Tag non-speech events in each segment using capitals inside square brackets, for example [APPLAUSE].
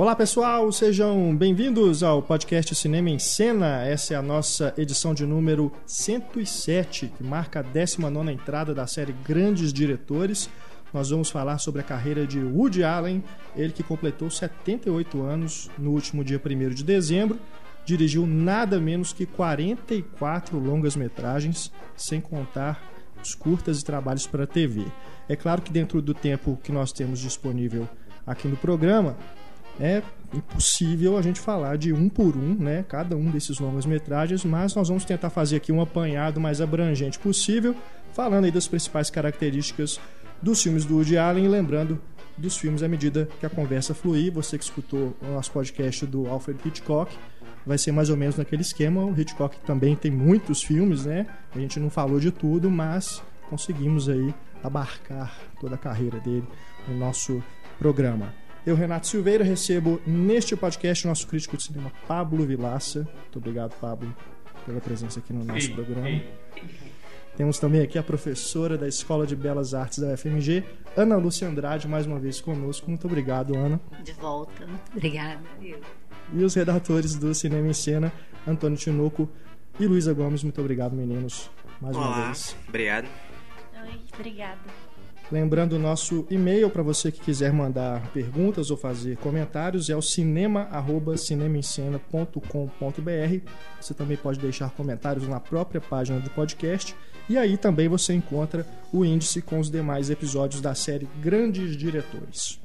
Olá pessoal, sejam bem-vindos ao podcast Cinema em Cena. Essa é a nossa edição de número 107, que marca a 19 entrada da série Grandes Diretores. Nós vamos falar sobre a carreira de Woody Allen, ele que completou 78 anos no último dia 1 de dezembro. Dirigiu nada menos que 44 longas-metragens, sem contar os curtas e trabalhos para a TV. É claro que dentro do tempo que nós temos disponível aqui no programa, é impossível a gente falar de um por um, né, cada um desses longas metragens, mas nós vamos tentar fazer aqui um apanhado mais abrangente possível, falando aí das principais características dos filmes do Woody Allen lembrando dos filmes à medida que a conversa fluir. Você que escutou o nosso podcast do Alfred Hitchcock, vai ser mais ou menos naquele esquema. O Hitchcock também tem muitos filmes, né? A gente não falou de tudo, mas conseguimos aí abarcar toda a carreira dele no nosso programa. Eu, Renato Silveira, recebo neste podcast o nosso crítico de cinema, Pablo Vilaça. Muito obrigado, Pablo, pela presença aqui no nosso programa. Temos também aqui a professora da Escola de Belas Artes da UFMG, Ana Lúcia Andrade, mais uma vez conosco. Muito obrigado, Ana. De volta. Obrigada. E os redatores do Cinema em Cena, Antônio Tinoco e Luísa Gomes. Muito obrigado, meninos, mais Olá. uma vez. Obrigado. Oi, obrigada. Lembrando o nosso e-mail para você que quiser mandar perguntas ou fazer comentários é o cinema@cinemaencena.com.br. Você também pode deixar comentários na própria página do podcast e aí também você encontra o índice com os demais episódios da série Grandes Diretores.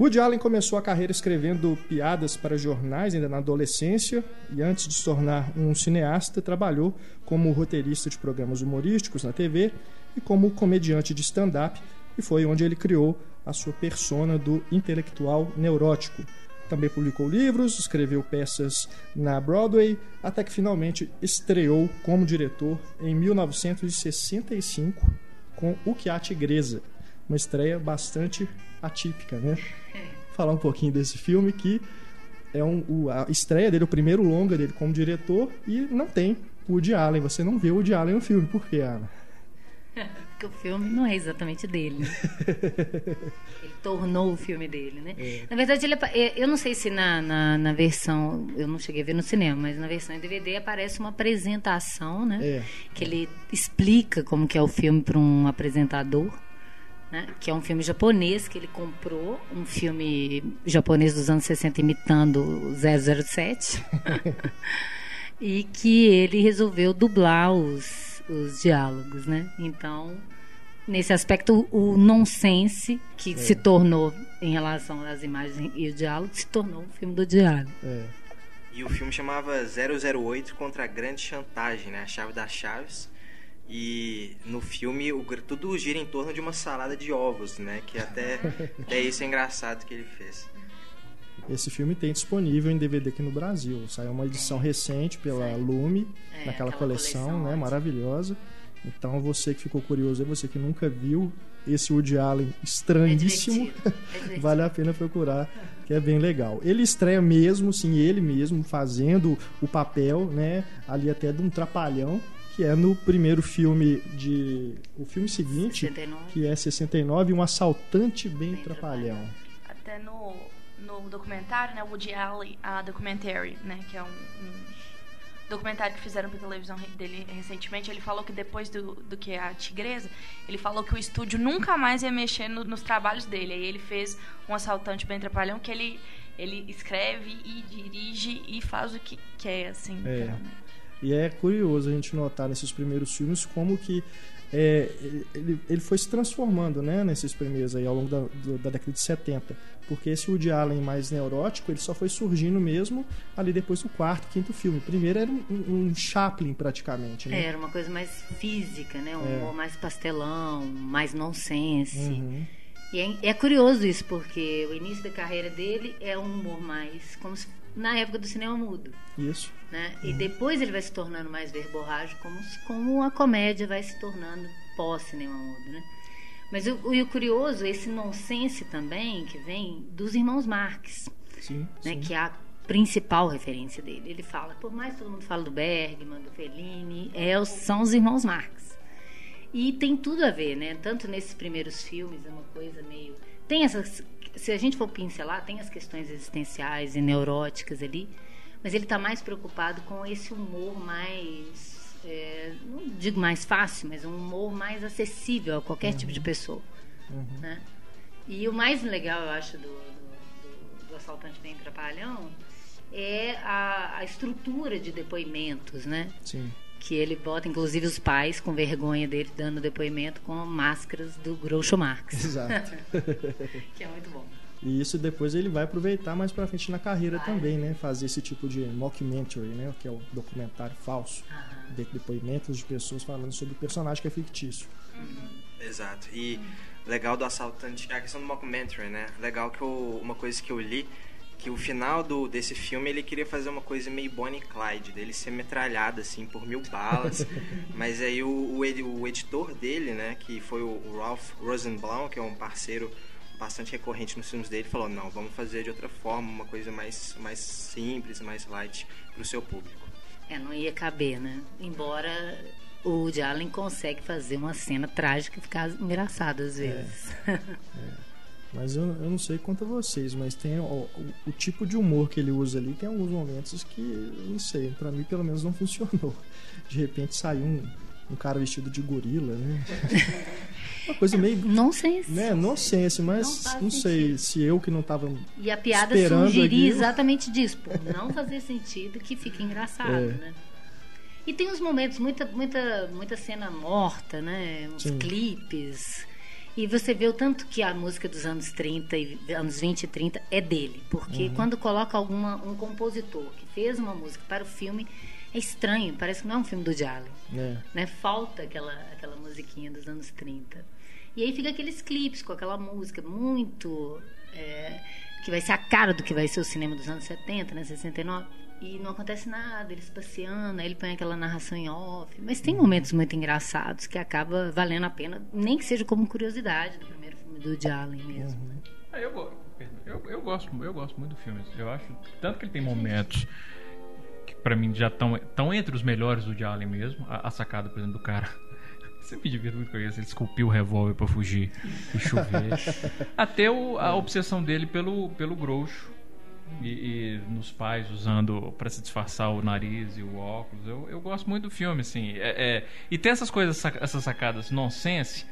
Woody Allen começou a carreira escrevendo piadas para jornais ainda na adolescência e antes de se tornar um cineasta trabalhou como roteirista de programas humorísticos na TV e como comediante de stand-up e foi onde ele criou a sua persona do intelectual neurótico. Também publicou livros, escreveu peças na Broadway, até que finalmente estreou como diretor em 1965 com O Que a Tigresa, uma estreia bastante atípica, né? Falar um pouquinho desse filme que é um, o- a estreia dele, o primeiro longa dele como diretor e não tem o Woody Allen. Você não vê o Woody Allen no filme. Por quê, Ana? [LAUGHS] Porque o filme não é exatamente dele. [LAUGHS] ele tornou o filme dele, né? Na verdade, ele, é, eu não sei se na, na, na versão, eu não cheguei a ver no cinema, mas na versão em DVD aparece uma apresentação, né? É. Que ele explica como que é o filme para um apresentador. Né? Que é um filme japonês que ele comprou, um filme japonês dos anos 60 imitando o 007. [LAUGHS] e que ele resolveu dublar os, os diálogos, né? Então, nesse aspecto, o, o nonsense que se tornou em relação às imagens e o diálogo se tornou um filme do diálogo. É. E o filme chamava 008 contra a grande chantagem, né? A chave das chaves. E no filme o, tudo gira em torno de uma salada de ovos, né? Que até, [LAUGHS] até isso é engraçado que ele fez. Esse filme tem disponível em DVD aqui no Brasil. Saiu uma edição recente pela Lume, É, naquela aquela coleção, coleção né, maravilhosa. Então você que ficou curioso, você que nunca viu esse Woody Allen estranhíssimo, divertido, é [LAUGHS] divertido. vale a pena procurar, que é bem legal. Ele estreia mesmo, sim, ele mesmo fazendo o papel, né, ali até de um trapalhão, que é no primeiro filme de o filme seguinte, 69. que é 69, um assaltante bem Bem trapalhão. Até no, no documentário, né, Woody Allen, a Documentary, né, que é um, um documentário que fizeram pra televisão dele recentemente, ele falou que depois do, do que a Tigresa, ele falou que o estúdio nunca mais ia mexer no- nos trabalhos dele. Aí ele fez um assaltante bem trapalhão que ele, ele escreve e dirige e faz o que quer, assim. É. literalmente. E é curioso a gente notar nesses primeiros filmes como que é, ele, ele foi se transformando né, nesses primeiros aí ao longo da, da década de 70. Porque esse Woody Allen mais neurótico, ele só foi surgindo mesmo ali depois do quarto, quinto filme. Primeiro era um, um Chaplin praticamente, É, né? era uma coisa mais física, né? Um É. humor mais pastelão, mais nonsense. Uhum. E é, é curioso isso, porque o início da carreira dele é um humor mais como se, na época do cinema mudo. Isso. Né? E depois ele vai se tornando mais verborrágico, como, como a comédia vai se tornando pós-cinema mudo. Né? Mas o, o, o curioso, esse nonsense também, que vem dos irmãos Marx, Sim. né? sim. que a principal referência dele. Ele fala, por mais que todo mundo fala do Bergman, do Fellini, é, os- são os irmãos Marx. E tem tudo a ver, né? Tanto nesses primeiros filmes, é uma coisa meio. Tem essas. Se a gente for pincelar, tem as questões existenciais e neuróticas ali, mas ele está mais preocupado com esse humor mais. é, não digo mais fácil, mas um humor mais acessível a qualquer tipo de pessoa. Né? E o mais legal, eu acho, do, do, do- do Assaltante Bem Trapalhão é a, a estrutura de depoimentos, né? Sim. Que ele bota inclusive os pais com vergonha dele dando depoimento com máscaras do Groucho Marx, [LAUGHS] Exato. [LAUGHS] que é muito bom. E isso depois ele vai aproveitar mais pra frente na carreira Vai. também, né? Fazer esse tipo de mockumentary, né? Que é o documentário falso. Aham. De depoimentos de pessoas falando sobre o personagem que é fictício. Exato. E legal do assaltante, a questão do mockumentary, né? Legal que eu, uma coisa que eu li que o final do, desse filme ele queria fazer uma coisa meio Bonnie e Clyde, dele ser metralhado assim por mil balas. [LAUGHS] Mas aí o, o, o editor dele, né, que foi o, o Ralph Rosenbaum, que é um parceiro bastante recorrente nos filmes dele, falou: "Não, vamos fazer de outra forma, uma coisa mais mais simples, mais light pro seu público". É, não ia caber, né? Embora o Woody Allen consegue fazer uma cena trágica e ficar engraçada às vezes. [LAUGHS] Mas eu, eu não sei quanto a vocês, mas tem o, o- o tipo de humor que ele usa ali, tem alguns momentos que, não sei, pra mim pelo menos não [LAUGHS] funcionou. De repente saiu um, um cara vestido de gorila, né? [LAUGHS] Uma coisa meio, Não sei se... né, nonsense, Não mas faz não sei sentido. se eu que não tava... E a piada Esperando surgiria aqui. exatamente disso, por não fazer sentido que fica engraçado, É. né? E tem uns momentos, muita, muita, muita cena morta, né? Uns Sim. clipes. E você vê o tanto que a música dos anos 30 e anos 20 e 30 é dele. Porque Uhum. quando coloca alguma, um compositor que fez uma música para o filme, é estranho, parece que não é um filme do Jalen né, né? Falta aquela, aquela musiquinha dos anos 30. E aí fica aqueles clipes com aquela música muito. é, que vai ser a cara do que vai ser o cinema dos anos 70, né? 69. E não acontece nada, eles passeando, aí ele põe aquela narração em off. Mas tem momentos muito engraçados que acaba valendo a pena, nem que seja como curiosidade do primeiro filme do Woody Allen mesmo. né? Ah, eu, eu, eu gosto, eu gosto muito do filme. Eu acho tanto que ele tem momentos que pra mim já estão tão entre os melhores do Woody Allen mesmo. A, a sacada, por exemplo, do cara. [LAUGHS] Sempre me divirto muito com isso. Ele esculpiu o revólver pra fugir e chover. [LAUGHS] Até o- a obsessão dele pelo, pelo Groucho. E, e nos pais usando pra se disfarçar o nariz e o óculos. Eu, eu gosto muito do filme, assim. É, é- e tem essas coisas, essas sacadas nonsense,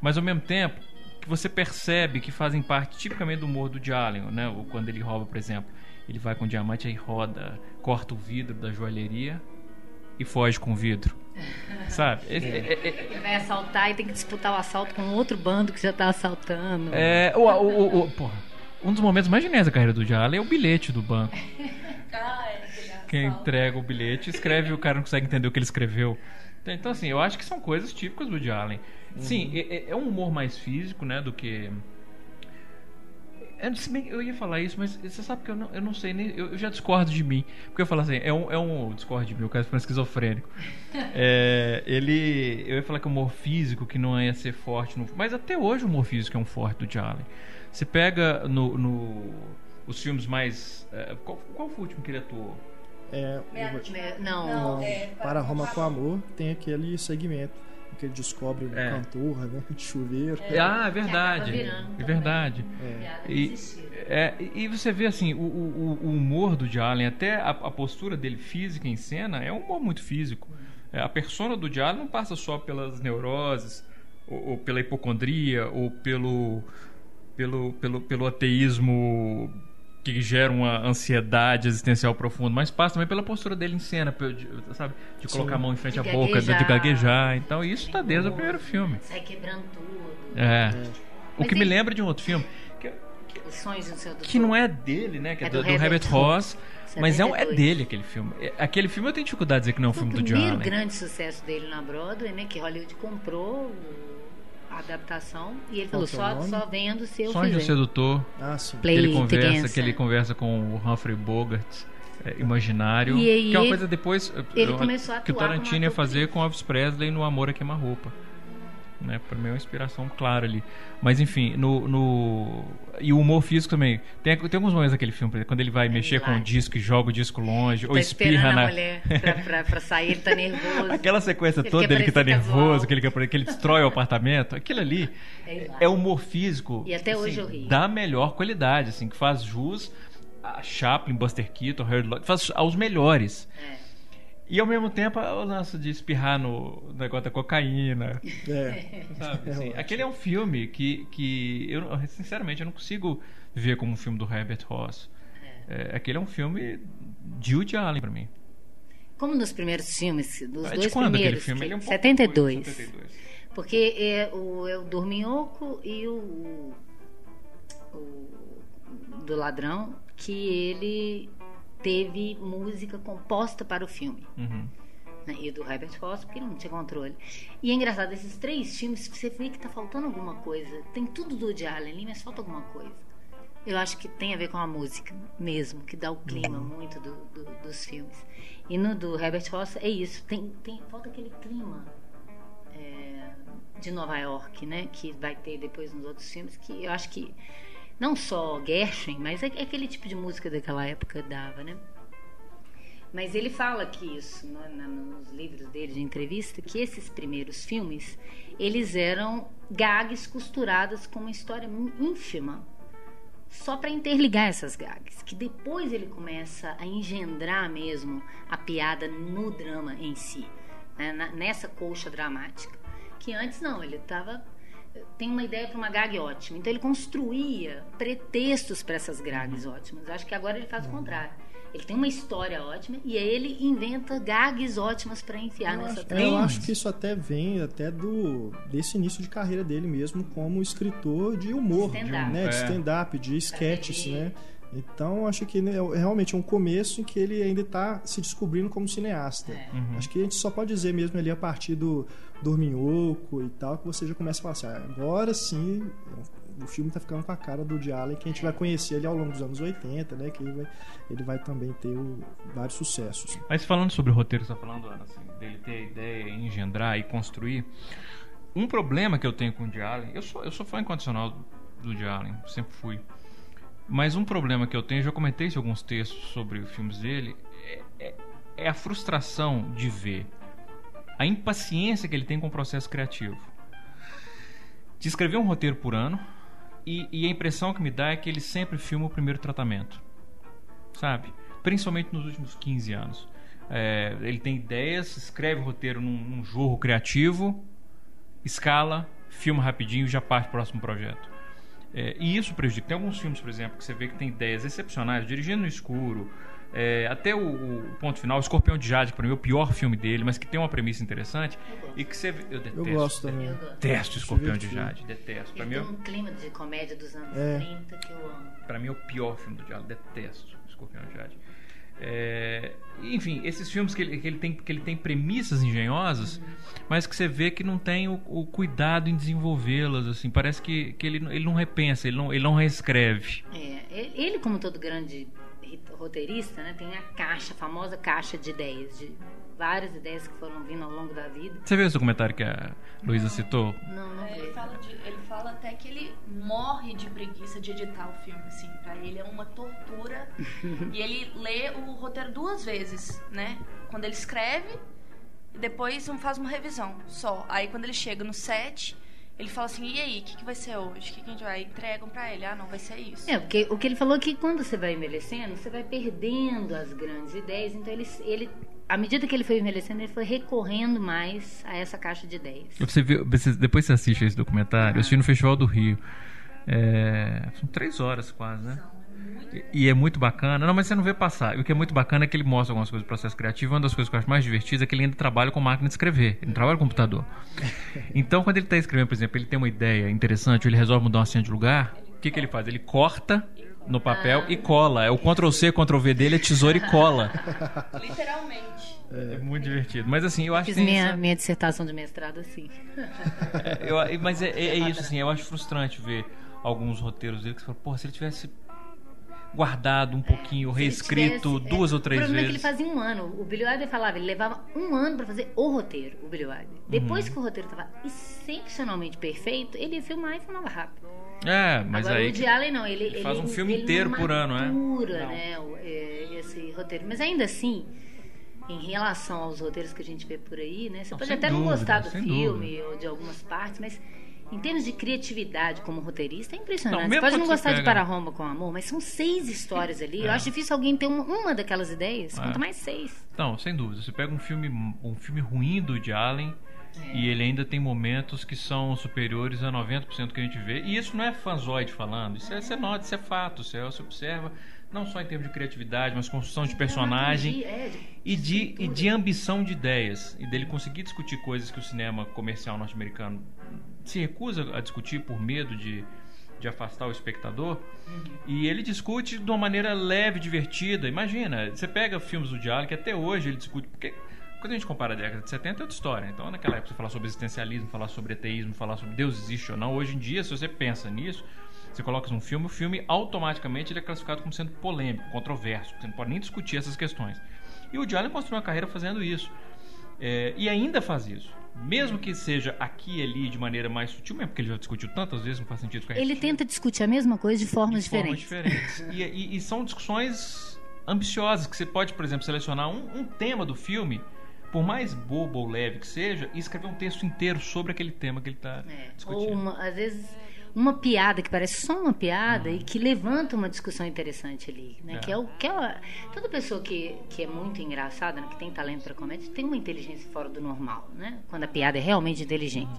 mas ao mesmo tempo que você percebe que fazem parte tipicamente do humor do Allen, né? Ou quando ele rouba, por exemplo, ele vai com o diamante aí roda, corta o vidro da joalheria e foge com o vidro. Sabe? É, é- é- Ele vai assaltar e tem que disputar o assalto com outro bando que já tá assaltando. é- o, o, o- o- porra, um dos momentos mais geniais da carreira do Allen é o bilhete do banco. [LAUGHS] Quem entrega o bilhete escreve e o cara não consegue entender o que ele escreveu. Então, assim, eu acho que são coisas típicas do Woody Allen. Sim, é, é- é um humor mais físico, né, do que... Eu, ia falar isso, mas você sabe que eu não, eu não sei nem... Eu, já discordo de mim. Porque eu falo assim, é um... É um discordo de mim, o cara foi um esquizofrênico. [LAUGHS] É, ele... Eu ia falar que o humor físico, que não ia ser forte... No, mas até hoje o humor físico é um forte do Allen. Você pega no... no os filmes mais... é, qual, qual foi o último que ele atuou? é, te- Me- Não, não, é, para Roma com Amor tem aquele segmento que ele descobre um É. cantor, né, de chuveiro. Ah, é verdade. É verdade. piada E, é, e você vê assim, o, o, o humor do Allen, até a, a postura dele física em cena, é um humor muito físico. É, a persona do Allen não passa só pelas neuroses, ou, ou pela hipocondria, ou pelo, pelo, pelo, pelo ateísmo que gera uma ansiedade existencial profunda, mas passa também pela postura dele em cena, sabe? De colocar a mão em frente De à boca, de, de gaguejar. Então isso está desde o primeiro filme. Sai quebrando tudo. É. O Mas que me tem- lembra de um outro filme, que, Os sonhos do seu doutor. que não é dele, né? Que é, É do, do Herbert Ross. É Mas é, um- é 92. dele aquele filme. É- Aquele filme eu tenho dificuldade de dizer que não é um Foi filme o do John primeiro Allen. grande sucesso dele na Broadway, né? Que Hollywood comprou o- adaptação e ele Qual falou é o só, nome? só vendo se eu Sonho de um fizer. sedutor. Ah, sim. Play Que ele conversa, que ele conversa com o Humphrey Bogart, é, imaginário. E aí que é uma ele- coisa depois ele eu- começou a que o Tarantino ia fazer com Elvis Presley no Amor a Queima-Roupa. Né? Pra mim é uma inspiração clara ali. Mas enfim, no. no... E o humor físico também. Tem, tem alguns momentos daquele filme, quando ele vai mexer com o disco e joga o disco longe, Tá ou espirra na. mulher pra, pra, pra sair, ele tá nervoso. Aquela sequência Ele toda dele que tá parecer nervoso, casual. que que ele destrói o apartamento, aquilo ali É hilário. é humor físico. E até hoje assim, eu rio. Da melhor qualidade, assim, que faz jus a Chaplin, Buster Keaton, Harold Lloyd, faz aos melhores. É. E ao mesmo tempo o lance de espirrar no negócio da cocaína. É. Sabe? É assim, ótimo. aquele é um filme que, que eu, sinceramente, eu não consigo ver como um filme do Herbert Ross. É, aquele é um filme de Woody Allen pra mim. Como nos primeiros filmes, dos É de dois quando aquele primeiros, filme? que- Ele é um pouco 72. depois de 72. Porque é o, é o Dorminhoco e o, o do ladrão que ele teve música composta para o filme. Uhum. né? E do Herbert Ross, porque ele não tinha controle. E é engraçado, esses três filmes, você vê que tá faltando alguma coisa. Tem tudo do Woody Allen ali, mas falta alguma coisa. Eu acho que tem a ver com a música mesmo, que dá o clima muito do- do- dos filmes. E no do Herbert Ross é isso, tem, tem, falta aquele clima é, de Nova York, né? Que vai ter depois nos outros filmes, que eu acho que não só Gershwin, mas é, é aquele tipo de música daquela época dava, né? Mas ele fala que isso, no- na- nos livros dele de entrevista, que esses primeiros filmes, eles eram gags costuradas com uma história ínfima, só para interligar essas gags, que depois ele começa a engendrar mesmo a piada no drama em si, né? Nessa colcha dramática, que antes não, ele estava tem uma ideia para uma gag ótima, então ele construía pretextos para essas gags ótimas. Acho que agora ele faz o contrário. Ele tem uma história ótima e aí ele inventa gags ótimas para enfiar Eu nessa acho, trama. é, eu acho que isso até vem até do desse início de carreira dele mesmo como escritor de humor, Stand-up. né, de É. stand-up, de sketches, de- né? Então acho que né, é realmente um começo em que ele ainda está se descobrindo como cineasta. É. Acho que a gente só pode dizer mesmo ali a partir do Dorminhoco e tal que você já começa a falar assim, ah, agora sim o filme tá ficando com a cara do Allen que a gente vai conhecer ali ao longo dos anos 80, né? Que ele vai, ele vai também ter o- vários sucessos. Mas falando sobre o roteiro você está falando, Ana, assim, dele ter a ideia, engendrar e construir, um problema que eu tenho com o Allen, eu sou, eu sou fã incondicional do Allen, sempre fui. Mas um problema que eu tenho, já comentei alguns textos sobre os filmes dele, é, é- é a frustração de ver a impaciência que ele tem com o processo criativo. De escrever um roteiro por ano e, e a impressão que me dá é que ele sempre filma o primeiro tratamento sabe? Principalmente nos últimos 15 anos. É, ele tem ideias, escreve o roteiro num, num jorro criativo, escala, filma rapidinho e já parte pro próximo projeto. É, e isso prejudica. Tem alguns filmes, por exemplo, que você vê que tem ideias excepcionais, Dirigindo no Escuro, é, até o, o ponto final, Escorpião de Jade, que para mim é o pior filme dele, mas que tem uma premissa interessante e que você vê, eu detesto, Eu gosto também. Detesto Escorpião de. Jade, detesto. Para Ele mim, tem é- um clima de comédia dos anos É. 30 que eu amo. Pra mim é o pior filme do Diálogo, detesto Escorpião de Jade. É, enfim, esses filmes que ele, que, ele tem, que ele tem premissas engenhosas, mas que você vê que não tem o, o cuidado em desenvolvê-las, assim, parece que, que ele, ele não repensa, ele não, ele não reescreve. É, ele, como todo grande roteirista, né, tem a caixa, a famosa caixa de ideias, de várias ideias que foram vindo ao longo da vida. Você viu esse documentário que a Luísa citou? Não, não É, Ele fala, de- ele fala até que ele morre de preguiça de editar o filme, assim. Pra ele é uma tortura. [LAUGHS] e ele lê o roteiro duas vezes, né? Quando ele escreve, e depois faz uma revisão só. Aí quando ele chega no set, ele fala assim: e aí, o que, que vai ser hoje? O que, que a gente vai? Entregam pra ele: ah, não, vai ser isso. É, porque o que ele falou é que quando você vai envelhecendo, você vai perdendo as grandes ideias. Então ele, ele à medida que ele foi envelhecendo, ele foi recorrendo mais a essa caixa de ideias. Você viu, você- depois você assiste esse documentário, eu assisti no Festival do Rio. É, são três horas quase, né? E, e é muito bacana. Não, mas você não vê passar. E o que é muito bacana é que ele mostra algumas coisas do processo criativo. Uma das coisas que eu acho mais divertidas é que ele ainda trabalha com máquina de escrever. Ele não trabalha com computador. [LAUGHS] Então, quando ele está escrevendo, por exemplo, ele tem uma ideia interessante, ou ele resolve mudar uma cena de lugar, o que, que ele faz? Ele corta no papel e cola. É o Ctrl C, Ctrl V dele é tesoura e cola. [LAUGHS] Literalmente. É muito divertido. Mas assim, eu acho Fiz que tem minha, essa- minha dissertação de mestrado assim. É, eu- mas é, é- é isso, assim, eu acho frustrante ver alguns roteiros dele que você fala, porra, se ele tivesse. Guardado um pouquinho, Se ele reescrito tivesse- duas é, ou três O problema vezes. é que ele fazia um ano. O Billy Wilder falava, ele levava um ano pra fazer o roteiro, o Billy Wilder. Uhum. Depois que o roteiro tava excepcionalmente perfeito, ele ia filmar e filmava rápido. É, mas Agora, aí. o Allen não, ele, ele faz um filme ele inteiro não por ano, né? matura, Não. né, é, esse roteiro. Mas ainda assim, em relação aos roteiros que a gente vê por aí, né? Você Não, pode até não dúvida, gostar do filme ou de algumas partes, mas em termos de criatividade como roteirista, é impressionante. Não, você pode não gostar de pega- Para Roma com Amor, mas são seis histórias ali. Eu É. acho difícil alguém ter uma, uma daquelas ideias, É. quanto mais seis. Não, sem dúvida. Você pega um filme, um filme ruim do Woody Allen É. e ele ainda tem momentos que são superiores a 90% que a gente vê. E isso não é fanzoide falando, isso é, você nota, isso é fato. Você, você observa, não só em termos de criatividade, mas construção de personagem É, de- e de, e de ambição de ideias. E dele conseguir discutir coisas que o cinema comercial norte-americano se recusa a discutir por medo de, de afastar o espectador. E ele discute de uma maneira leve, divertida. Imagina, você pega filmes do Diálogo que até hoje ele discute. Porque quando a gente compara a década de 70 é outra história. Então, naquela época, você falar sobre existencialismo, falar sobre ateísmo, falar sobre Deus existe ou não. Hoje em dia, se você pensa nisso, você coloca num filme, o filme automaticamente ele é classificado como sendo polêmico, controverso. Você não pode nem discutir essas questões. E o Allen construiu uma carreira fazendo isso. É, e ainda faz isso. Mesmo que seja aqui e ali de maneira mais sutil, mesmo porque ele já discutiu tantas vezes, não faz sentido ficar Ele tenta discutir a mesma coisa de formas de formas diferentes. diferentes. E, e- e são discussões ambiciosas, que você pode, por exemplo, selecionar um, um tema do filme, por mais bobo ou leve que seja, e escrever um texto inteiro sobre aquele tema que ele está É, discutindo. Ou uma, às vezes uma piada que parece só uma piada e que levanta uma discussão interessante ali, né? É. Que é o que é, toda pessoa que, que é muito engraçada, né? que tem talento para comédia, tem uma inteligência fora do normal, né? Quando a piada é realmente inteligente.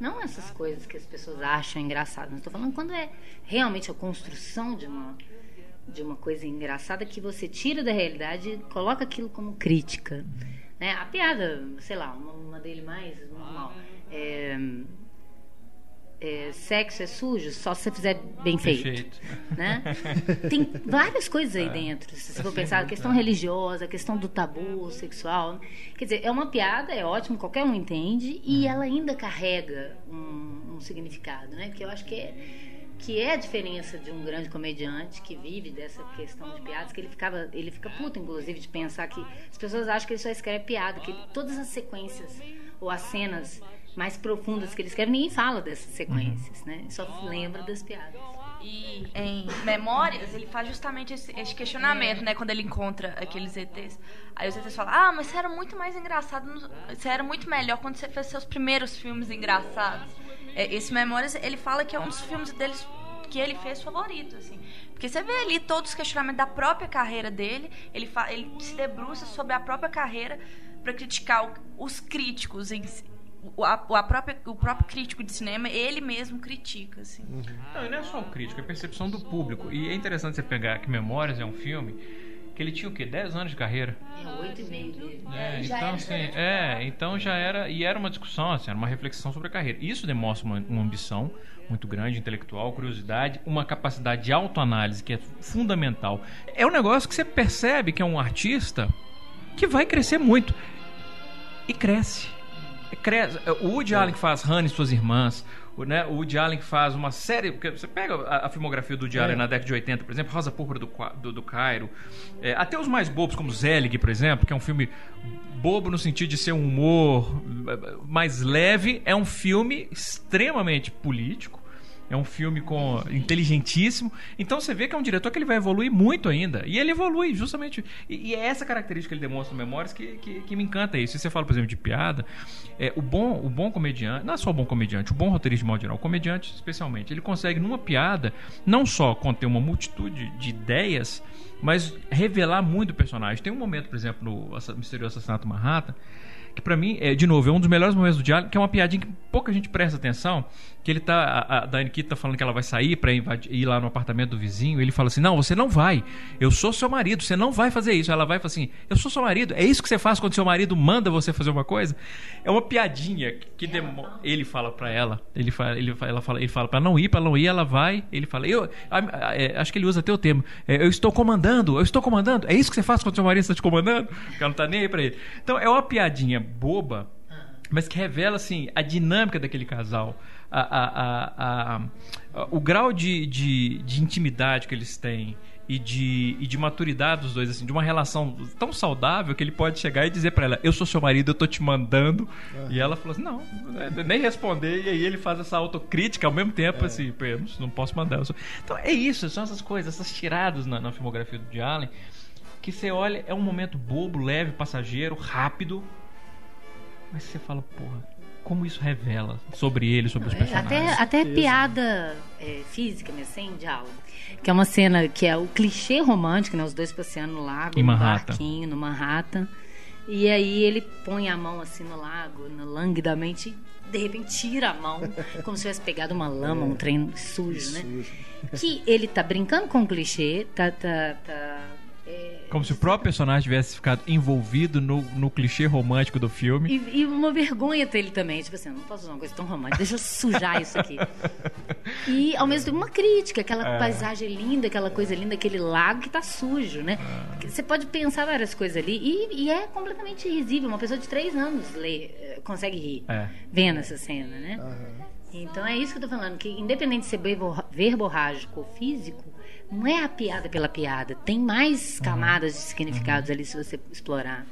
Não essas coisas que as pessoas acham engraçadas. Estou falando quando é realmente a construção de uma de uma coisa engraçada que você tira da realidade e coloca aquilo como crítica. Né? A piada, sei lá, uma, uma dele mais normal. É, é, sexo é sujo só se você fizer bem feito. Perfeito. Né? [LAUGHS] Tem várias coisas É. aí dentro. Se você for pensar, a questão religiosa, a questão do tabu sexual. Quer dizer, é uma piada, é ótimo, qualquer um entende, e Uhum. ela ainda carrega um, um significado, né? Que eu acho que é que é a diferença de um grande comediante que vive dessa questão de piadas, que ele ficava, ele fica puto, inclusive, de pensar que as pessoas acham que ele só escreve piada, que ele- todas as sequências ou as cenas mais profundas que ele escreve, ninguém fala dessas sequências, né? Só lembra das piadas. E em Memórias, ele faz justamente esse, esse questionamento, né? Quando ele encontra aqueles ETs. Aí os ETs falam, ah, mas você era muito mais engraçado, você era muito melhor quando você fez seus primeiros filmes engraçados. É, esse Memórias, ele fala que é um dos filmes deles que ele fez favorito, assim. Porque você vê ali todos os questionamentos da própria carreira dele, ele, ele se debruça sobre a própria carreira para criticar os críticos em a, o a própria, o próprio crítico de cinema, ele mesmo critica, assim. Não, e não é só o crítico, é a percepção do público. E é interessante você pegar que Memórias é um filme que ele tinha o quê? 10 anos de carreira. É oito e meio. É, já então, assim, é, então já era. E era uma discussão, assim, era uma reflexão sobre a carreira. Isso demonstra uma, uma ambição muito grande, intelectual, curiosidade, uma capacidade de autoanálise que é fundamental. É um negócio que você percebe que é um artista que vai crescer muito. E cresce. Cresce. O Woody Allen que faz Hannah e suas irmãs, o, né, o Woody Allen que faz uma série. Porque você pega a, a filmografia do Woody É. Allen na década de 80, por exemplo, Rosa Púrpura do, do, do Cairo. é, até os mais bobos, como Zelig, por exemplo, que é um filme bobo no sentido de ser um humor eh, mais leve, é um filme extremamente político. É um filme com inteligentíssimo. Então você vê que é um diretor que ele vai evoluir muito ainda. E ele evolui justamente. E, e é essa característica que ele demonstra no Memórias que, que, que me encanta isso. Se você fala, por exemplo, de piada, é, o, bom, o bom comediante, não é só o bom comediante, o bom roteirista de modo geral, o comediante especialmente, ele consegue numa piada não só conter uma multitude de ideias, mas revelar muito o personagem. Tem um momento, por exemplo, no Misterioso Assassinato Manhattan, que pra mim, é, de novo, é um dos melhores momentos do diálogo, que é uma piadinha que pouca gente presta atenção, que ele tá, a, a Diane Keaton tá falando que ela vai sair pra invadir- ir lá no apartamento do vizinho, ele fala assim, não, você não vai, eu sou seu marido, você não vai fazer isso. Ela vai e fala assim, eu sou seu marido, é isso que você faz quando seu marido manda você fazer uma coisa? É uma piadinha que, demo- ele fala pra ela, ele fala, ele, ela fala, ele fala pra não ir, pra não ir, ela vai, ele fala, eu, a- a- é, acho que ele usa até o termo, é, eu estou comandando, eu estou comandando, é isso que você faz quando seu marido está te comandando? Que ela não tá nem aí pra ele. Então é uma piadinha boba, mas que revela assim a dinâmica daquele casal, a, a- a- o grau de, de, de intimidade que eles têm e de, e de maturidade dos dois, assim, de uma relação tão saudável que ele pode chegar e dizer para ela: Eu sou seu marido, eu tô te mandando. E ela falou assim: Não, é, nem responder. E aí ele faz essa autocrítica ao mesmo tempo, é. assim, não posso mandar. Então é isso, são essas coisas, essas tiradas na, na filmografia do Allen, que você olha, é um momento bobo, leve, passageiro, rápido. Mas você fala, porra, como isso revela sobre ele, sobre os personagens. Até, até piada é, física, mas sem diálogo. Que é uma cena que é o clichê romântico, né? Os dois passeando no lago, em no barquinho, no Manhattan. E aí ele põe a mão assim no lago, no, languidamente, de repente tira a mão, [LAUGHS] como se tivesse pegado uma lama, é, um trem sujo, né? Sujo. Que ele tá brincando com o clichê, tá, tá, tá como se o próprio personagem tivesse ficado envolvido no, no clichê romântico do filme. E, e uma vergonha dele também. Tipo assim, não posso usar uma coisa tão romântica, deixa eu sujar isso aqui. [LAUGHS] E ao mesmo tempo uma crítica, aquela é. paisagem linda, aquela coisa linda, aquele lago que tá sujo, né? É. Você pode pensar várias coisas ali e, e, é completamente risível. Uma pessoa de três anos lê, eh, consegue rir é. vendo essa cena, né? Uhum. Então é isso que eu tô falando, que independente de ser verborrágico ou físico, não é a piada pela piada. Tem mais uhum. camadas de significados uhum. ali se você explorar.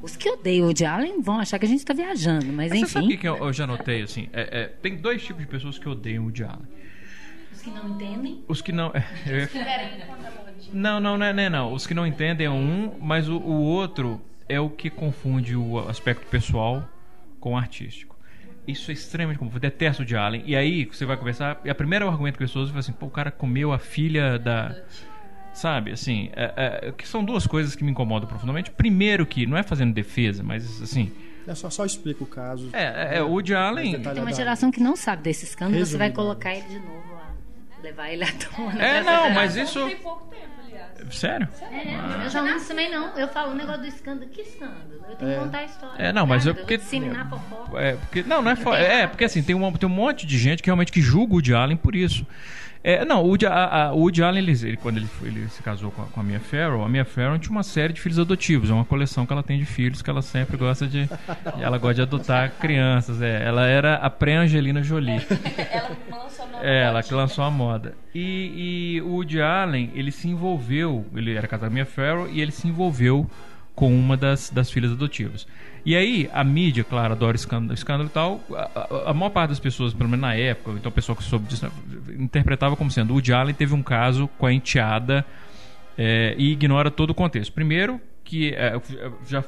Os que odeiam o Woody Allen vão achar que a gente está viajando, mas, mas enfim. Você sabe o que eu, eu, já notei, assim? É, é, tem dois tipos de pessoas que odeiam o Woody Allen. Os que não entendem? Os que não... É, não, não, não é, não, não. Os que não entendem é um, mas o, o outro é o que confunde o aspecto pessoal com o artístico. Isso é extremamente comum. Eu detesto o de Allen. E aí, você vai conversar. E a primeira argumento que as pessoas falam assim: pô, o cara comeu a filha da. Sabe, assim. É, é, que são duas coisas que me incomodam profundamente. Primeiro, que não é fazendo defesa, mas assim. É só, só explica o caso. É, é, é o de Allen. Tem uma geração que não sabe desse escândalo, você vai colocar ele de novo lá. Levar ele à tona. É, [LAUGHS] não, mas isso. Tem pouco tempo. Sério? É, ah. eu já não também não. Eu falo o negócio do escândalo. Que escândalo? Eu tenho é. que contar a história. É, não, mas eu porque. É, porque não, não é, é, porque assim, tem, uma, tem um monte de gente que realmente que julga o Woody Allen por isso. É, não, o Woody, a, a, o Woody Allen, ele, ele, quando ele, ele se casou com a, com a Mia Farrow, a Mia Farrow tinha uma série de filhos adotivos. É uma coleção que ela tem de filhos que ela sempre gosta de... ela gosta de adotar crianças. É. Ela era a pré-Angelina Jolie. [LAUGHS] ela lançou a moda. É, ela que lançou a moda. E, e o Woody Allen, ele se envolveu... Ele era casado com a Mia Farrow e ele se envolveu com uma das, das filhas adotivas. E aí, a mídia, claro, adora escândalo, escândalo e tal. A, a, maior parte das pessoas, pelo menos na época, então o pessoal que soube disso, interpretava como sendo o Woody Allen teve um caso com a enteada é, e ignora todo o contexto. Primeiro, que é, já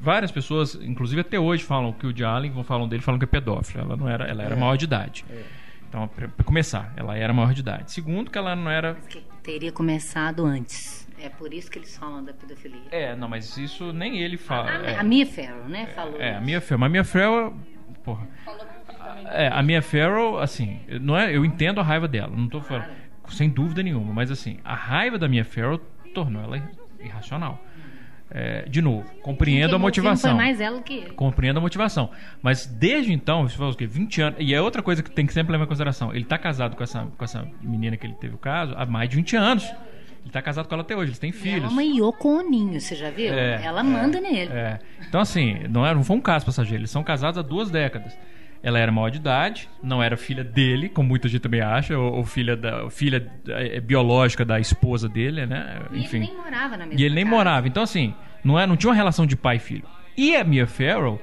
várias pessoas, inclusive até hoje, falam que o Woody Allen, falam dele, falam que é pedófilo. Ela não era, ela era é. maior de idade. É. Então, para começar, ela era maior de idade. Segundo, que ela não era. Mas que teria começado antes. É por isso que eles falam da pedofilia. É, não, mas isso nem ele fala. A, é. a Mia Farrow, né? Falou. É, a Mia Farrow. Mas a Mia Farrow, porra. É, a Mia Farrow, assim, não é, eu entendo a raiva dela, não tô falando, sem dúvida nenhuma, mas assim, a raiva da Mia Farrow tornou ela irracional. É, de novo, compreendo a motivação. Foi mais ela que. Compreendo a motivação. Mas desde então, você fala o quê? 20 anos. E é outra coisa que tem que sempre levar em consideração. Ele está casado com essa, com essa menina que ele teve o caso há mais de 20 anos. Ele tá casado com ela até hoje, eles têm filhos. Ela manhou com o ninho, você já viu? É, ela manda é, nele. É. Então, assim, não, era, não foi um caso passageiro, eles são casados há duas décadas. Ela era maior de idade, não era filha dele, como muita gente também acha, ou, ou filha, da, filha é, biológica da esposa dele, né? Enfim. E ele nem morava na mesma E ele nem casa. morava. Então, assim, não, é, não tinha uma relação de pai e filho. E a Mia Farrow,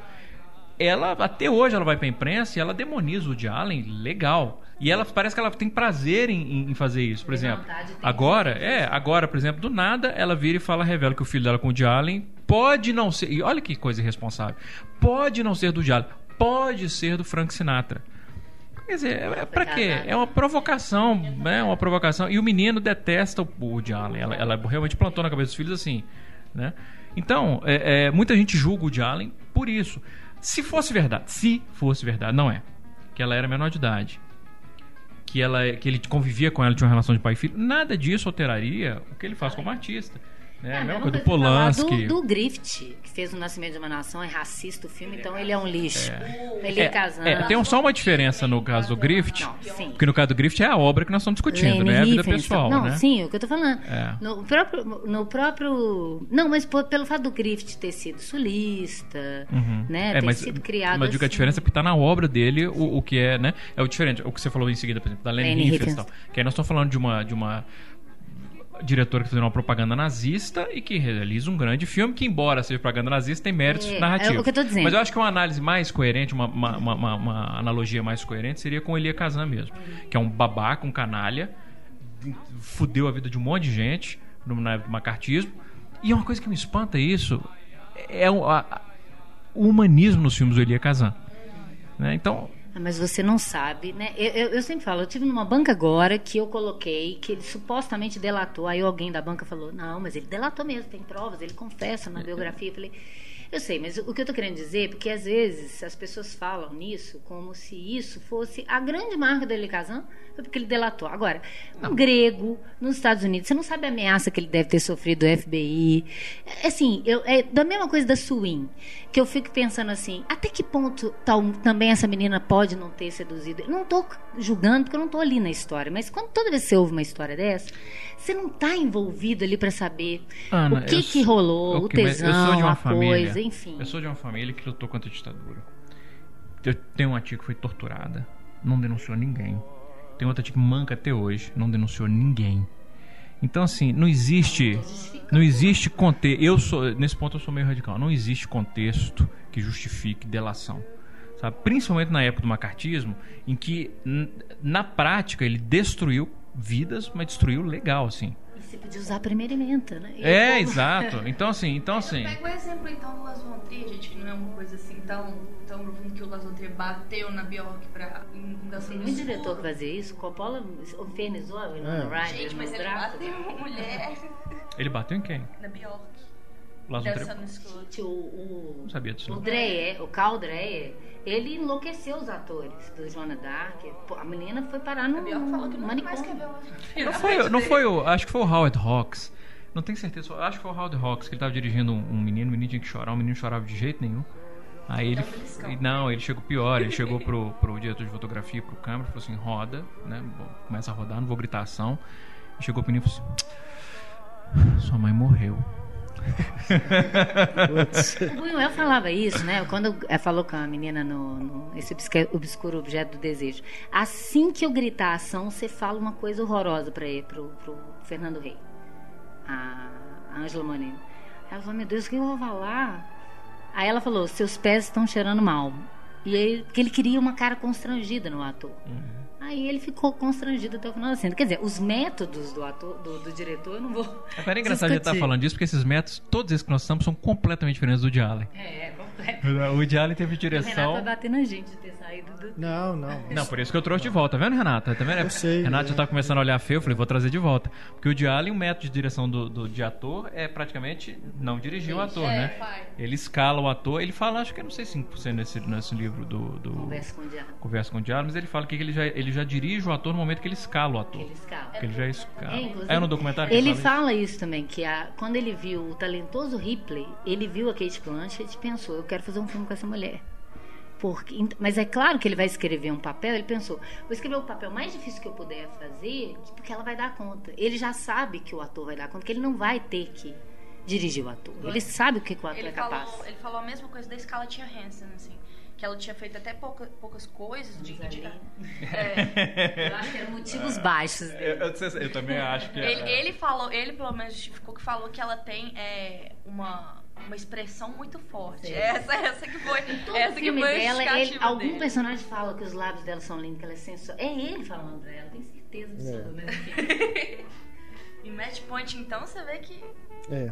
ela, até hoje, ela vai pra imprensa e ela demoniza o Woody Allen legal. E ela parece que ela tem prazer em, em fazer isso, por exemplo. Agora, é, agora, por exemplo, do nada ela vira e fala, revela que o filho dela com o Woody Allen pode não ser. E olha que coisa irresponsável. Pode não ser do Woody Allen, pode ser do Frank Sinatra. Quer dizer, é, é pra quê? É uma provocação, né? Uma provocação. E o menino detesta o Woody Allen. Ela, ela realmente plantou na cabeça dos filhos assim, né? Então, é, é, muita gente julga o Woody Allen por isso. Se fosse verdade, se fosse verdade, não é. Que ela era menor de idade que, ela, que ele convivia com ela, tinha uma relação de pai e filho, nada disso alteraria o que ele faz como artista. É, a mesma coisa do Polanski. Do, do Griffith, que fez o Nascimento de uma Nação, é racista o filme, então ele é um lixo. É. Ele é, casando. É, tem só uma diferença no caso do Griffith, não, porque no caso do Griffith é a obra que nós estamos discutindo, Lane né? É a vida pessoal. Não, né? sim, o que eu tô falando. É. No, próprio, no próprio. Não, mas por, pelo fato do Griffith ter sido sulista, uhum. né? É, ter mas, sido criado. Mas assim. a diferença é porque tá na obra dele o, o que é, né? É o diferente. O que você falou em seguida, por exemplo, da Riefenstahl. Que aí nós estamos falando de uma. De uma diretora que fez uma propaganda nazista e que realiza um grande filme que, embora seja propaganda nazista, tem méritos É, narrativos. é o que eu tô dizendo. Mas eu acho que uma análise mais coerente, uma, uma, uma- uma- analogia mais coerente seria com Elia Kazan mesmo. Que é um babaca, um canalha, fudeu a vida de um monte de gente no, na época do macartismo. E uma coisa que me espanta isso é o, a- o humanismo nos filmes do Elia Kazan. Né? Então, Mas você não sabe, né? Eu, eu- eu sempre falo, eu tive numa banca agora que eu coloquei que ele supostamente delatou. Aí alguém da banca falou, não, mas ele delatou mesmo, tem provas, ele confessa na biografia. Eu falei, eu sei, mas o que eu tô querendo dizer, porque às vezes as pessoas falam nisso como se isso fosse a grande marca do Eli Kazan, foi porque ele delatou. Agora, um grego nos Estados Unidos, você não sabe a ameaça que ele deve ter sofrido do FBI. É, Assim, eu, é da mesma coisa da Swin, que eu fico pensando assim, até que ponto tal, também essa menina pode não ter seduzido? Eu não estou julgando, porque eu não estou ali na história, mas quando toda vez que você ouve uma história dessa, você não está envolvido ali para saber Ana, o que que sou- rolou, o Ok, mas tesão, eu sou de uma a família, coisa, enfim. Eu sou de uma família que lutou contra a ditadura. Eu tenho uma tia que foi torturada, não denunciou ninguém. Tem outra tia que manca até hoje, não denunciou ninguém. Então assim, não existe, não existe contexto. Eu sou nesse ponto eu sou meio radical. Não existe contexto que justifique delação. Sabe? Principalmente na época do macartismo, em que na prática ele destruiu vidas, mas destruiu legal assim. E você podia usar a primeira emenda, né? E É, como- exato. [LAUGHS] Então assim, então assim, Pega o exemplo então do Las Von Trier, gente, que não é uma coisa assim tão, tão profundo que o Las Von Trier bateu na Bjork pra Tem muito diretor que fazia isso. Coppola infernizou a Winona É. Ryder Gente, no mas ele bateu uma mulher ele bateu em quem? na Bjork. Escuro. O, o, Não sabia disso. o. Dreyer, o Carl Dreyer, ele enlouqueceu os atores do Joana Dark. A menina foi parar no manicômio. Não foi, não foi o. Acho que foi o Howard Hawks. Não tenho certeza. Acho que foi o Howard Hawks que ele tava dirigindo um, um menino, o menino tinha que chorar, o menino chorava de jeito nenhum. Aí ele. Dá um beliscão. e Não, ele chegou pior, ele chegou pro, [LAUGHS] pro diretor de fotografia, pro câmera, falou assim, roda, né? Começa a rodar, não vou gritar ação. E chegou pro menino e falou assim. Sua mãe morreu. O Buñuel falava isso, né? Quando falou com a menina no, no- esse obscuro objeto do desejo. Assim que eu gritar ação, você fala uma coisa horrorosa para ele, pro, pro Fernando Rey, a a Ângela Molina. Ela falou: Meu Deus, o que eu vou falar? Aí ela falou: Seus pés estão cheirando mal. E aí, porque ele queria uma cara constrangida no ator. Aí ele ficou constrangido até o final da cena. Quer dizer, os métodos do ator, do, do diretor, eu não vou. Agora é engraçado a gente estar discutir. falando disso, porque esses métodos, todos esses que nós estamos, são completamente diferentes do de Allen. É, é. [LAUGHS] O Woody Allen teve O Renato direção. vai bater na gente de ter saído do. Não, não. Não, por isso que eu trouxe de volta, tá vendo, Renata? Tá vendo? Eu sei, Renata é. já tá começando a olhar feio, eu falei, vou trazer de volta. Porque o de Allen, o método de direção do, do- de ator é praticamente não dirigir o ator, É, né? vai. Ele escala o ator, ele fala, acho que eu não sei 5% nesse, nesse livro do, do Conversa com o diabo. Conversa com o Diário, mas ele fala que ele já, ele já dirige o ator no momento que ele escala o ator. Ele escala. Que ele já escala. É, É, no documentário que Ele fala fala isso também, que a- quando ele viu o talentoso Ripley, ele viu a Kate Blanchett e pensou, eu quero fazer um filme com essa mulher. Porque, mas é claro que ele vai escrever um papel, ele pensou, vou escrever o papel mais difícil que eu puder fazer, porque ela vai dar conta. Ele já sabe que o ator vai dar conta, que ele não vai ter que dirigir o ator. Ele sabe o que, que o ator Ele é capaz. falou, ele falou a mesma coisa da Scarlett Johansson, assim. Que ela tinha feito até pouca- poucas coisas de, de- é, [LAUGHS] Eu acho que eram motivos baixos dele. Eu, também acho que ele, ele falou, ele pelo menos justificou que falou que ela tem é, uma, uma expressão muito forte. Sim. Essa, essa que foi, Todo essa que filme foi a dela, ele- algum dele. personagem fala que os lábios dela são lindos, que ela é sensual. É ele falando dela, tenho certeza absoluta. né? [LAUGHS] Em Match Point, então, você vê que É.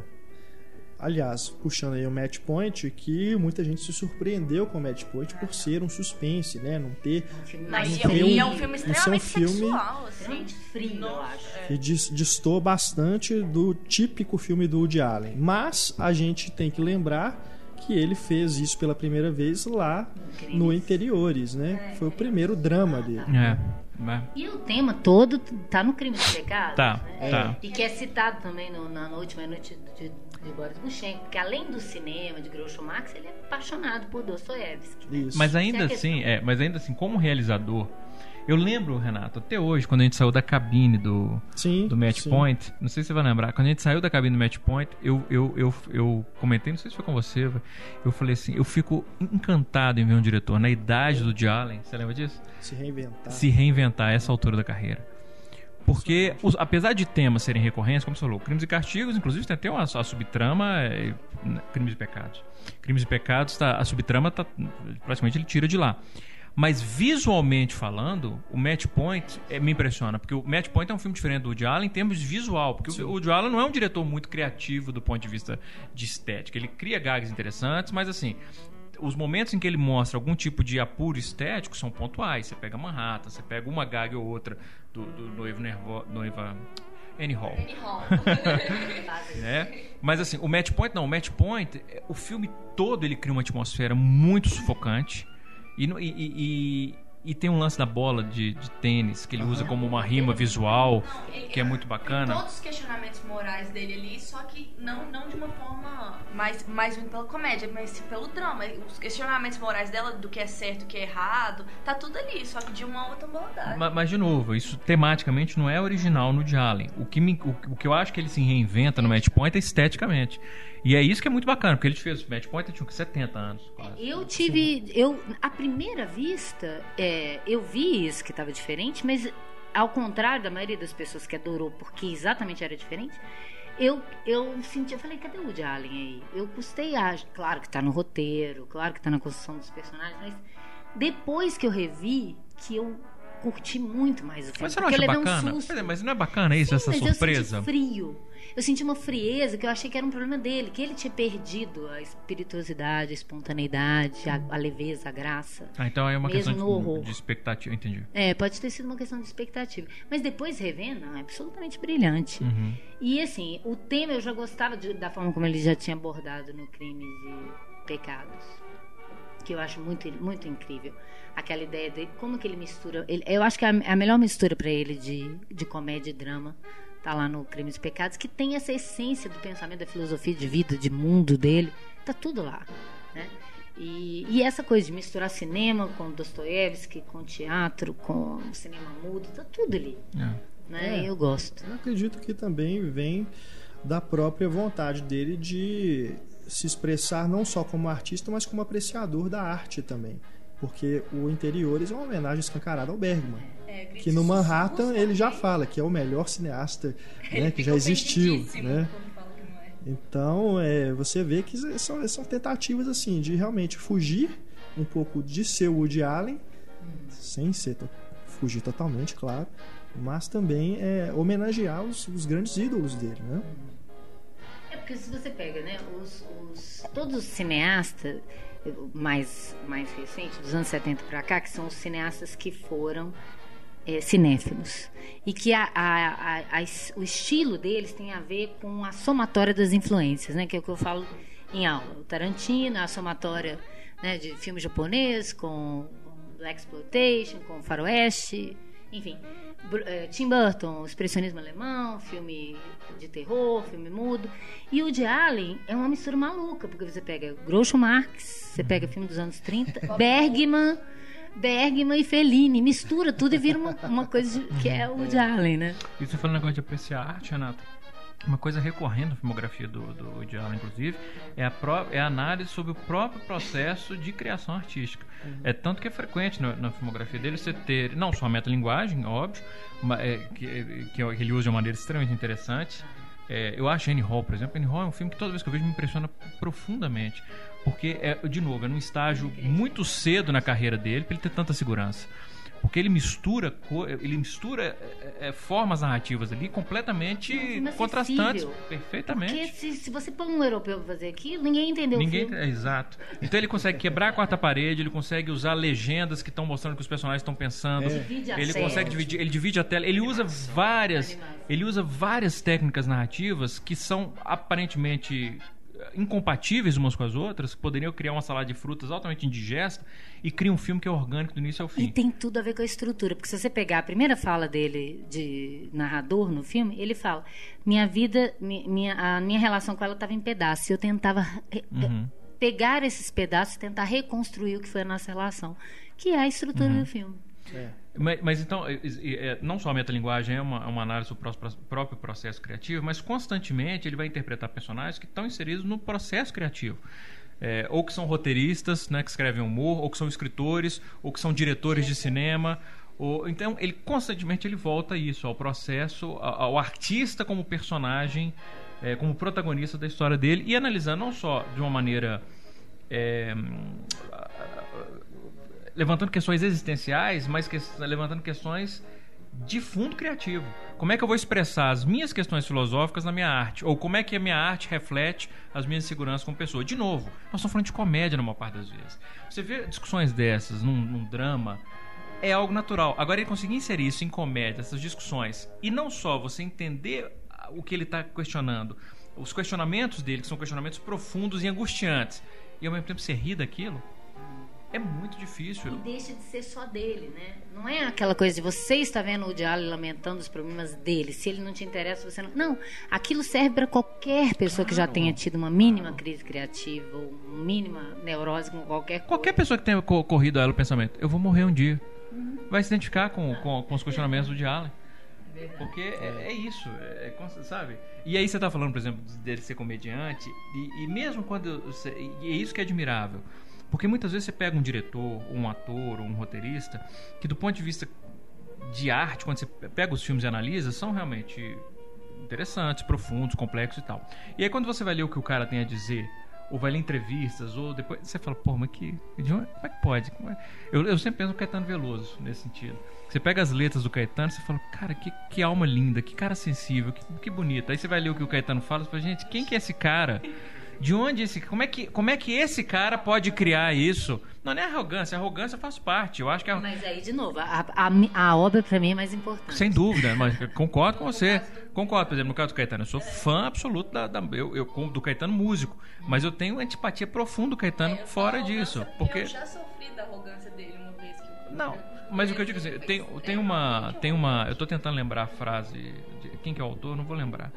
Aliás, puxando aí o Match Point, que muita gente se surpreendeu com o Match Point por ser um suspense, né? Não ter. É um filme Não, e, tem e é um- um filme é um extremamente filme- sexual, assim. frio, eu acho. é. que dis- distou bastante do típico filme do Woody Allen. Mas a gente tem que lembrar que ele fez isso pela primeira vez lá no Interiores, né? Foi o primeiro drama dele. É, mas- E o tema todo tá no crime de pecado. Tá, né? tá. E que é citado também no- na, na última noite de, de Boris Buchenko, porque além do cinema, de Groucho Marx, ele é apaixonado por Dostoiévski. né? Mas ainda Essa é assim, é, mas ainda assim, como realizador, eu lembro, Renato, até hoje, quando a gente saiu da cabine do, sim, do Match sim. Point, não sei se você vai lembrar, quando a gente saiu da cabine do Match Point, eu, eu, eu, eu comentei, não sei se foi com você, eu falei assim, eu fico encantado em ver um diretor na idade do Allen, você lembra disso? Se reinventar. Se reinventar a essa altura da carreira. Porque, os- apesar de temas serem recorrentes, como você falou, crimes e castigos, inclusive tem até uma a subtrama é, né, crimes e pecados. Crimes e pecados, tá, a subtrama tá, praticamente ele tira de lá. Mas visualmente falando, o Match Point é, me impressiona, porque o Match Point é um filme diferente do Woody Allen em termos de visual, porque o, o Woody Allen não é um diretor muito criativo do ponto de vista de estética. Ele cria gags interessantes, mas assim, os momentos em que ele mostra algum tipo de apuro estético são pontuais. Você pega Manhattan, você pega uma gag ou outra do, do noivo nervo, noiva Annie Hall [LAUGHS] né? Mas assim, o Match Point não, o Match Point, é, o filme todo ele cria uma atmosfera muito sufocante e, e, e- e- tem um lance da bola de, de tênis que ele usa como uma rima visual que é muito Tem bacana. todos os questionamentos morais dele ali, só que não, não de uma forma mais, mais vindo pela comédia, mas sim pelo drama. Os questionamentos morais dela, do que é certo e o que é errado, tá tudo ali, só que de uma outra modalidade. Ma- Mas, de novo, isso tematicamente não é original no de Allen. O que, me- o, o que eu acho que ele se reinventa no Match Point é esteticamente. E é isso que é muito bacana, porque ele fez o Match Point, tinha o quê? 70 anos. Quase. Eu tive. Eu, à primeira vista, é, eu vi isso que estava diferente, mas ao contrário da maioria das pessoas que adorou porque exatamente era diferente, eu, eu senti, eu falei, cadê o Woody Allen aí? Eu custei a. Claro que tá no roteiro, claro que tá na construção dos personagens, mas depois que eu revi, que eu curti muito mais o filme. Mas você não acha bacana? um é, Mas não é bacana isso, Sim, essa mas surpresa? Eu senti frio. Eu senti uma frieza que eu achei que era um problema dele, que ele tinha perdido a espirituosidade, a espontaneidade, a, a leveza, a graça. Ah, então é uma questão de, de expectativa, entendi. É, pode ter sido uma questão de expectativa. Mas depois revendo, é absolutamente brilhante. Uhum. E assim, o tema eu já gostava de- da forma como ele já tinha abordado no Crimes e Pecados. Que eu acho muito, muito incrível. Aquela ideia de como que ele mistura. ele- eu acho que a, a melhor mistura para ele de, de comédia e drama tá lá no Crimes e Pecados, que tem essa essência do pensamento, da filosofia de vida, de mundo dele. Tá tudo lá. Né? E, e essa coisa de misturar cinema com Dostoiévski, com teatro, com cinema mudo, tá tudo ali. É. Né? É. Eu gosto. Eu acredito que também vem da própria vontade dele de se expressar não só como artista, mas como apreciador da arte também. Porque o Interiores é uma homenagem escancarada ao Bergman. É, Que no Manhattan ele já fala que é o melhor cineasta [LAUGHS] né, que já existiu. Né? Então é, você vê que são, são tentativas assim de realmente fugir um pouco de ser o Woody Allen, sem ser fugir totalmente, claro, mas também é, homenagear os, os grandes ídolos dele, né? É porque se você pega, né, os, os- todos os cineastas mais, mais recentes, dos anos 70 para cá, que são os cineastas que foram eh, cinéfilos. E que a, a- a- o estilo deles tem a ver com a somatória das influências, né? Que é o que eu falo em aula. O Tarantino, a somatória né, de filme japonês com, com Black Exploitation, com faroeste, enfim. Eh, Tim Burton, o expressionismo alemão, filme de terror, filme mudo. E o de Allen é uma mistura maluca, porque você pega Groucho Marx, você pega filme dos anos 30, [LAUGHS] Bergman, Bergman e Fellini, mistura tudo e vira uma, uma coisa de- que é o de Allen, né? E você falando negócio de apreciar arte, Renato, uma coisa recorrente na filmografia do, do Woody Allen, inclusive, é a, pró- é a análise sobre o próprio processo de criação artística. É tanto que é frequente na, na filmografia dele você ter, não só a metalinguagem, óbvio, é, que, que ele usa de uma maneira extremamente interessante. É, eu acho Annie Hall, por exemplo, Annie Hall é um filme que toda vez que eu vejo me impressiona profundamente. Porque, é, de novo, é num estágio muito cedo na carreira dele para ele ter tanta segurança. Porque ele mistura, ele mistura é, é, formas narrativas ali completamente filme contrastantes. Perfeitamente. Porque se, se você põe um europeu pra fazer aquilo, ninguém entendeu Ninguém, é, exato. Então ele consegue quebrar a quarta parede, ele consegue usar legendas que estão mostrando o que os personagens estão pensando. É. Ele consegue dividir, ele divide a tela, ele usa várias, ele usa várias técnicas narrativas que são aparentemente incompatíveis umas com as outras, que poderiam criar uma salada de frutas altamente indigesta e cria um filme que é orgânico do início ao E fim. tem tudo a ver com a estrutura, porque se você pegar a primeira fala dele de narrador no filme, ele fala: minha vida, mi- minha, a minha relação com ela estava em pedaços. e Eu tentava Uhum. pegar esses pedaços e tentar reconstruir o que foi a nossa relação, que é a estrutura Uhum. do filme. Mas, mas então, é, não só a metalinguagem é uma, é uma análise do pró- próprio processo criativo, mas constantemente ele vai interpretar personagens que estão inseridos no processo criativo. É, ou que são roteiristas, né, que escrevem humor, ou que são escritores, ou que são diretores de cinema, ou então, ele constantemente ele volta a isso, ao processo, a- ao artista como personagem, é, como protagonista da história dele, e analisando não só de uma maneira. é, levantando questões existenciais, mas que- levantando questões de fundo criativo. Como é que eu vou expressar as minhas questões filosóficas na minha arte? Ou como é que a minha arte reflete as minhas inseguranças como pessoa? De novo, nós estamos falando de comédia maior parte das vezes. Você vê discussões dessas num, num drama, é algo natural. Agora, ele conseguir inserir isso em comédia, essas discussões, e não só você entender o que ele está questionando, os questionamentos dele, que são questionamentos profundos e angustiantes, e ao mesmo tempo você rir daquilo, é muito difícil. E deixa de ser só dele, né? Não é aquela coisa de você está vendo o Diário lamentando os problemas dele. Se ele não te interessa, você não. Não, aquilo serve para qualquer pessoa que já tenha tido uma mínima crise criativa ou uma mínima neurose com qualquer coisa. Qualquer pessoa que tenha co- corrido a ela o pensamento, eu vou morrer um dia, vai se identificar com, com, com os questionamentos do Allen. Porque é, é isso, é, é sabe? E aí você tá falando, por exemplo, dele ser comediante, e, e mesmo quando. E é isso que é admirável. Porque muitas vezes você pega um diretor, um ator, ou um roteirista, que do ponto de vista de arte, quando você pega os filmes e analisa, são realmente interessantes, profundos, complexos e tal. E aí quando você vai ler o que o cara tem a dizer, ou vai ler entrevistas, ou depois você fala, pô, mas que. Como é que pode? É? Eu, eu sempre penso no Caetano Veloso nesse sentido. Você pega as letras do Caetano você fala, cara, que, que alma linda, que cara sensível, que, que bonito. Aí você vai ler o que o Caetano fala e fala, gente, quem que é esse cara? De onde esse. Como é que, como é que esse cara pode criar isso? Não, não é arrogância, a arrogância faz parte. Eu acho que a, Mas aí, de novo, a, a, a obra para mim é mais importante. sem dúvida, mas concordo com você. Concordo, por exemplo, no caso do Caetano, eu sou fã absoluto da, da- eu, eu, do Caetano músico, mas eu tenho antipatia profunda do Caetano fora disso, porque Eu já sofri da arrogância dele uma vez que eu- não, mas o que eu digo assim, tem, tem uma tem uma, eu tô tentando lembrar a frase de quem que é o autor, não vou lembrar.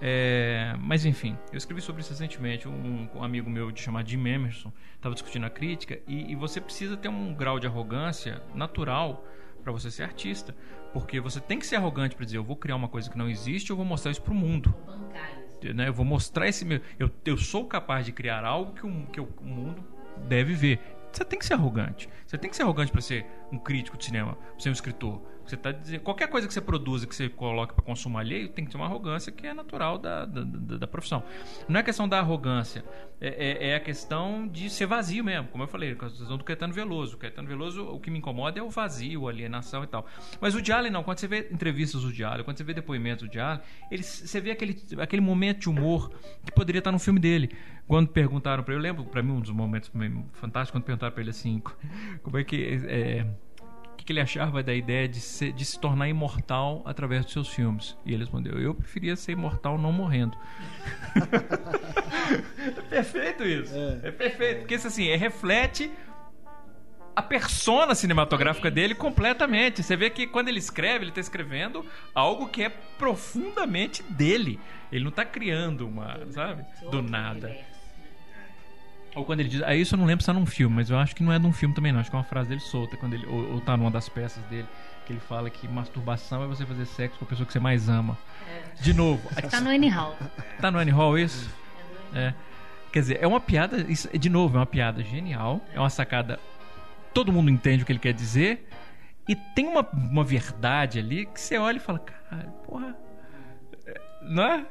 É, mas enfim, eu escrevi sobre isso recentemente. Um, um amigo meu de chamado Jim Emerson estava discutindo a crítica e, e você precisa ter um grau de arrogância natural para você ser artista, porque você tem que ser arrogante para dizer eu vou criar uma coisa que não existe, eu vou mostrar isso pro mundo né? Eu vou mostrar esse meu. Eu, eu sou capaz de criar algo que o, que o mundo deve ver. Você tem que ser arrogante. Você tem que ser arrogante para ser um crítico de cinema, pra ser um escritor. Você tá dizendo, qualquer coisa que você produza, que você coloque para consumo alheio, tem que ter uma arrogância que é natural da, da, da- da profissão. Não é questão da arrogância, é, é- é a questão de ser vazio mesmo. Como eu falei, a questão do Caetano Veloso. O Caetano Veloso, o que me incomoda é o vazio, a alienação e tal. Mas o Diallo não. Quando você vê entrevistas do Diallo, quando você vê depoimentos do Diallo, ele, você vê aquele, aquele momento de humor que poderia estar no filme dele. Quando perguntaram para ele, eu lembro para mim um dos momentos fantásticos quando perguntaram para ele assim, [LAUGHS] como é que é, que que ele achava da ideia de, ser- de se tornar imortal através dos seus filmes. E ele respondeu: Eu preferia ser imortal não morrendo. é [LAUGHS] perfeito isso. É, perfeito. Porque isso assim, é, reflete a persona cinematográfica dele completamente. Você vê que quando ele escreve, ele está escrevendo algo que é profundamente dele. Ele não está criando uma, sabe? Do nada. Ou quando ele diz. Ah, isso eu não lembro se tá num filme, mas eu acho que não é de um filme também, não. Acho que é uma frase dele solta, quando ele, ou, ou tá numa das peças dele, que ele fala que masturbação é você fazer sexo com a pessoa que você mais ama. De novo. Tá no Anyhow. Tá no Annie Hall isso? É. Quer dizer, é uma piada. Isso, de novo, é uma piada genial. É uma sacada. Todo mundo entende o que ele quer dizer. E tem uma, uma verdade ali que você olha e fala, cara, porra. é, Não é?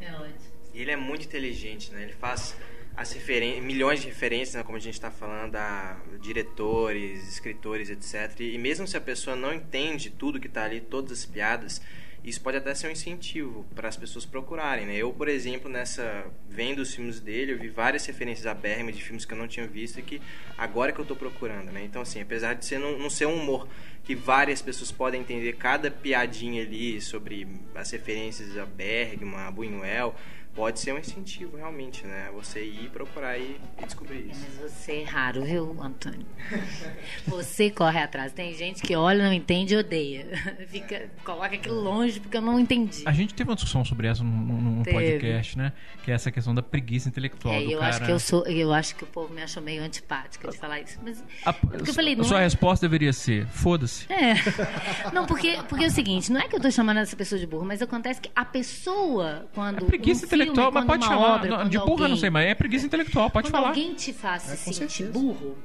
É ótimo. E ele é muito inteligente, né? Ele faz as milhões de referências, né? como a gente está falando, a diretores, escritores, etc. E mesmo se a pessoa não entende tudo que está ali, todas as piadas, isso pode até ser um incentivo para as pessoas procurarem, né? Eu, por exemplo, nessa vendo os filmes dele, eu vi várias referências a Bergman de filmes que eu não tinha visto e que agora que eu estou procurando, né? Então, assim, apesar de ser não, não ser um humor que várias pessoas podem entender cada piadinha ali sobre as referências a Bergman, a Buñuel, pode ser um incentivo realmente, né? Você ir procurar e, e descobrir isso. Mas você é raro, viu, Antônio? [LAUGHS] Você corre atrás. Tem gente que olha, não entende e odeia. [LAUGHS] Fica, coloca aquilo longe porque eu não entendi. A gente teve uma discussão sobre essa num, num- podcast, né? Que é essa questão da preguiça intelectual É, do eu cara. acho que eu sou, eu acho que o povo me achou meio antipática de falar isso. Mas A, porque eu falei, a não sua é- resposta deveria ser: foda-se. É. [LAUGHS] Não, porque, porque é o seguinte, não é que eu tô chamando essa pessoa de burra, mas acontece que a pessoa, quando. É preguiça um filme, intelectual, mas pode chamar. Obra, não, de burra alguém, não sei, mas é preguiça intelectual, pode quando falar. alguém te faz É, se com sentir certeza. burro,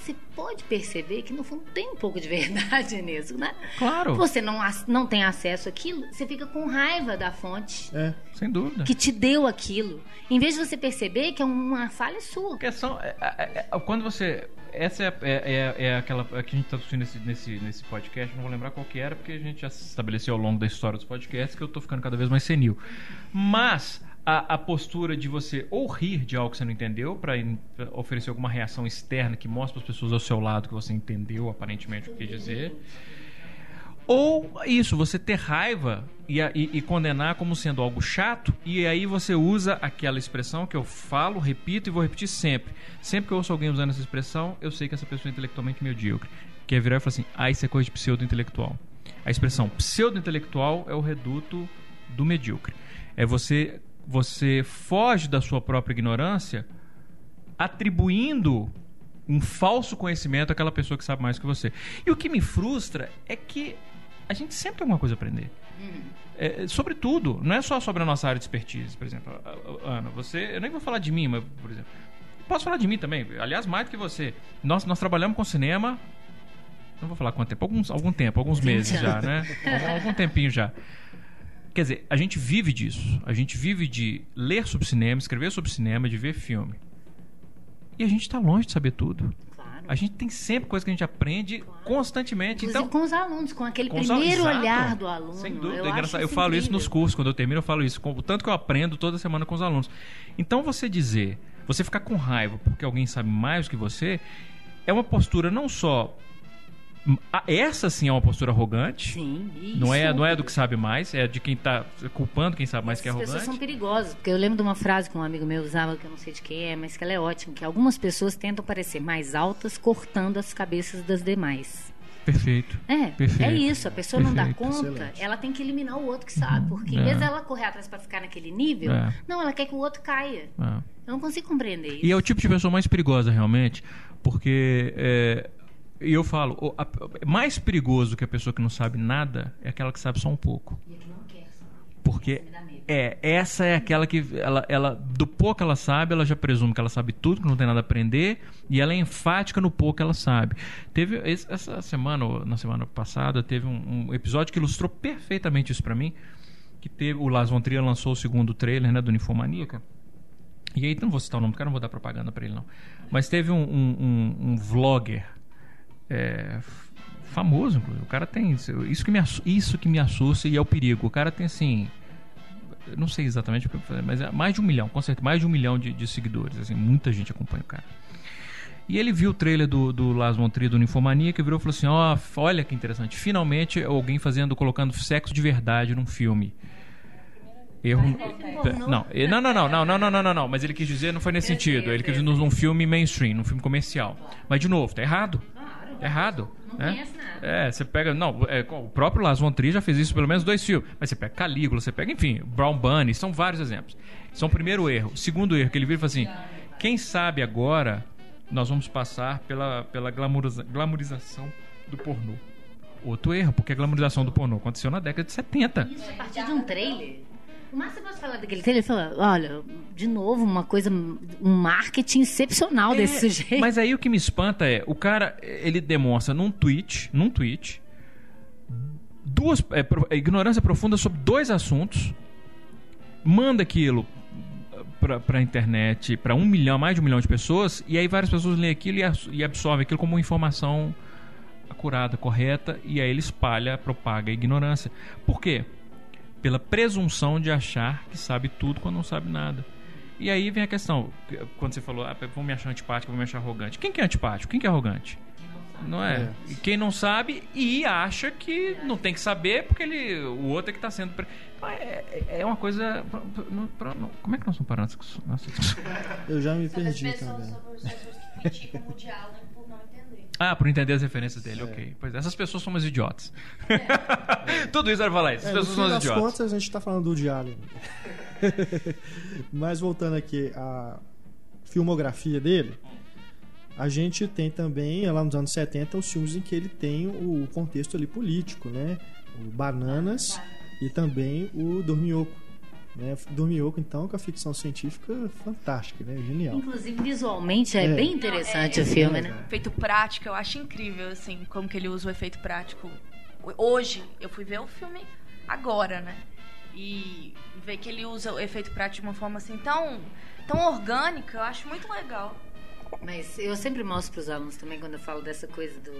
você pode perceber que no fundo tem um pouco de [LAUGHS] verdade nisso, né? Claro. Você não, não tem acesso àquilo, você fica com raiva da fonte É. Sem dúvida. que te deu aquilo. Em vez de você perceber que é uma falha sua. A questão é, é- é- quando você essa é, é, é, é aquela é que a gente está discutindo nesse, nesse, nesse podcast não vou lembrar qual que era porque a gente já se estabeleceu ao longo da história dos podcasts que eu tô ficando cada vez mais senil mas a, a postura de você ou rir de algo que você não entendeu para oferecer alguma reação externa que mostre para as pessoas ao seu lado que você entendeu aparentemente o que dizer ou isso, você ter raiva e, e- e condenar como sendo algo chato, e aí você usa aquela expressão que eu falo, repito e vou repetir sempre. Sempre que eu ouço alguém usando essa expressão, eu sei que essa pessoa é intelectualmente medíocre. Que é virar e falar assim: ah, isso é coisa de pseudo-intelectual. A expressão pseudo-intelectual é o reduto do medíocre. É você, você foge da sua própria ignorância atribuindo um falso conhecimento àquela pessoa que sabe mais que você. E o que me frustra é que a gente sempre tem alguma coisa a aprender. É, sobre tudo, não é só sobre a nossa área de expertise, por exemplo. Ana, você, eu nem vou falar de mim, mas, por exemplo, posso falar de mim também, aliás, mais do que você. Nós, nós trabalhamos com cinema, não vou falar quanto tempo, alguns, algum tempo, alguns meses já, né? Algum, algum tempinho já. Quer dizer, a gente vive disso. A gente vive de ler sobre cinema, escrever sobre cinema, de ver filme. E a gente está longe de saber tudo. Claro. A gente tem sempre coisa que a gente aprende constantemente. Inclusive Então, com os alunos, com aquele com al- primeiro Exato. olhar do aluno. Sem dúvida. Eu, é engraçado. Eu isso falo isso incrível. nos cursos. Quando eu termino, eu falo isso. Com o tanto que eu aprendo toda semana com os alunos. Então, você dizer, você ficar com raiva porque alguém sabe mais do que você, é uma postura não só. Essa sim é uma postura arrogante. Sim, isso. Não é, não é do que sabe mais, é de quem está culpando quem sabe mais que é As pessoas arrogante. são perigosas, porque eu lembro de uma frase que um amigo meu usava, que eu não sei de quem é, mas que ela é ótima, que algumas pessoas tentam parecer mais altas cortando as cabeças das demais. Perfeito. É, Perfeito. é isso. A pessoa não dá Perfeito. conta, Excelente. ela tem que eliminar o outro que sabe. Porque em É. vez dela correr atrás para ficar naquele nível, É. não, ela quer que o outro caia. Ah. Eu não consigo compreender isso. E é o tipo de pessoa mais perigosa, realmente, porque. E eu falo, o- a- mais perigoso que a pessoa que não sabe nada é aquela que sabe só um pouco. E aqui não quer. Porque dá medo. é, essa é aquela que ela, ela do pouco que ela sabe, ela já presume que ela sabe tudo, que não tem nada a aprender, e ela é enfática no pouco que ela sabe. Teve essa semana, ou na semana passada, teve um, um episódio que ilustrou perfeitamente isso pra mim, que teve o Las von Trier lançou o segundo trailer, né, do Ninfomaníaca. E aí, não vou citar o nome do cara, não vou dar propaganda pra ele, não. Mas teve um, um- um vlogger é, famoso, inclusive. O cara tem. Isso que, me, isso que me assusta e é o perigo. O cara tem assim. Não sei exatamente, o que eu mas é mais de um milhão, com certeza, mais de um milhão de, de seguidores. Assim, muita gente acompanha o cara. E ele viu o trailer do, do Las von Trier do Ninfomania que virou e falou assim: Ó, olha que interessante, finalmente alguém fazendo, colocando sexo de verdade num filme. Erro. Não, não, não, não, não, não, não, não, não, não, mas ele quis dizer, não foi nesse sentido. Ele quis dizer num filme mainstream, num filme comercial. Mas, de novo, tá errado. Errado. Não né? conhece nada. É, você pega. Não, é, o próprio Las von Trier já fez isso pelo menos dois filmes. Mas você pega Calígula, você pega, enfim, Brown Bunny, são vários exemplos. É o primeiro erro. Segundo erro, que ele vira e fala assim: quem sabe agora nós vamos passar pela, pela glamuriza- glamorização do pornô. Outro erro, porque a glamorização do pornô aconteceu na década de 70. Isso a partir de um trailer. O Márcio pode falar daquele trailer falar, olha, de novo, uma coisa, um marketing excepcional desse É, sujeito. Mas aí o que me espanta é, o cara, ele demonstra num tweet, num tweet, duas, é, pro- é, ignorância profunda sobre dois assuntos, manda aquilo pra, pra internet, pra um milhão, mais de um milhão de pessoas, e aí várias pessoas leem aquilo e, e absorvem aquilo como uma informação acurada, correta, e aí ele espalha, propaga a ignorância. Por quê? Pela presunção de achar que sabe tudo quando não sabe nada. E aí vem a questão, quando você falou, ah, vão me achar antipático, vão me achar arrogante. Quem que é antipático? Quem que é arrogante? Não é? É. E Quem não sabe e acha que não tem que saber porque ele, o outro é que está sendo. pre- Então, É, é- é uma coisa. não- não- como é que nós discussão? Nossa discussão? Eu já me perdi pessoas, também. são as pessoas que criticam o Woody Allen por não entender. Ah, por entender as referências dele, É. ok. Pois é, essas pessoas são umas idiotas. [LAUGHS] Tudo isso era falar isso. É, As no pessoas são umas idiotas. contas, a gente tá falando do Diário. [LAUGHS] Mas voltando aqui à filmografia dele, a gente tem também, lá nos anos 70, os filmes em que ele tem o contexto ali político, né? O Bananas e também o Dorminhoco. Né? Dormioco, então, com a ficção científica fantástica, né? Genial. Inclusive, visualmente é, É. bem interessante Não, o é- filme, é, né? cara. efeito prático, eu acho incrível, assim, como que ele usa o efeito prático. Hoje, eu fui ver o filme agora, né? E ver que ele usa o efeito prático de uma forma assim tão, tão orgânica, eu acho muito legal. Mas eu sempre mostro para os alunos também, quando eu falo dessa coisa do,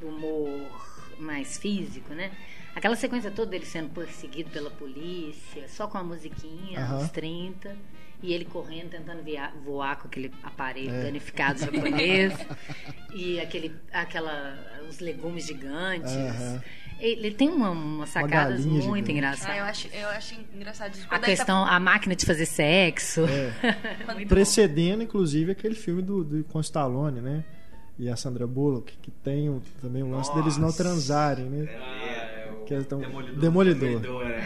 do humor mais físico, né? Aquela sequência toda dele sendo perseguido pela polícia, só com a musiquinha, Aham. anos 30, e ele correndo, tentando via- voar com aquele aparelho É. danificado japonês, [LAUGHS] e aquele, aquela, os legumes gigantes. Ele tem uma, umas sacadas galinha muito gigante. engraçadas. Ah, eu acho, eu acho engraçado isso. A tá- questão, a máquina de fazer sexo. É. [LAUGHS] Bom. Precedendo, inclusive, aquele filme do, do com Stallone, né? E a Sandra Bullock, que tem o- também o lance deles não Nossa. transarem, né? É, Que é tão- Demolidor. Demolidor. é.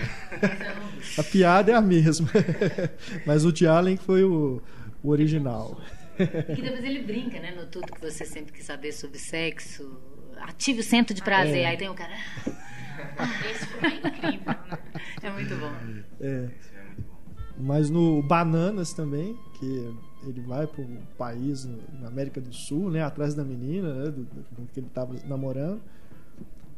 A piada é a mesma. [LAUGHS] Mas o de Allen foi o, o original. E que depois ele brinca, né? No tudo que você sempre quis saber sobre sexo. Ative o centro de prazer. É. Aí tem um cara. [LAUGHS] Esse filme é incrível, né? É muito bom. É. É. Mas no Bananas também, que ele vai para um país na América do Sul, né, atrás da menina, né, do, do que ele estava namorando,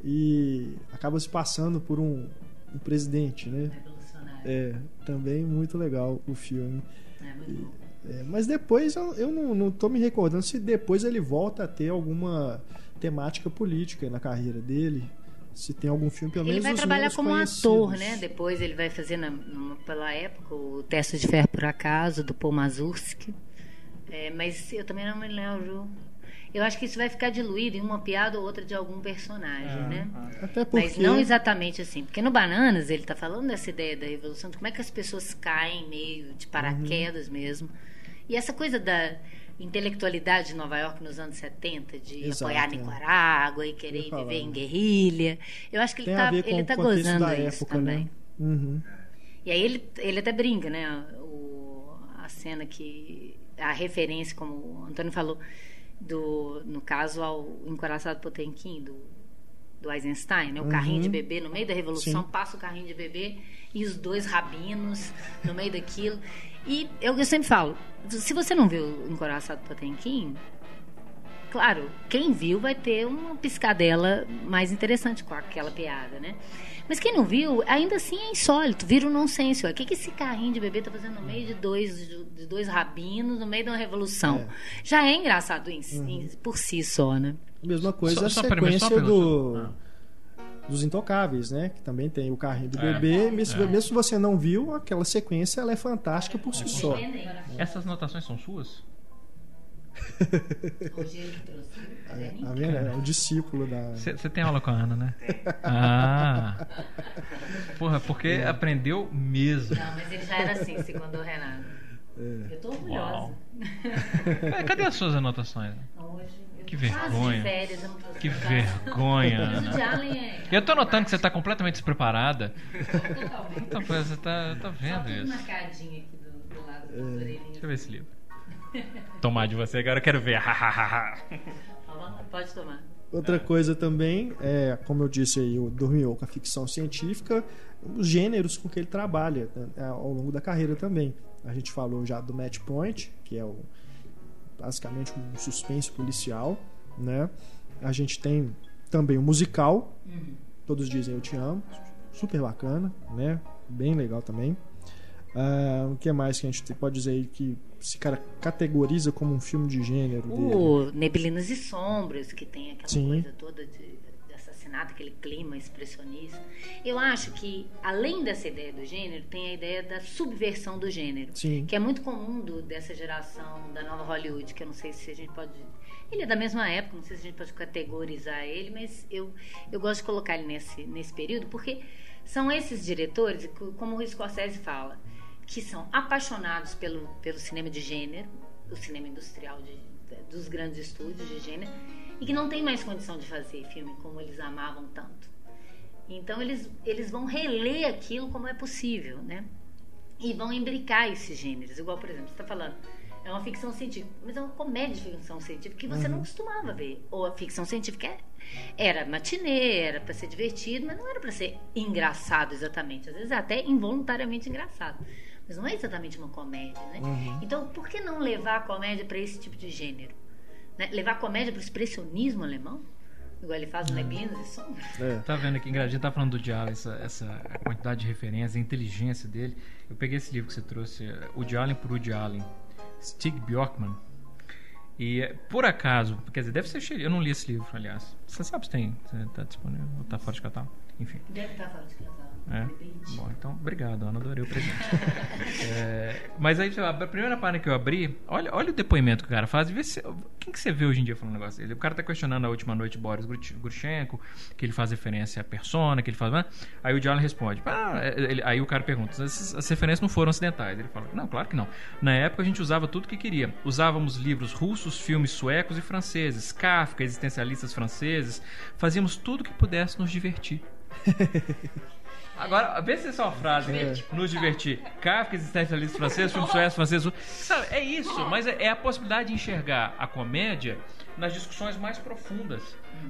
e acaba se passando por um, um presidente, né? Revolucionário. É, também muito legal o filme. É muito bom. É, mas depois eu, eu não, não tô me recordando se depois ele volta a ter alguma temática política na carreira dele. Se tem algum filme, pelo Ele menos vai os trabalhar como conhecidos. ator, né? Depois ele vai fazer, na, numa- pela época, o Teste de Ferro por Acaso, do Paul Mazursky. É, mas eu também não me lembro. Eu acho que isso vai ficar diluído em uma piada ou outra de algum personagem, né? Até porque Mas não exatamente assim. Porque no Bananas ele está falando dessa ideia da revolução, de como é que as pessoas caem meio de paraquedas Uhum. mesmo. E essa coisa da intelectualidade de Nova York nos anos 70, de Exato, apoiar é. Nicarágua e querer falar, viver em né? guerrilha. Eu acho que ele está ele tá gozando da isso época, também. né? Uhum. E aí ele, ele até brinca, né? O, a cena que. A referência, como o Antônio falou, do, no caso ao Encoraçado Potemkin, do, do Eisenstein, né? O Uhum. carrinho de bebê, no meio da Revolução, Sim. passa o carrinho de bebê e os dois rabinos no meio daquilo. E eu, eu sempre falo, se você não viu o Encoraçado Potemkin, claro, quem viu vai ter uma piscadela mais interessante com aquela piada, né? Mas quem não viu, ainda assim é insólito, vira um nonsense. O que, que esse carrinho de bebê tá fazendo no meio de dois, de dois rabinos, no meio de uma revolução? É. Já é engraçado em, em- por si só, né? Mesma coisa Só- a só sequência do, pergunta. dos Intocáveis, né? Que também tem o carrinho do É, bebê. Mesmo, é. mesmo se você não viu, aquela sequência ela é fantástica por si só. Essas notações são suas? Hoje ele trouxe. Tá vendo? É o discípulo da. Você tem aula com a Ana, né? Ah. Porra, porque aprendeu mesmo. Não, mas ele já era assim, segundo o Renato. Eu tô orgulhosa. Uau. É, cadê as suas anotações? Hoje, eu Que vergonha. de férias, eu não trouxe Que vergonha, Ana. é. Eu tô notando que você tá completamente despreparada. Totalmente. Tá, você tá, tá Só vendo tudo isso? marcadinho aqui do, do lado orelhinhas. Deixa eu ver esse livro. Tomar de você agora eu quero ver. [LAUGHS] Pode tomar. Outra coisa também é, como eu disse aí, o Dormiu com a ficção científica, os gêneros com que ele trabalha né, ao longo da carreira também. A gente falou já do Match Point, que é o, basicamente um suspense policial, né? A gente tem também o musical, Todos Dizem Eu Te Amo, super bacana, né? Bem legal também. Ah, o que mais que a gente pode dizer aí que se cara- categoriza como um filme de gênero dele? O Neblinas e Sombras, que tem aquela Sim. coisa toda de, de assassinato, aquele clima expressionista. Eu acho que, além dessa ideia do gênero, tem a ideia da subversão do gênero. Sim. Que é muito comum do- dessa geração da nova Hollywood, que eu não sei se a gente pode. Ele é da mesma época, não sei se a gente pode categorizar ele, mas eu, eu gosto de colocar ele nesse, nesse período, porque são esses diretores, co- como o Scorsese fala, que são apaixonados pelo, pelo cinema de gênero, o cinema industrial de- dos grandes estúdios de gênero, e que não tem mais condição de fazer filme como eles amavam tanto. Então eles, eles vão reler aquilo como é possível, né? E vão imbricar esses gêneros. Igual, por exemplo, você está falando É uma ficção científica, mas é uma comédia de ficção científica que você não costumava ver. Ou a ficção científica é- era matinê, era para ser divertido, mas não era para ser engraçado exatamente. Às vezes é até involuntariamente engraçado. Mas não é exatamente uma comédia, né? Então, por que não levar a comédia para esse tipo de gênero? Né? Levar a comédia para o expressionismo alemão? Igual ele faz no Neblinas e Sombras. É. Tá vendo aqui, a gente tá falando do Diallo, essa, essa quantidade de referências, a inteligência dele. Eu peguei esse livro que você trouxe, O Allen por Woody Allen, Stig Bjorkman. E por acaso, quer dizer, deve ser cheio. Eu não li esse livro, aliás. Você sabe se tem, se tá disponível, ou tá fora de catálogo? Enfim. Deve estar fora de casal. É? Bom, então, obrigado, Ana, adorei o presente. [LAUGHS] É, mas aí, a primeira página que eu abri, olha, olha o depoimento que o cara faz e vê se. Quem que você vê hoje em dia falando um negócio dele? O cara tá questionando a última noite Boris Grushenko, que ele faz referência à persona, que ele faz. né? Aí o Diallo responde. "Ah, ele- aí o cara pergunta: "Essas- as referências não foram ocidentais? Ele fala: Não, claro que não. Na época a gente usava tudo que queria. Usávamos livros russos, filmes suecos e franceses, Kafka, existencialistas franceses. Fazíamos tudo que pudesse nos divertir. [LAUGHS] Agora, vê se é uma frase, né? Nos divertir. Kafka, existencialista francês, filme sueco, francês. Sabe, é isso, mas é, é a possibilidade de enxergar a comédia nas discussões mais profundas.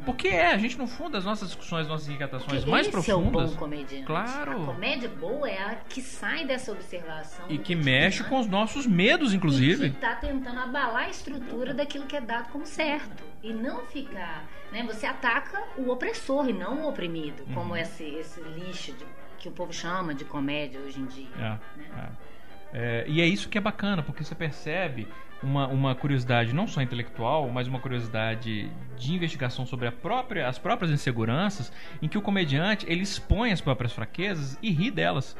Porque é, a gente no fundo, as nossas discussões, nossas inquietações mais esse profundas. é o bom comediante. Claro. A comédia boa é a que sai dessa observação. E que mexe com os nossos medos, E inclusive. que tá tentando abalar a estrutura daquilo que é dado como certo. E não ficar. Né, você ataca o opressor e não o oprimido, Uhum. como esse, esse lixo de- que o povo chama de comédia hoje em dia. É, né? é. É, e é isso que é bacana, porque você percebe uma, uma curiosidade não só intelectual, mas uma curiosidade de investigação sobre a própria, as próprias inseguranças, em que o comediante ele expõe as próprias fraquezas e ri delas.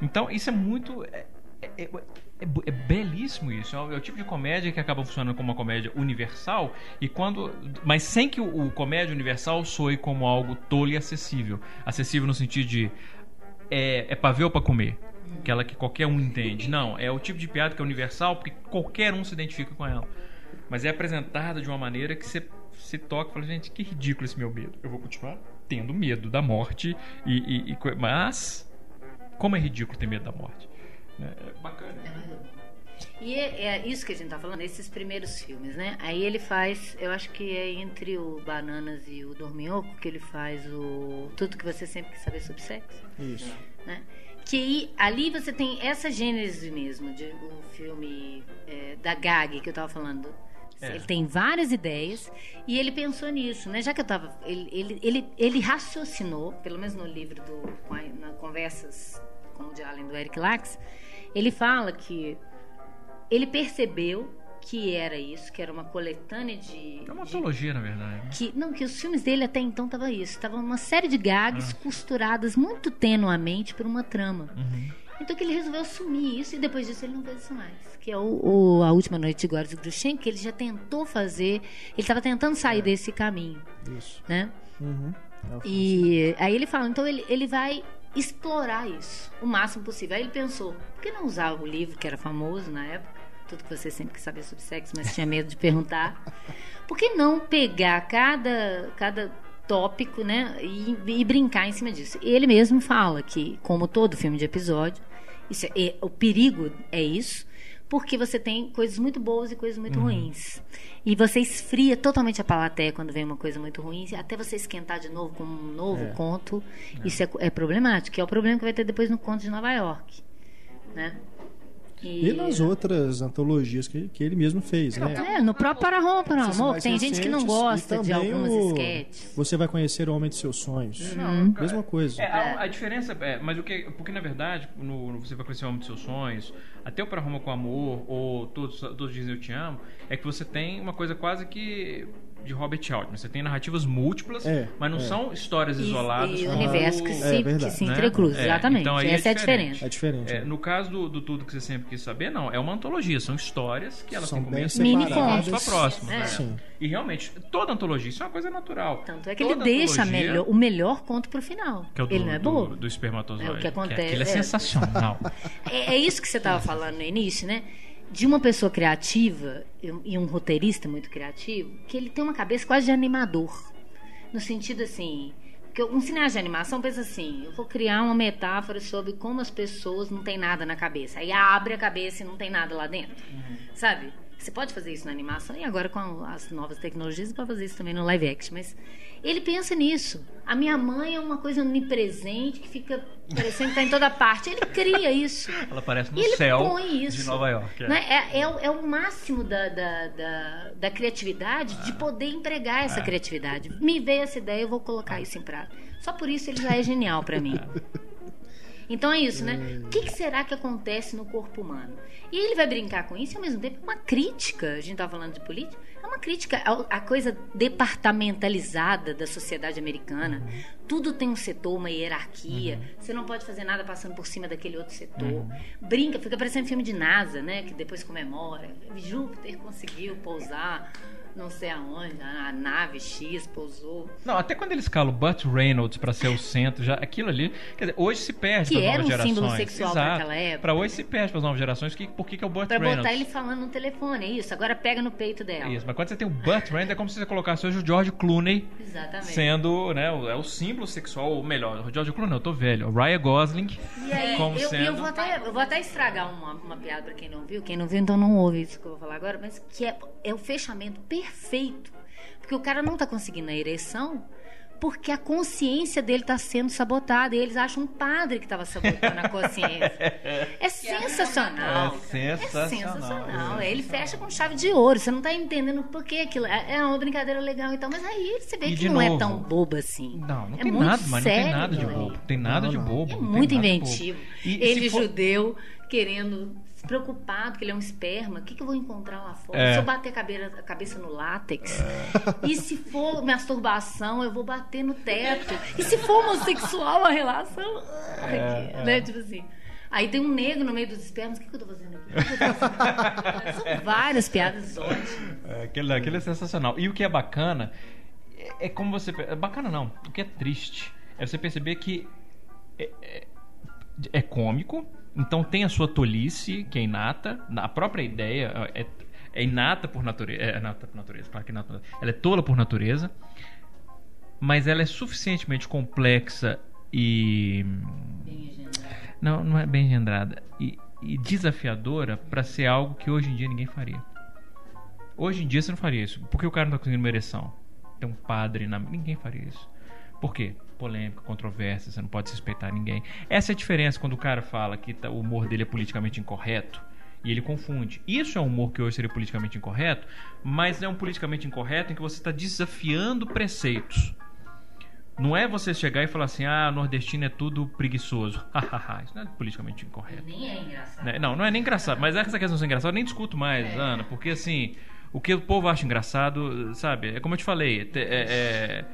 Então isso é muito. É, é- é- é é belíssimo isso. É o, é o tipo de comédia que acaba funcionando como uma comédia universal e quando, mas sem que o, o comédia universal soe como algo tolo e acessível. Acessível no sentido de é, é pra ver ou pra comer? Aquela que qualquer um entende. Não, é o tipo de piada que é universal porque qualquer um se identifica com ela. Mas é apresentada de uma maneira que você se toca e fala, gente, que ridículo esse meu medo. Eu vou continuar tendo medo da morte, e, e- e mas como é ridículo ter medo da morte. É, é bacana. E é, é isso que a gente tá falando, esses primeiros filmes, né? Aí ele faz, eu acho que é entre o Bananas e o Dorminhoco que ele faz o Tudo que você sempre quis saber sobre sexo. Isso. né? Que ali você tem essa gênese mesmo, de o filme é, da Gag que eu tava falando. É. Ele tem várias ideias e ele pensou nisso, né? Já que eu tava. Ele, ele, ele, ele raciocinou, pelo menos no livro do. na Conversas com o de Allen do Eric Lax, ele fala que ele percebeu que era isso, que era uma coletânea de. É uma de antologia, na verdade. né? que não que os filmes dele até então tava isso tava uma série de gags costuradas muito tenuamente por uma trama então que ele resolveu assumir isso e depois disso ele não fez isso mais que é o, o- a última noite de Boris Grushenko que ele já tentou fazer ele estava tentando sair desse caminho Isso. né Uhum. É e aí ele fala então ele, ele vai explorar isso o máximo possível aí ele pensou por que não usar o livro que era famoso na época tudo que você sempre quis saber sobre sexo mas tinha medo de perguntar por que não pegar cada, cada tópico, né, e, e brincar em cima disso? Ele mesmo fala que, como todo filme de episódio, isso é- é- o perigo é isso, porque você tem coisas muito boas e coisas muito ruins. E você esfria totalmente a plateia quando vem uma coisa muito ruim, até você esquentar de novo com um novo É. conto. Isso é, é problemático, que é o problema que vai ter depois no conto de Nova York. Né? E nas outras antologias que, que ele mesmo fez, né? É, no próprio Para Roma, para Essas Amor, tem gente que não gosta e de algumas o esquetes. Você vai conhecer o Homem de Seus Sonhos. Uhum. Mesma coisa. É, a, a diferença é, mas o que, porque na verdade, no, no Você Vai Conhecer o Homem dos Seus Sonhos, até o Para Roma com Amor, ou Todos, Todos Dizem Eu Te Amo, é que você tem uma coisa quase que de Robert Altman. Você tem narrativas múltiplas, É, mas não é. são histórias E, isoladas. e como- universo que É se, que verdade. se né? entrecruzam, É, exatamente. então aí é Essa é a diferente. diferença. É diferente. É, né? no caso do, do Tudo Que Você Sempre Quis Saber, não. É uma antologia. São histórias que elas São têm começo, e próxima. É. né? Sim. E realmente, toda antologia, isso é uma coisa natural. Tanto é que Toda ele deixa melhor- o melhor conto pro final. Que é o do, ele não é do, bobo. do espermatozoide. É o que acontece, aquilo é, é. sensacional. [LAUGHS] É, é isso que você estava falando no início, né? De uma pessoa criativa e um- roteirista muito criativo, que ele tem uma cabeça quase de animador. No sentido assim. Porque um cineasta de animação pensa assim: eu vou criar uma metáfora sobre como as pessoas não têm nada na cabeça. Aí abre a cabeça e não tem nada lá dentro. sabe? Você pode fazer isso na animação e agora com as novas tecnologias você pode fazer isso também no live action, mas ele pensa nisso. A minha mãe é uma coisa onipresente que fica parecendo que está em toda parte. Ele cria isso. [LAUGHS] Ela aparece no E ele céu põe isso. de Nova York. é. Né? É, é, o- é o máximo da, da, da, da criatividade de poder empregar essa criatividade. Me veio essa ideia, eu vou colocar isso em prática. Só por isso ele já é genial para mim. [LAUGHS] Então é isso, né? O que, que será que acontece no corpo humano? E ele vai brincar com isso e ao mesmo tempo é uma crítica. A gente estava falando de política, é uma crítica à coisa departamentalizada da sociedade americana. Tudo tem um setor, uma hierarquia. Você não pode fazer nada passando por cima daquele outro setor. Brinca, fica parecendo filme de NASA, né? Que depois comemora. Júpiter conseguiu pousar não sei aonde, a nave X pousou. Não, até quando ele escala o Burt Reynolds pra ser o centro, já aquilo ali, quer dizer, hoje se perde Que para era novas um gerações. símbolo sexual pra Exato. aquela época. Pra hoje se perde para as novas gerações, que, por que, que é o Burt Pra Reynolds? botar ele falando no telefone, é isso. Agora pega no peito dela. Isso, mas quando você tem o Burt Reynolds, é como se você colocasse hoje o George Clooney Exatamente. sendo, né, o, é o símbolo sexual, ou melhor, o George Clooney, eu tô velho, o Ryan Gosling, E aí, [LAUGHS] como eu, sendo... eu, vou até, eu vou até estragar uma, uma piada pra quem não viu. Quem não viu, então não ouve isso que eu vou falar agora. Mas que é, é o fechamento perfeito. Porque o cara não tá conseguindo a ereção porque a consciência dele tá sendo sabotada. E eles acham um padre que tava sabotando a consciência. [LAUGHS] É sensacional. É sensacional. É sensacional. Ele fecha com chave de ouro. Você não tá entendendo por que aquilo. É é uma brincadeira legal e tal. Mas aí você vê E que não é novo, tão bobo assim. Não, não é tem nada, mas não tem nada de bobo. Tem nada Não, de bobo. É muito inventivo. ele, for- judeu, querendo, preocupado que ele é um esperma. O que, que eu vou encontrar lá fora? É. Se eu bater a cabeça, a cabeça no látex? E se for masturbação, eu vou bater no teto? E se for homossexual a relação? É, né? Tipo assim. Aí tem um negro no meio dos espermas. O que, que eu tô fazendo aqui? Tô fazendo? [LAUGHS] São várias piadas ótimas. É, aquele, aquele é sensacional. E o que é bacana é, é como você. É bacana não. O que é triste é você perceber que é, é- é cômico, então tem a sua tolice, que é inata, a própria ideia é, é inata por natureza. É inata por natureza, claro que é inata. Ela é tola por natureza, mas ela é suficientemente complexa e. Não, não é bem engendrada. E, e desafiadora pra ser algo que hoje em dia ninguém faria. Hoje em dia você não faria isso. Por que o cara não tá conseguindo uma ereção? Tem um padre na. Ninguém faria isso. Por quê? Polêmica, controvérsia, você não pode suspeitar ninguém. Essa é a diferença quando o cara fala que tá- o humor dele é politicamente incorreto. E ele confunde. Isso é um humor que hoje seria politicamente incorreto, mas é um politicamente incorreto em que você está desafiando preceitos. Não é você chegar e falar assim, ah, nordestino é tudo preguiçoso. [LAUGHS] Isso não é politicamente incorreto. Nem é engraçado. Né? Não, não é nem engraçado. Mas essa questão de ser engraçado eu nem discuto mais, Ana. Porque assim, o que o povo acha engraçado, sabe? É como eu te falei. É, é-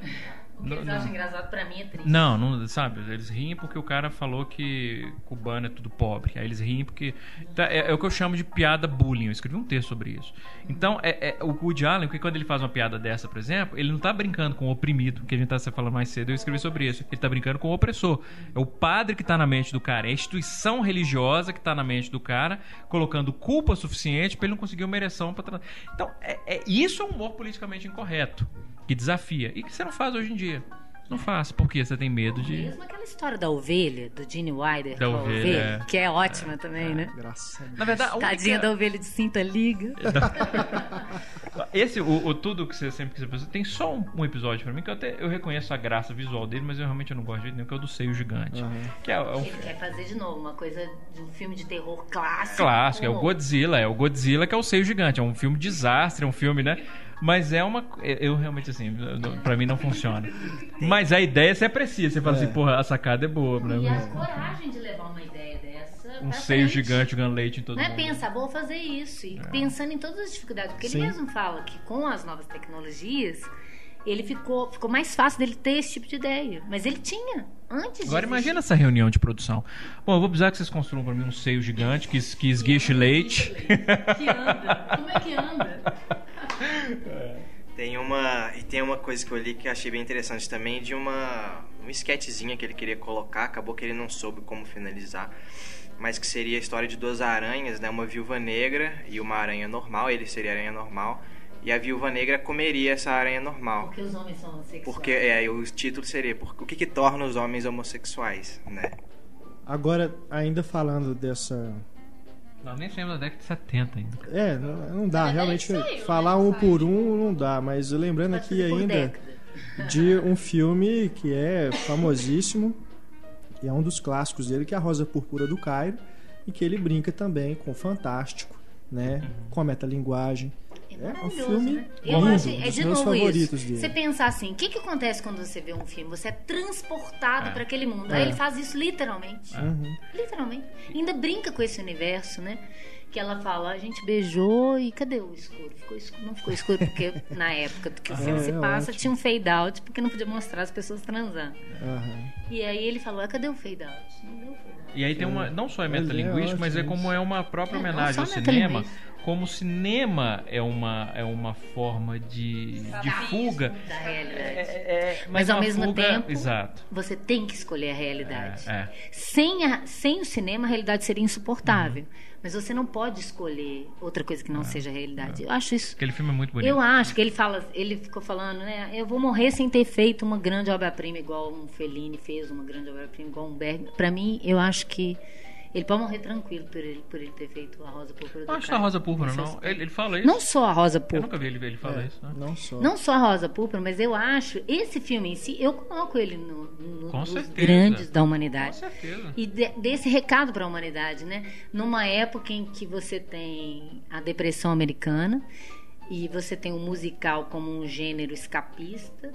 O que não- eles não- acham engraçado pra mim é triste. não, não, sabe? Eles riem porque o cara falou que cubano é tudo pobre. Aí eles riem porque. tá, é, é o que eu chamo de piada bullying. Eu escrevi um texto sobre isso. Então, é, é, o Woody Allen, porque quando ele faz uma piada dessa, por exemplo, ele não tá brincando com o oprimido, que a gente tá falando mais cedo, eu escrevi sobre isso. Ele tá brincando com o opressor. É o padre que tá na mente do cara, é a instituição religiosa que tá na mente do cara, colocando culpa suficiente pra ele não conseguir uma ereção pra Então, é, é- isso é um humor politicamente incorreto, que desafia. E que você não faz hoje em dia. Não faz, porque você tem medo de. Mesmo aquela história da ovelha, do Gene Wilder, Da com a ovelha, é. que é ótima também, né? Graças a Deus. Na verdade, a única- Tadinha da ovelha de cinta liga. [LAUGHS] Esse, o, o tudo que você sempre quis fazer, tem só um, um episódio pra mim que eu até eu reconheço a graça visual dele, mas eu realmente não gosto de jeito nenhum, que é o do seio gigante. Que é, é um Ele quer fazer de novo uma coisa de um filme de terror clássico. clássico, é o Godzilla, é o Godzilla que é o seio gigante, é um filme desastre, é um filme, né? Mas é uma. Eu realmente, assim, pra mim não funciona. Mas a ideia você aprecia, você fala assim, porra, a sacada é boa, né? E a coragem de levar uma ideia dessa. Um seio frente. gigante jogando leite em todo Não é mundo. pensar, vou fazer isso. E pensando em todas as dificuldades. Porque Sim. ele mesmo fala que com as novas tecnologias, ele ficou, ficou mais fácil dele ter esse tipo de ideia. Mas ele tinha, antes Agora imagina essa reunião de produção. Bom, eu vou precisar que vocês construam pra mim um seio gigante que, que esguiche leite. Que anda. Como é que anda? [LAUGHS] Tem uma e tem uma coisa que eu li que eu achei bem interessante também de uma uma sketchzinha que ele queria colocar, acabou que ele não soube como finalizar, mas que seria a história de duas aranhas, né, uma viúva negra e uma aranha normal, ele seria a aranha normal, e a viúva negra comeria essa aranha normal. Porque os homens são homossexuais. Porque é, o título seria porque, o que, que torna os homens homossexuais, né? Agora, ainda falando dessa Nós nem saímos da década de 70 ainda. É, não, não dá, verdade, realmente saiu, falar né, um por um não dá, mas lembrando aqui ainda década. de um filme que é famosíssimo e é um dos clássicos dele, que é A Rosa Púrpura do Cairo, e que ele brinca também com o fantástico, né, com a metalinguagem. É um maravilhoso, filme né? Eu acho, um é dos de novo favoritos isso. dele. Você pensar assim, o que, que acontece quando você vê um filme? Você é transportado É. para aquele mundo. É. Aí ele faz isso literalmente. Uhum. Literalmente. Ainda brinca com esse universo, né? Que ela fala, a gente beijou e cadê o escuro? Ficou escuro não ficou escuro porque [LAUGHS] na época que o filme É, se é passa ótimo. tinha um fade out porque não podia mostrar as pessoas transando. Aham. E aí ele falou, ah, cadê o fade out? Não deu fade out. E aí tem uma. Não só é é metalinguístico, mas é como é uma própria É, homenagem ao cinema. Como o cinema é uma, é uma forma de, de fuga. Da realidade. É, é, Mas, ao uma mesmo fuga- tempo, Exato. você tem que escolher a realidade. É, é. Sem, a- sem o cinema, a realidade seria insuportável. Uhum. Mas você não pode escolher outra coisa que não seja a realidade. Eu acho isso. Aquele filme é muito bonito. Eu acho que ele fala, ele ficou falando, né? Eu vou morrer sem ter feito uma grande obra-prima igual um Fellini fez, uma grande obra-prima igual um Berg. Pra mim, eu acho que ele pode morrer tranquilo por ele, por ele ter feito a Rosa Púrpura do Não acho Cairo. a Rosa Púrpura, Não Ele, ele fala isso. Não só a Rosa Eu Púrpura. nunca vi ele, ele falar É, isso. né? não só. Não só a Rosa Púrpura, mas eu acho esse filme em si, eu coloco ele no, no Com nos certeza. grandes da Com humanidade. certeza. E de- desse recado para a humanidade, né? Numa época em que você tem a depressão americana e você tem o musical como um gênero escapista,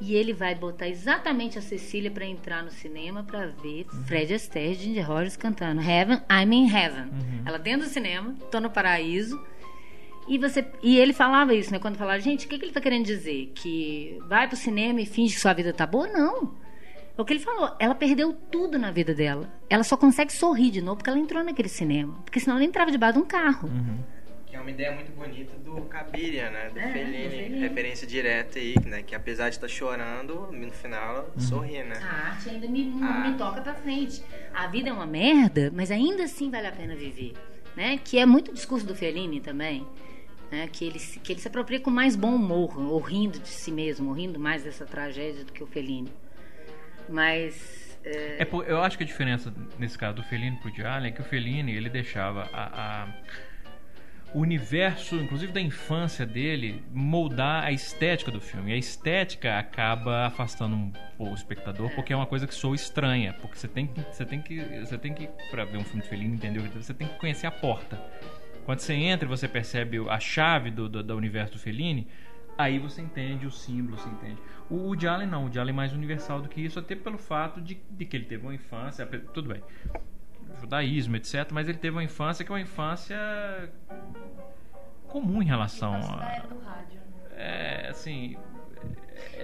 e ele vai botar exatamente a Cecília para entrar no cinema para ver Uhum. Fred Astaire e Ginger Rogers cantando Heaven, I'm in Heaven. Uhum. Ela dentro do cinema, tô no paraíso. E, você, e ele falava isso, né? Quando falava, gente, o que, que ele tá querendo dizer? Que vai pro cinema e finge que sua vida tá boa? Não. É o que ele falou. Ela perdeu tudo na vida dela. Ela só consegue sorrir de novo porque ela entrou naquele cinema. Porque senão ela entrava debaixo de um carro. Uhum. É uma ideia muito bonita do Cabiria, né? Do É, Fellini. Fellini. Referência direta aí, né? Que apesar de estar chorando, no final ela sorri, né? A arte ainda me, me- Ah. me toca pra frente. A vida é uma merda, mas ainda assim vale a pena viver. Né? Que é muito o discurso do Fellini também. Né? Que, ele, se- que ele se apropria com mais bom humor, ou rindo de si mesmo, ou rindo mais dessa tragédia do que o Fellini. Mas. é, É eu acho que a diferença nesse caso do Fellini pro Allen é que o Fellini ele deixava a, a- o universo, inclusive da infância dele, moldar a estética do filme. E a estética acaba afastando um o espectador porque é uma coisa que soa estranha, porque você tem que você tem que você tem que para ver um filme de Fellini entender o que você tem que conhecer a porta. Quando você entra e você percebe a chave do, do, do universo do Fellini, aí você entende o símbolo, você entende. O Woody Allen não, o Woody Allen é mais universal do que isso, até pelo fato de, de que ele teve uma infância, tudo bem, judaísmo, etc, mas ele teve uma infância que é uma infância comum em relação a... era do rádio. né? É, assim...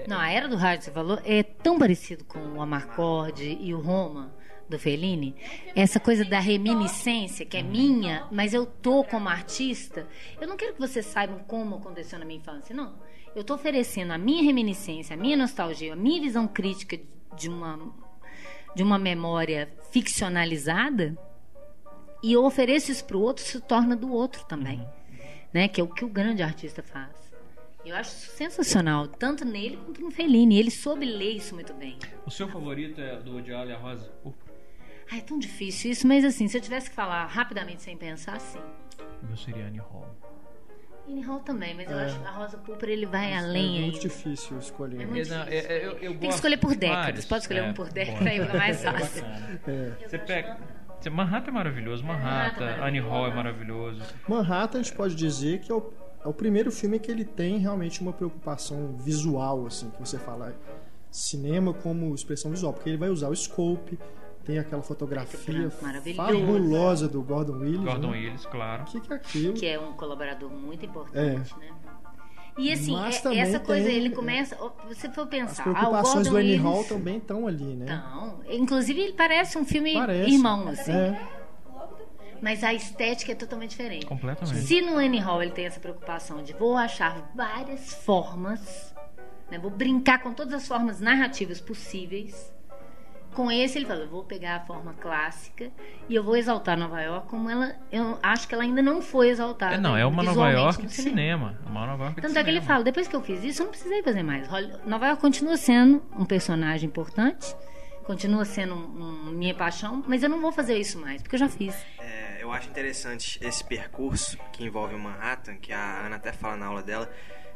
Não, a Era do Rádio, você falou, é tão parecido com o Amarcord e o Roma do Fellini. Essa coisa da reminiscência, que é minha, mas eu tô como artista. Eu não quero que vocês saibam como aconteceu na minha infância, não. Eu tô oferecendo a minha reminiscência, a minha nostalgia, a minha visão crítica de uma, de uma memória ficcionalizada e eu ofereço isso pro outro, se torna do outro também. Né? Que é o que o grande artista faz. Eu acho sensacional, tanto nele quanto no Fellini. Ele soube ler isso muito bem. O seu favorito é do Woody Allen, a Rosa Púrpura? Ai, é tão difícil isso, mas assim, se eu tivesse que falar rapidamente sem pensar, sim. O meu seria Annie Hall. Annie Hall também, mas eu É. acho que a Rosa Púrpura ele vai é além muito ainda. difícil escolher. É muito Não, difícil. é- é- eu- eu Tem que escolher por décadas. Pode escolher É, um por década, aí fica mais [LAUGHS] É fácil. É. Você pega. Manhattan é maravilhoso, Manhattan Manhattan, é Annie Hall é maravilhoso. maravilhoso. Manhattan a gente pode dizer que é o, é o primeiro filme que ele tem realmente uma preocupação visual, assim, que você fala cinema como expressão visual, porque ele vai usar o scope, tem aquela fotografia fabulosa do Gordon Willis. Gordon né? Willis, claro. O que, que é aquilo? Que é um colaborador muito importante, né? E assim, é- essa coisa, tem- ele começa. ó, Você for As pensar. ah, o preocupações Gordon do Annie Willis- Hall também estão ali, né? Não. Inclusive, ele parece um filme Parece. irmão, assim. É. Mas a estética é totalmente diferente. Completamente. Se no Annie Hall ele tem essa preocupação de vou achar várias formas, né, vou brincar com todas as formas narrativas possíveis, com esse ele fala, eu vou pegar a forma clássica e eu vou exaltar Nova York como ela, eu acho que ela ainda não foi exaltada. É, não, é uma Nova York de cinema. Uma Nova York de Tanto é que ele cinema. fala, depois que eu fiz isso, eu não precisei fazer mais. Nova York continua sendo um personagem importante, continua sendo um- um- minha paixão, mas eu não vou fazer isso mais, porque eu já fiz. É, eu acho interessante esse percurso que envolve o Manhattan, que a Ana até fala na aula dela,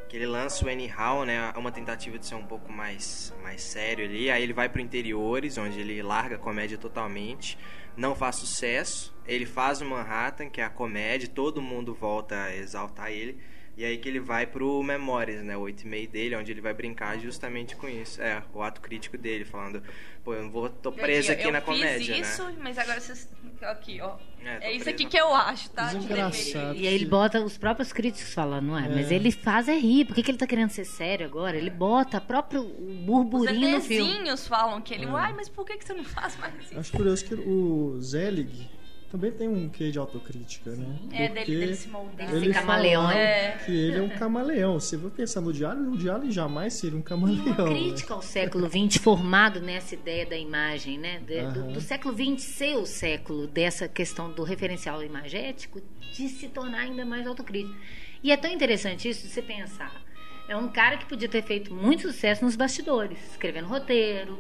que ele lança o Anyhow, né, uma tentativa de ser um pouco mais, mais sério ali, aí ele vai para interiores, onde ele larga a comédia totalmente, não faz sucesso, ele faz o Manhattan, que é a comédia, todo mundo volta a exaltar ele, e aí que ele vai pro Memórias, né? O 8 e meio dele, onde ele vai brincar justamente com isso. É, o ato crítico dele, falando, pô, eu não vou, tô preso aqui eu na fiz comédia, isso, né? mas agora vocês. Aqui, ó. É, É, isso preso aqui na- que eu acho, tá? Desengraçado. E aí ele bota os próprios críticos falando, não é? É. Mas ele faz é rir. Por que, que ele tá querendo ser sério agora? Ele bota próprio o Os burburinho no filme. ETzinhos falam que ele, É. uai, mas por que, que você não faz mais isso? Acho curioso que o Zelig também tem um quê de autocrítica, né? É, Porque dele, dele se moldar. Ele camaleão. falava É. que ele é um camaleão. Se você pensar no Diário, o Diário jamais seria um camaleão. E uma né? crítica ao século XX formado nessa ideia da imagem, né? De- do, do século XX ser o século dessa questão do referencial imagético de se tornar ainda mais autocrítico. E é tão interessante isso de você pensar. É um cara que podia ter feito muito sucesso nos bastidores, escrevendo roteiro,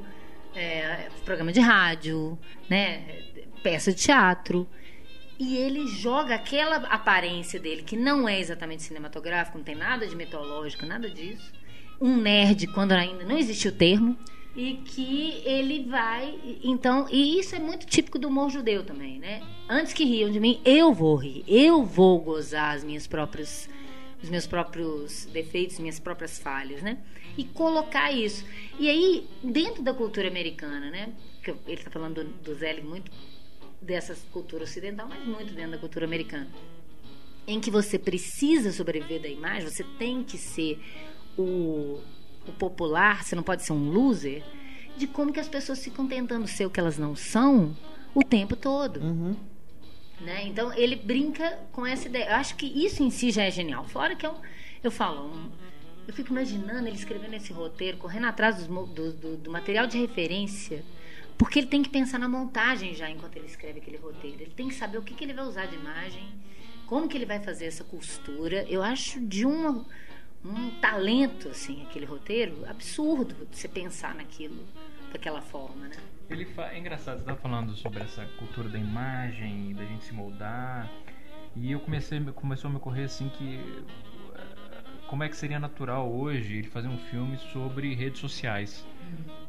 é, programa de rádio, né? Peça de teatro. E ele joga aquela aparência dele, que não é exatamente cinematográfico, não tem nada de mitológico, nada disso. Um nerd, quando ainda não existia o termo. E que ele vai. Então, e isso é muito típico do humor judeu também, né? Antes que riam de mim, eu vou rir. Eu vou gozar as minhas próprias, os meus próprios defeitos, minhas próprias falhas, né? E colocar isso. E aí, dentro da cultura americana, né? Que ele está falando do, do Zelig muito dessa cultura ocidental, mas muito dentro da cultura americana. Em que você precisa sobreviver da imagem, você tem que ser o, o popular, você não pode ser um loser, de como que as pessoas ficam tentando ser o que elas não são o tempo todo. Uhum. Né? Então ele brinca com essa ideia. Eu acho que isso em si já é genial. Fora que eu, eu falo, um- eu fico imaginando ele escrevendo esse roteiro, correndo atrás dos do, do- do material de referência, porque ele tem que pensar na montagem já enquanto ele escreve aquele roteiro. Ele tem que saber o que, que ele vai usar de imagem, como que ele vai fazer essa costura. Eu acho de uma, um talento assim aquele roteiro absurdo você pensar naquilo daquela forma, né? Ele fa... É engraçado, você tá falando sobre essa cultura da imagem, da gente se moldar. E eu comecei, começou a me ocorrer assim que eh, como é que seria natural hoje ele fazer um filme sobre redes sociais,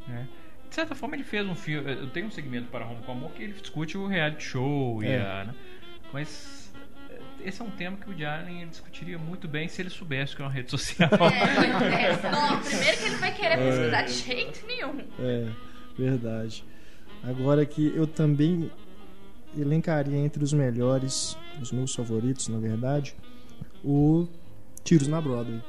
né? De certa forma ele fez um filme, eu tenho um segmento para Home com Amor que ele discute o reality show e É. a, né? mas eh, esse é um tema que o ele discutiria muito bem se ele soubesse que é uma rede social. É, não, primeiro que ele vai querer pesquisar de jeito nenhum. É, verdade. Agora que eu também elencaria entre os melhores, os meus favoritos, na verdade, o Tiros na Broadway.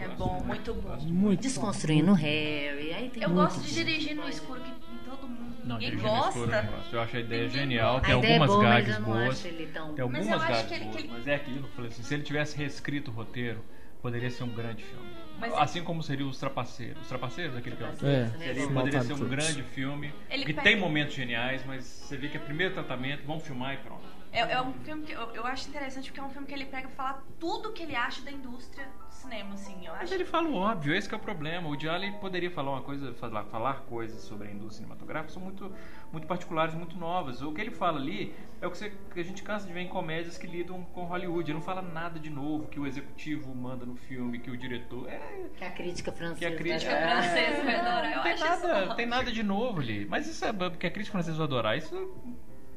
É bom, muito bom. Muito Desconstruindo o Harry. Aí tem Eu gosto de dirigir no escuro, que todo mundo. Não, ninguém gosta. escuro eu acho a ideia Ninguém genial, tem é algumas boa, mas gags eu não boas. acho ele tão... Tem Mas algumas gags que ele- boas, ele- mas é aquilo, eu falei assim, se ele tivesse reescrito o roteiro, poderia ser um grande filme. Mas assim como seria Os Trapaceiros. Os Trapaceiros, aquele que eu É, Seria, poderia ser um grande filme, Ele que pega- tem momentos geniais, mas você vê que é primeiro tratamento, vamos filmar e pronto. É, é um filme que eu, eu acho interessante porque é um filme que ele pega pra falar tudo que ele acha da indústria do cinema, assim. Eu Mas acho. ele fala o óbvio, esse que é o problema. O Diallo poderia falar uma coisa, falar, falar coisas sobre a indústria cinematográfica, são muito, muito particulares, muito novas. O que ele fala ali é o que, você- que a gente cansa de ver em comédias que lidam com Hollywood. Ele não fala nada de novo que o executivo manda no filme, que o diretor. É, Que a crítica francesa. que a crítica. vai- francesa vai adorar. Eu não tem acho nada, isso não tem nada de novo ali. Mas isso é que a crítica francesa vai adorar. Isso,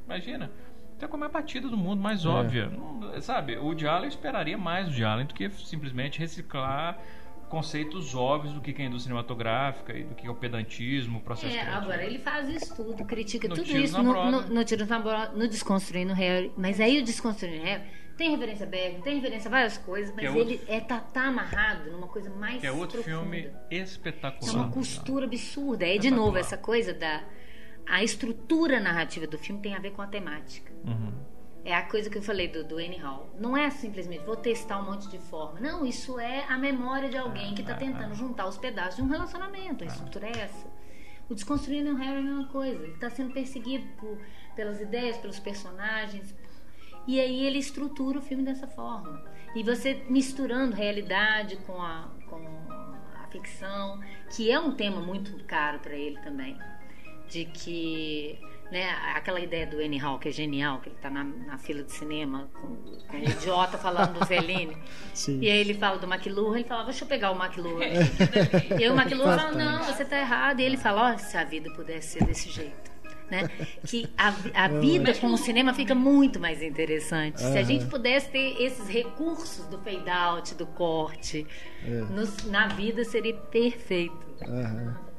imagina. Isso é como a batida do mundo mais É. óbvia. Não- sabe, o Diallo eu esperaria mais do Diallo do que simplesmente reciclar conceitos óbvios do que é a indústria cinematográfica e do que é o pedantismo, o processo É, criativo. agora ele faz isso tudo, critica No tudo isso no, Broadway. no, no Tiros na no Desconstruindo Harry. Mas aí o Desconstruindo Harry tem referência a Berg, tem referência a várias coisas, mas é outro- ele é, tá, tá amarrado numa coisa mais Que é outro profunda. filme espetacular. É uma costura absurda. É de novo essa coisa da a estrutura narrativa do filme tem a ver com a temática. Uhum. É a coisa que eu falei do, do Annie Hall. Não é simplesmente vou testar um monte de forma. Não, isso é a memória de alguém que está Ah, tentando ah. juntar os pedaços de um relacionamento. A estrutura é essa. O Desconstruindo o Harry é a mesma coisa. Ele está sendo perseguido por- pelas ideias, pelos personagens. E aí ele estrutura o filme dessa forma. E você misturando realidade com a, com a ficção, que é um tema muito caro para ele também. De que né, aquela ideia do Annie Hall, que é genial, que ele está na, na, fila de cinema com, com o idiota falando do Fellini. [LAUGHS] Sim. E aí ele fala do McLuhan, ele fala, deixa eu pegar o McLuhan. [LAUGHS] e aí o McLuhan fala, não, você está errado. E ele fala, oh, se a vida pudesse ser desse jeito. Né? Que a, a vida com o cinema fica muito mais interessante. Se a gente pudesse ter esses recursos do fade out, do corte, É. nos- na vida seria perfeito. Aham.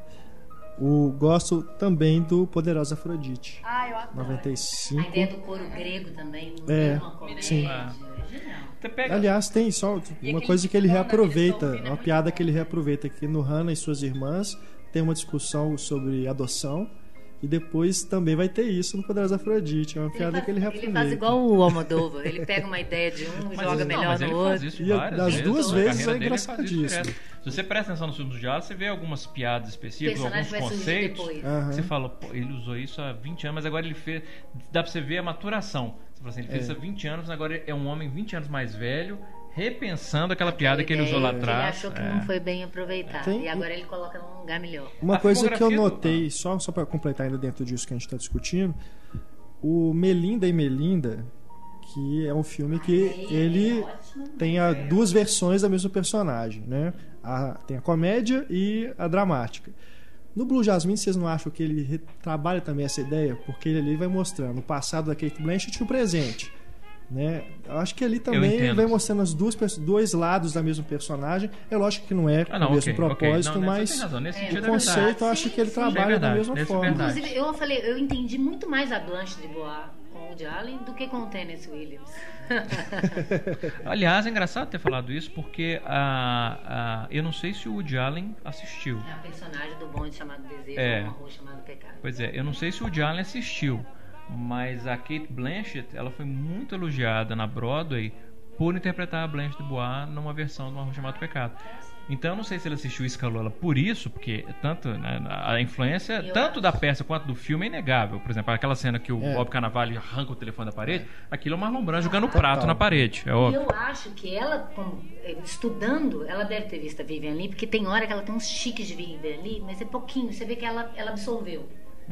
O, gosto também do Poderosa Afrodite. Ah, eu adoro. 95. A ideia do coro grego também, É, sim. é pega. Aliás, tem só uma coisa que ele reaproveita, uma piada que ele reaproveita que no Hannah e suas irmãs tem uma discussão sobre adoção e depois também vai ter isso no Poderosa Afrodite, é uma piada faz, que ele ele reaproveita. faz igual o Almodóvar, ele pega uma ideia de um, Mas joga não, melhor mas no ele outro. faz isso E várias das vezes. duas vezes é ele isso engraçadíssimo. Se você presta atenção nos filmes do diálogo, você vê algumas piadas específicas, alguns conceitos. depois. Aham. Você fala, pô, ele usou isso há 20 anos, mas agora ele fez. Dá pra você ver a maturação. Você fala assim, ele fez É. isso há 20 anos, agora é um homem 20 anos mais velho, repensando aquela piada que ele usou lá Ele atrás. achou que É. não foi bem aproveitado. Tem- E agora ele coloca num lugar melhor. Uma A coisa que eu filmografia do- notei, só, só para completar ainda dentro disso que a gente está discutindo, o Melinda e Melinda, que é um filme que ele Ótimo. tem a duas versões da mesma personagem, né? A- tem a comédia e a dramática. No Blue Jasmine, vocês não acham que ele re- trabalha também essa ideia? Porque ele ali vai mostrando o passado da Kate Blanchett e o presente. Né? Eu acho que ali também vai mostrando os dois, perso- dois lados da mesma personagem. É lógico que não é Ah, não, o mesmo ok, ok. propósito, Não, mas É, o é conceito eu acho Sim, que ele sim. trabalha É verdade, da mesma é forma. Inclusive, eu falei, eu entendi muito mais a Blanche de Bois com o Woody Allen do que com o Tennessee Williams. [LAUGHS] Aliás, é engraçado ter falado isso porque a, a- eu não sei se o Woody Allen assistiu. É a personagem do bonde chamado Desejo, É. uma rua chamada Pecado. Pois é, eu não sei se o Woody Allen assistiu, mas a Kate Blanchett, ela foi muito elogiada na Broadway por interpretar a Blanche de Bois numa versão de uma rua chamada Pecado. Então eu não sei se ele assistiu e escalou ela por isso, porque tanto né, a influência Eu tanto acho. da peça quanto do filme é inegável. Por exemplo, aquela cena que o É. Bob Cannavale arranca o telefone da parede, aquilo é o Marlon Brando jogando prato Total. na parede, é E óbvio. eu acho que ela, como, eh, estudando, ela deve ter visto a Vivian Lee, porque tem hora que ela tem uns chiques de Vivian Lee, mas é pouquinho. Você vê que ela, ela absorveu,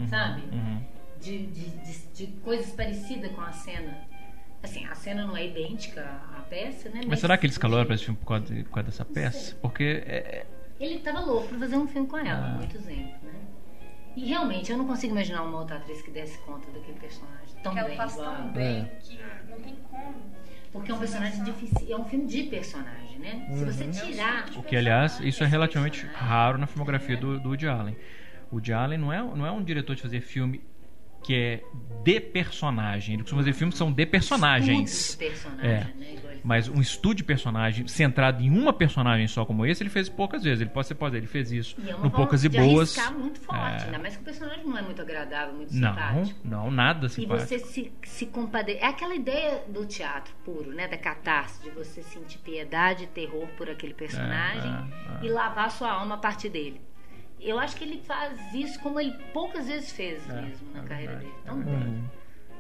sabe? Uhum. De, de, de, de coisas parecidas com a cena. Assim, a cena não é idêntica à peça, né? Mas será que ele escalou ela pra esse filme por causa, de- por causa dessa peça? Porque é, Ele tava louco pra fazer um filme com ela, Ah. há muitos anos, né? E realmente, eu não consigo imaginar uma outra atriz que desse conta daquele personagem tão Que ela bem. faz igual tão bem que não tem como. Porque é um personagem difícil. É um filme de personagem, né? Se você tirar. O que, aliás, isso é relativamente personagem, raro na filmografia do, do Woody Allen. O Woody Allen não é, não é um diretor de fazer filme que é de personagem. Ele costuma fazer filmes que são de personagens. Estudo de personagem, É. né? Mas um estudo de personagem centrado em uma personagem só como esse, ele fez poucas vezes. Ele pode, você pode ele fez isso E é no Poucas e Boas. muito forte, É. ainda mais que o personagem não é muito agradável, muito Não, simpático. não, nada E simpático. você se, se compadecer. É aquela ideia do teatro puro, né? Da catarse, de você sentir piedade e terror por aquele personagem É, é, é. e lavar sua alma a partir dele. Eu acho que ele faz isso como ele poucas vezes fez É, mesmo na é carreira verdade, dele. é Tão verdade. bem.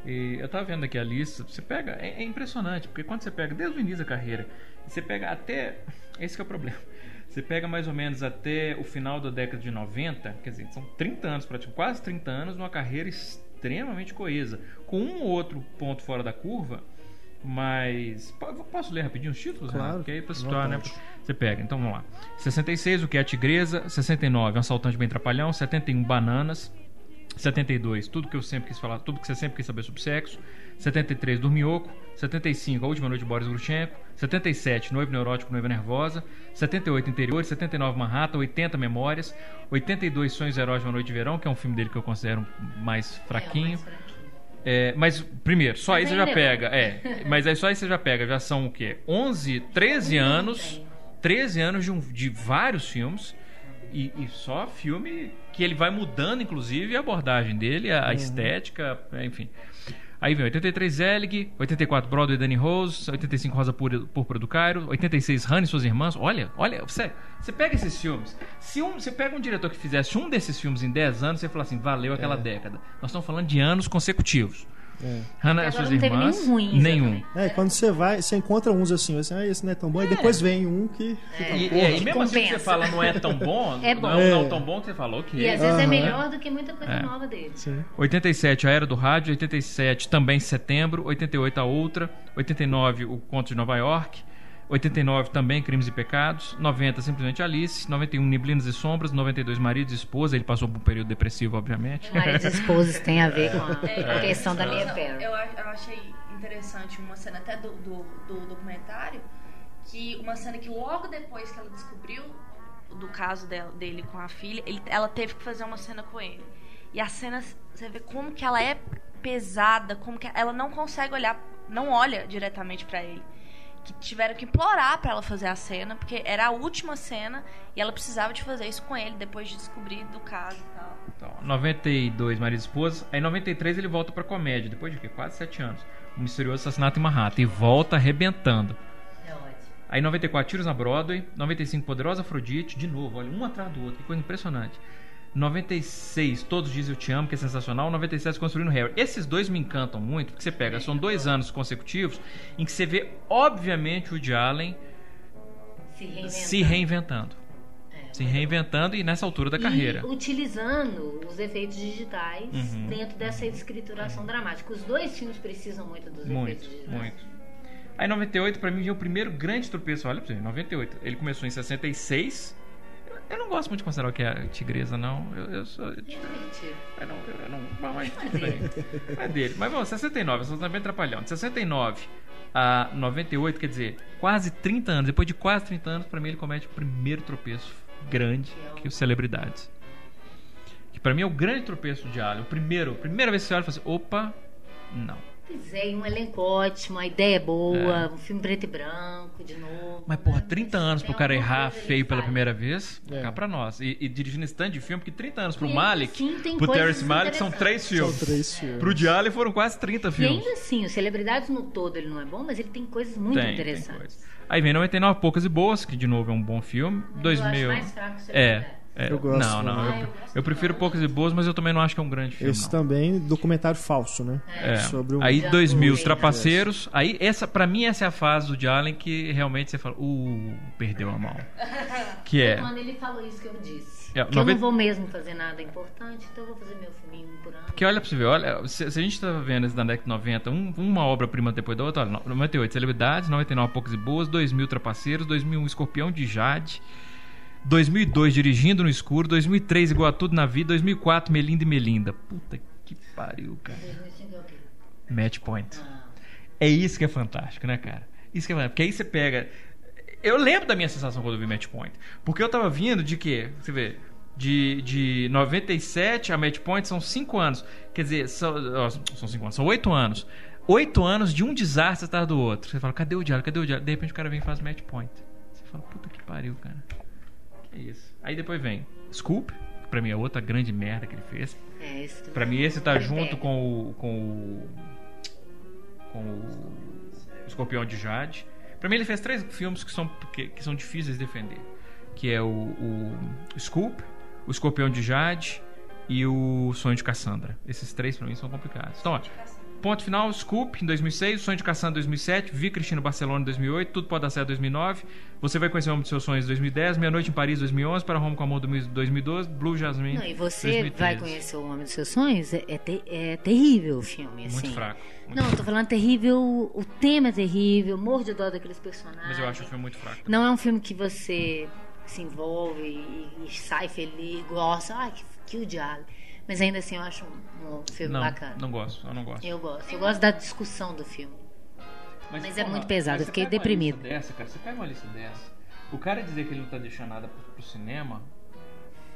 E eu tava vendo aqui a lista, você pega, é, é impressionante, porque quando você pega desde o início da carreira, você pega até, esse que é o problema, [LAUGHS] você pega mais ou menos até o final da década de 90, quer dizer, são 30 anos, praticamente, quase 30 anos, numa carreira extremamente coesa, com um ou outro ponto fora da curva, mas, po- posso ler rapidinho os títulos? Claro, Renato? Porque aí pra situar, né? Você pega, então vamos lá. 66, o que é a tigresa, 69, um assaltante bem trapalhão, 71, bananas, 72, tudo que eu sempre quis falar, tudo que você sempre quis saber sobre sexo. 73, Dorminhoco. 75, A Última Noite de Boris Grushenko. 77, Noivo Neurótico, Noiva Nervosa. 78, Interior. 79, Manhattan. 80, Memórias. 82, Sonhos Heróis de uma Noite de Verão, que é um filme dele que eu considero mais fraquinho. É, mais fraquinho. É, mas, primeiro, só aí você já é pega. É, mas aí só aí você já pega. Já são o quê? 11, 13 anos. 13 anos de, um- de vários filmes. E, e só filme que ele vai mudando, inclusive, a abordagem dele, a, a estética, é, enfim. Aí vem 83 Zelig, 84 Broadway Danny Rose, 85 Rosa Púr- Púrpura do Cairo, 86 Hannah e suas irmãs. Olha, olha, você, você pega esses filmes. Se um, você pega um diretor que fizesse um desses filmes em 10 anos, você fala assim, valeu aquela década. Nós estamos falando de anos consecutivos. Hannah e suas não teve irmãs. nenhum ruim, nenhum. É, quando você vai, você encontra uns assim, você, ah, esse não é tão bom, e depois vem um que fica, E, e- e mesmo assim que você compensa. fala não é tão bom, [LAUGHS] É não bom. é um não É. tão bom que você fala, ok. E às vezes é melhor do que muita coisa É. nova dele. Sim. 87, a Era do Rádio. 87, também setembro. 88, a outra. 89, o Conto de Nova York. 89, também Crimes e Pecados. 90, simplesmente Alice. 91, Neblinas e Sombras. 92, Maridos e Esposa. Ele passou por um período depressivo, obviamente. Maridos e [LAUGHS] esposas tem a ver com a É, questão da Lia não, Perry. Eu, a- eu achei interessante uma cena até do, do, do documentário, que uma cena que logo depois que ela descobriu do caso dela, dele com a filha, ele- ela teve que fazer uma cena com ele. E a cena, você vê como que ela é pesada, como que ela não consegue olhar, não olha diretamente pra ele. Que tiveram que implorar pra ela fazer a cena, porque era a última cena e ela precisava de fazer isso com ele depois de descobrir do caso e tal. Então, 92, Marido e Esposa. Aí, 93, ele volta pra comédia. Depois de quê? Quase 7 anos. O Misterioso Assassinato em Manhattan. E volta arrebentando. É ótimo. Aí 94 Tiros na Broadway, 95 Poderosa Afrodite, de novo, olha, um atrás do outro, que coisa impressionante. 96 Todos Dizem Eu Te Amo, que é sensacional. 97 Construindo Harry. Esses dois me encantam muito, porque você pega, são dois anos consecutivos em que você vê, obviamente, o Woody Allen Se reinventando. se reinventando. É. Se reinventando e nessa altura da carreira. E utilizando os efeitos digitais Uhum. dentro dessa escrituração dramática. Os dois filmes precisam muito dos Muito, efeitos digitais. muito. Aí 98 pra mim é o primeiro grande tropeço. Olha pra você, 98. Ele começou em 66. Eu- não gosto muito de considerar o que é tigresa, não. Eu, eu sou. Eu, eu não, eu não. Mas, tudo bem. É dele. Mas vamos, 69, eu sou também atrapalhando. De 69 a 98, quer dizer, quase 30 anos. Depois de quase 30 anos, pra mim ele comete o primeiro tropeço grande que os celebridades. Que pra mim é o grande tropeço de Alien. O primeiro, a primeira vez que você olha e fala assim: opa, não. Pois é, e um elenco ótimo, a ideia é boa, um filme preto e branco, de novo. Mas, porra, 30 anos pro Tem cara errar feio pela primeira vez, É. cá pra nós. E, e dirigindo esse tanto de filme, porque 30 anos pro E Malik, assim tem pro Terrence Malik são três filmes. São três filmes. Pro Dialli foram quase 30 E filmes. ainda assim, os celebridades no todo ele não é bom, mas ele tem coisas muito Tem, tem interessantes. coisa. Aí vem 99 Poucas e Boas, que de novo é um bom filme. Eu 2000. acho mais fraco É. É. Eu gosto não, não. também. Eu, Ah, eu eu prefiro. Poucas e Boas, mas eu também não acho que é um grande filme. Esse não. também, documentário falso, né? É. Sobre o- Aí Já 2000, foi, Os né? Trapaceiros. Aí, essa, pra mim, essa é a fase do Allen que realmente você fala, uh, perdeu a mão. [LAUGHS] Que é. Quando ele falou isso que eu disse. É, que eu noven- não vou mesmo fazer nada importante, então eu vou fazer meu filminho por ano. Porque olha pra você ver, olha, se, se a gente tá vendo esse da década de 90, um- uma obra-prima depois da outra, olha, 98 Celebridades, 99 Poucas e Boas, 2000 Trapaceiros, 2001 Escorpião de Jade, 2002 Dirigindo no Escuro, 2003 Igual a Tudo na Vida, 2004 Melinda e Melinda. Puta que pariu, cara. 2005 o quê? Match Point. É isso que é fantástico, né, cara? Isso que é fantástico. Porque aí você pega. Eu lembro da minha sensação quando eu vi Match Point. Porque eu tava vindo de quê? Você vê. De, de 97 a Match Point são 5 anos. Quer dizer, são 5 anos, são 8 anos. 8 anos de um desastre atrás do outro. Você fala, cadê o diário? Cadê o diário? De repente o cara vem e faz Match Point. Você fala, puta que pariu, cara. Que isso. Aí depois vem Scoop, que pra mim é outra grande merda que ele fez. é, esse Pra mim esse tá É. junto com o com o com o Escorpião de Jade. Pra mim ele fez três filmes que são que, que são difíceis de defender, que é o, o Scoop, o Escorpião de Jade e o Sonho de Cassandra. Esses três pra mim são complicados. Então, ó, ponto final, Scoop em 2006, Sonho de Cassandra em 2007, Vi Cristina Barcelona em 2008, Tudo Pode Dar Certo em 2009, Você Vai Conhecer o Homem dos Seus Sonhos em 2010, Meia Noite em Paris em 2011, Para Home com Amor em 2012, Blue Jasmine Não, e você 2013. vai conhecer o Homem dos Seus Sonhos? É, é te- é terrível o filme, assim. Muito fraco. muito Não, eu tô falando terrível, o tema é terrível, morro de dó daqueles personagens. Mas eu acho o filme muito fraco. Não é um filme que você se envolve e, e sai feliz, gosta, ai, que, que o diabo. Mas ainda assim eu acho um, um filme Não, bacana. não gosto, eu não gosto. Eu gosto. Eu gosto da discussão do filme. Mas é muito pesado, mas eu fiquei deprimido. lista Dessa, cara, você pega uma lista dessa. O cara dizer que ele não tá deixando nada pro, pro cinema.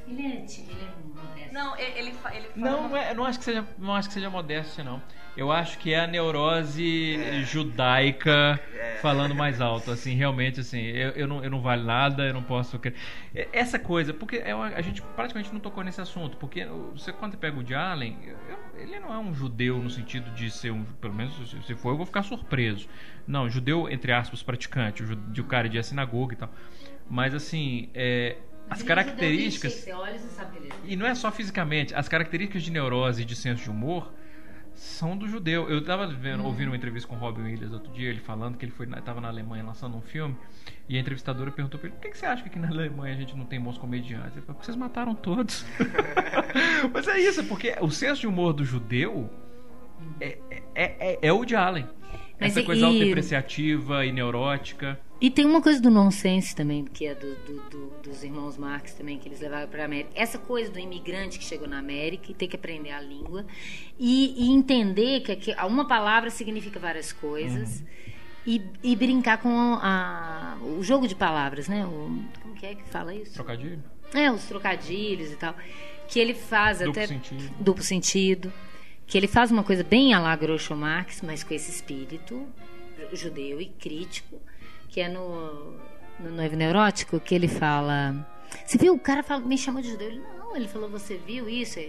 Ele é, ti- ele é modesto. Não, ele, ele, fa- ele fala Não, uma- não, é, não acho que seja, não acho que seja modéstia, não. Eu acho que é a neurose judaica falando mais alto, assim, realmente, assim, eu, eu, não, eu não vale nada, eu não posso. É, Essa coisa, porque é uma- a gente praticamente não tocou nesse assunto, porque você quando você pega o de Allen, eu- ele não é um judeu no sentido de ser um, pelo menos se- for, eu vou ficar surpreso. Não, judeu, entre aspas, praticante, o ju- de o cara de ir à sinagoga e tal. Mas assim, é, as é características. e é não é só fisicamente, as características de neurose e de senso de humor são do judeu. Eu tava vendo, ouvindo uma entrevista com o Robin Williams outro dia, ele falando que ele foi, tava na Alemanha lançando um filme, e a entrevistadora perguntou pra ele: por que, que você acha que aqui na Alemanha a gente não tem bons comediantes? Ele falou: porque vocês mataram todos. [LAUGHS] [LAUGHS] Mas é isso, porque o senso de humor do judeu é, é, é, é o de Allen. Mas Essa e- coisa e- autodepreciativa e neurótica. E tem uma coisa do nonsense também, que é do, do- do- dos irmãos Marx também, que eles levaram para a América. Essa coisa do imigrante que chegou na América e ter que aprender a língua e, e entender que, que uma palavra significa várias coisas e, e brincar com a- o jogo de palavras, né? O, como que é que fala isso? Trocadilho? É, os trocadilhos e tal. Que ele faz Duplo até. sentido. Duplo sentido. Que ele faz uma coisa bem a la Groucho Marx, mas com esse espírito judeu e crítico, que é no, no Noivo Neurótico, que ele fala. Você viu? O cara fala, me chamou de judeu. Ele, não, ele falou, você viu isso?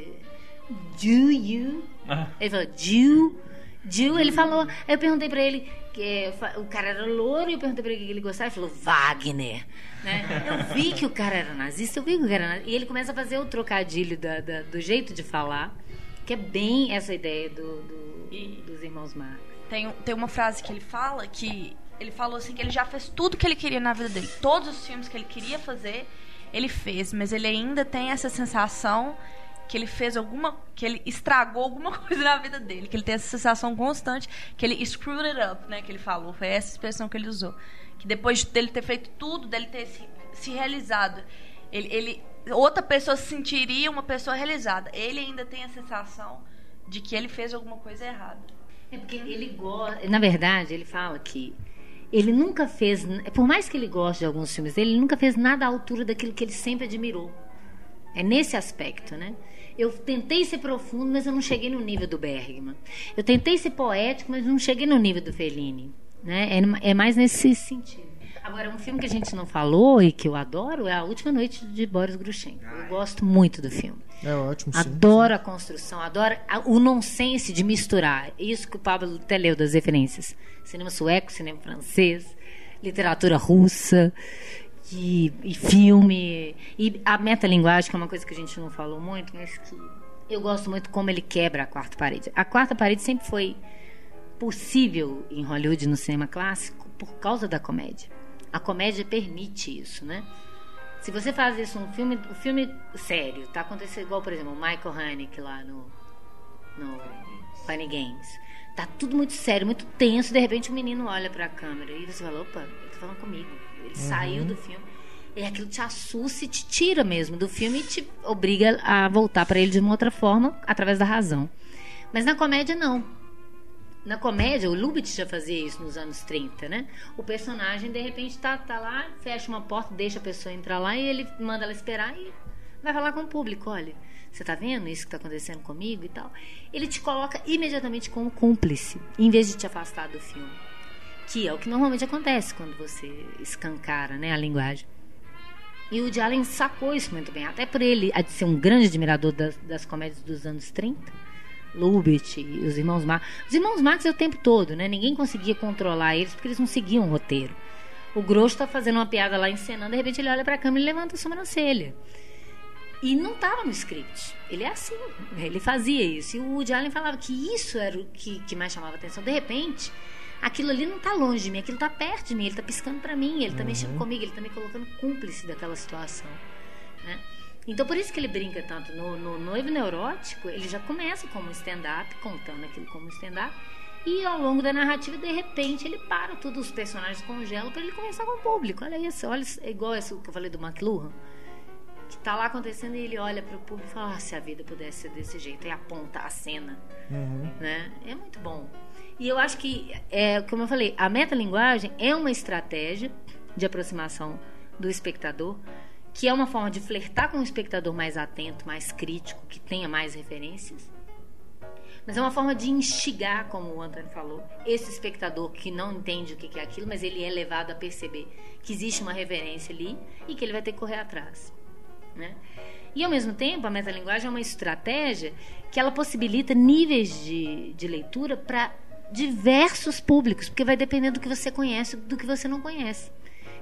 Do you? Ah, Ele falou, Jew? Jew? Ele falou. Aí eu perguntei pra ele, que o cara era louro, e eu perguntei pra ele o que ele gostava. Ele falou, Wagner. Né? Eu vi que o cara era nazista, eu vi que o cara era nazista. E ele começa a fazer o trocadilho da- da- do jeito de falar, que é bem essa ideia do, do- E- dos irmãos Marx. Tem, tem uma frase que ele fala que ele falou assim que ele já fez tudo que ele queria na vida dele. Todos os filmes que ele queria fazer, ele fez, mas ele ainda tem essa sensação que ele fez alguma que ele estragou alguma coisa na vida dele, que ele tem essa sensação constante que ele screwed it up, né, que ele falou, foi essa expressão que ele usou. Que depois dele ter feito tudo, dele ter se, se realizado, ele, ele outra pessoa se sentiria uma pessoa realizada. Ele ainda tem a sensação de que ele fez alguma coisa errada. É porque ele gosta. Na verdade, ele fala que ele nunca fez. Por mais que ele goste de alguns filmes dele, ele nunca fez nada à altura daquilo que ele sempre admirou. É nesse aspecto, né? Eu tentei ser profundo, mas eu não cheguei no nível do Bergman. Eu tentei ser poético, mas não cheguei no nível do Fellini. Né? É, é mais nesse sentido. Agora, um filme que a gente não falou e que eu adoro é A Última Noite de Boris Grushenko. Eu gosto muito do filme. É ótimo, sim. Adoro a construção, adoro o nonsense de misturar. Isso que o Pablo até leu das referências. Cinema sueco, cinema francês, literatura russa e, e filme. E a metalinguagem, que é uma coisa que a gente não falou muito, mas que eu gosto muito como ele quebra a quarta parede. A quarta parede sempre foi possível em Hollywood, no cinema clássico, por causa da comédia. A comédia permite isso, né? Se você faz isso um filme, um filme sério, tá acontecendo igual, por exemplo, o Michael Haneke lá no, no Funny Games. Tá tudo muito sério, muito tenso, de repente o menino olha pra câmera e você fala, opa, ele tá falando comigo. Ele saiu do filme. E aquilo te assusta e te tira mesmo do filme e te obriga a voltar pra ele de uma outra forma, através da razão. Mas na comédia, não. Na comédia, o Lubitsch já fazia isso nos anos 30, né? O personagem, de repente, tá, tá lá, fecha uma porta, deixa a pessoa entrar lá e ele manda ela esperar e vai falar com o público, olha, você tá vendo isso que tá acontecendo comigo e tal? Ele te coloca imediatamente como cúmplice, em vez de te afastar do filme. Que é o que normalmente acontece quando você escancara né, a linguagem. E o Woody Allen sacou isso muito bem, até por ele de ser um grande admirador das, das comédias dos anos 30. Lubitsch e os irmãos Marx. Os irmãos Marx é o tempo todo, né? Ninguém conseguia controlar eles porque eles não seguiam o roteiro. O Grosso tá fazendo uma piada lá encenando, de repente ele olha pra câmera e levanta a sobrancelha. E não estava no script. Ele é assim, ele fazia isso. E o Woody Allen falava que isso era o que, que mais chamava atenção. De repente, aquilo ali não tá longe de mim, aquilo tá perto de mim, ele tá piscando para mim, ele tá mexendo comigo, ele tá me colocando cúmplice daquela situação. Né? Então, por isso que ele brinca tanto. No, no Noivo Neurótico, ele já começa como stand-up, contando aquilo como stand-up. E ao longo da narrativa, de repente, ele para tudo, os personagens congelam para ele conversar com o público. Olha isso, olha, isso. é igual isso que eu falei do McLuhan que tá lá acontecendo e ele olha pro público e fala: ah, se a vida pudesse ser desse jeito, e aponta a cena. Né? É muito bom. E eu acho que, é, como eu falei, a metalinguagem é uma estratégia de aproximação do espectador, que é uma forma de flertar com o espectador mais atento, mais crítico, que tenha mais referências. Mas é uma forma de instigar, como o Antônio falou, esse espectador que não entende o que é aquilo, mas ele é levado a perceber que existe uma referência ali e que ele vai ter que correr atrás. Né? E ao mesmo tempo, a metalinguagem é uma estratégia que ela possibilita níveis de, de leitura para diversos públicos, porque vai depender do que você conhece do que você não conhece.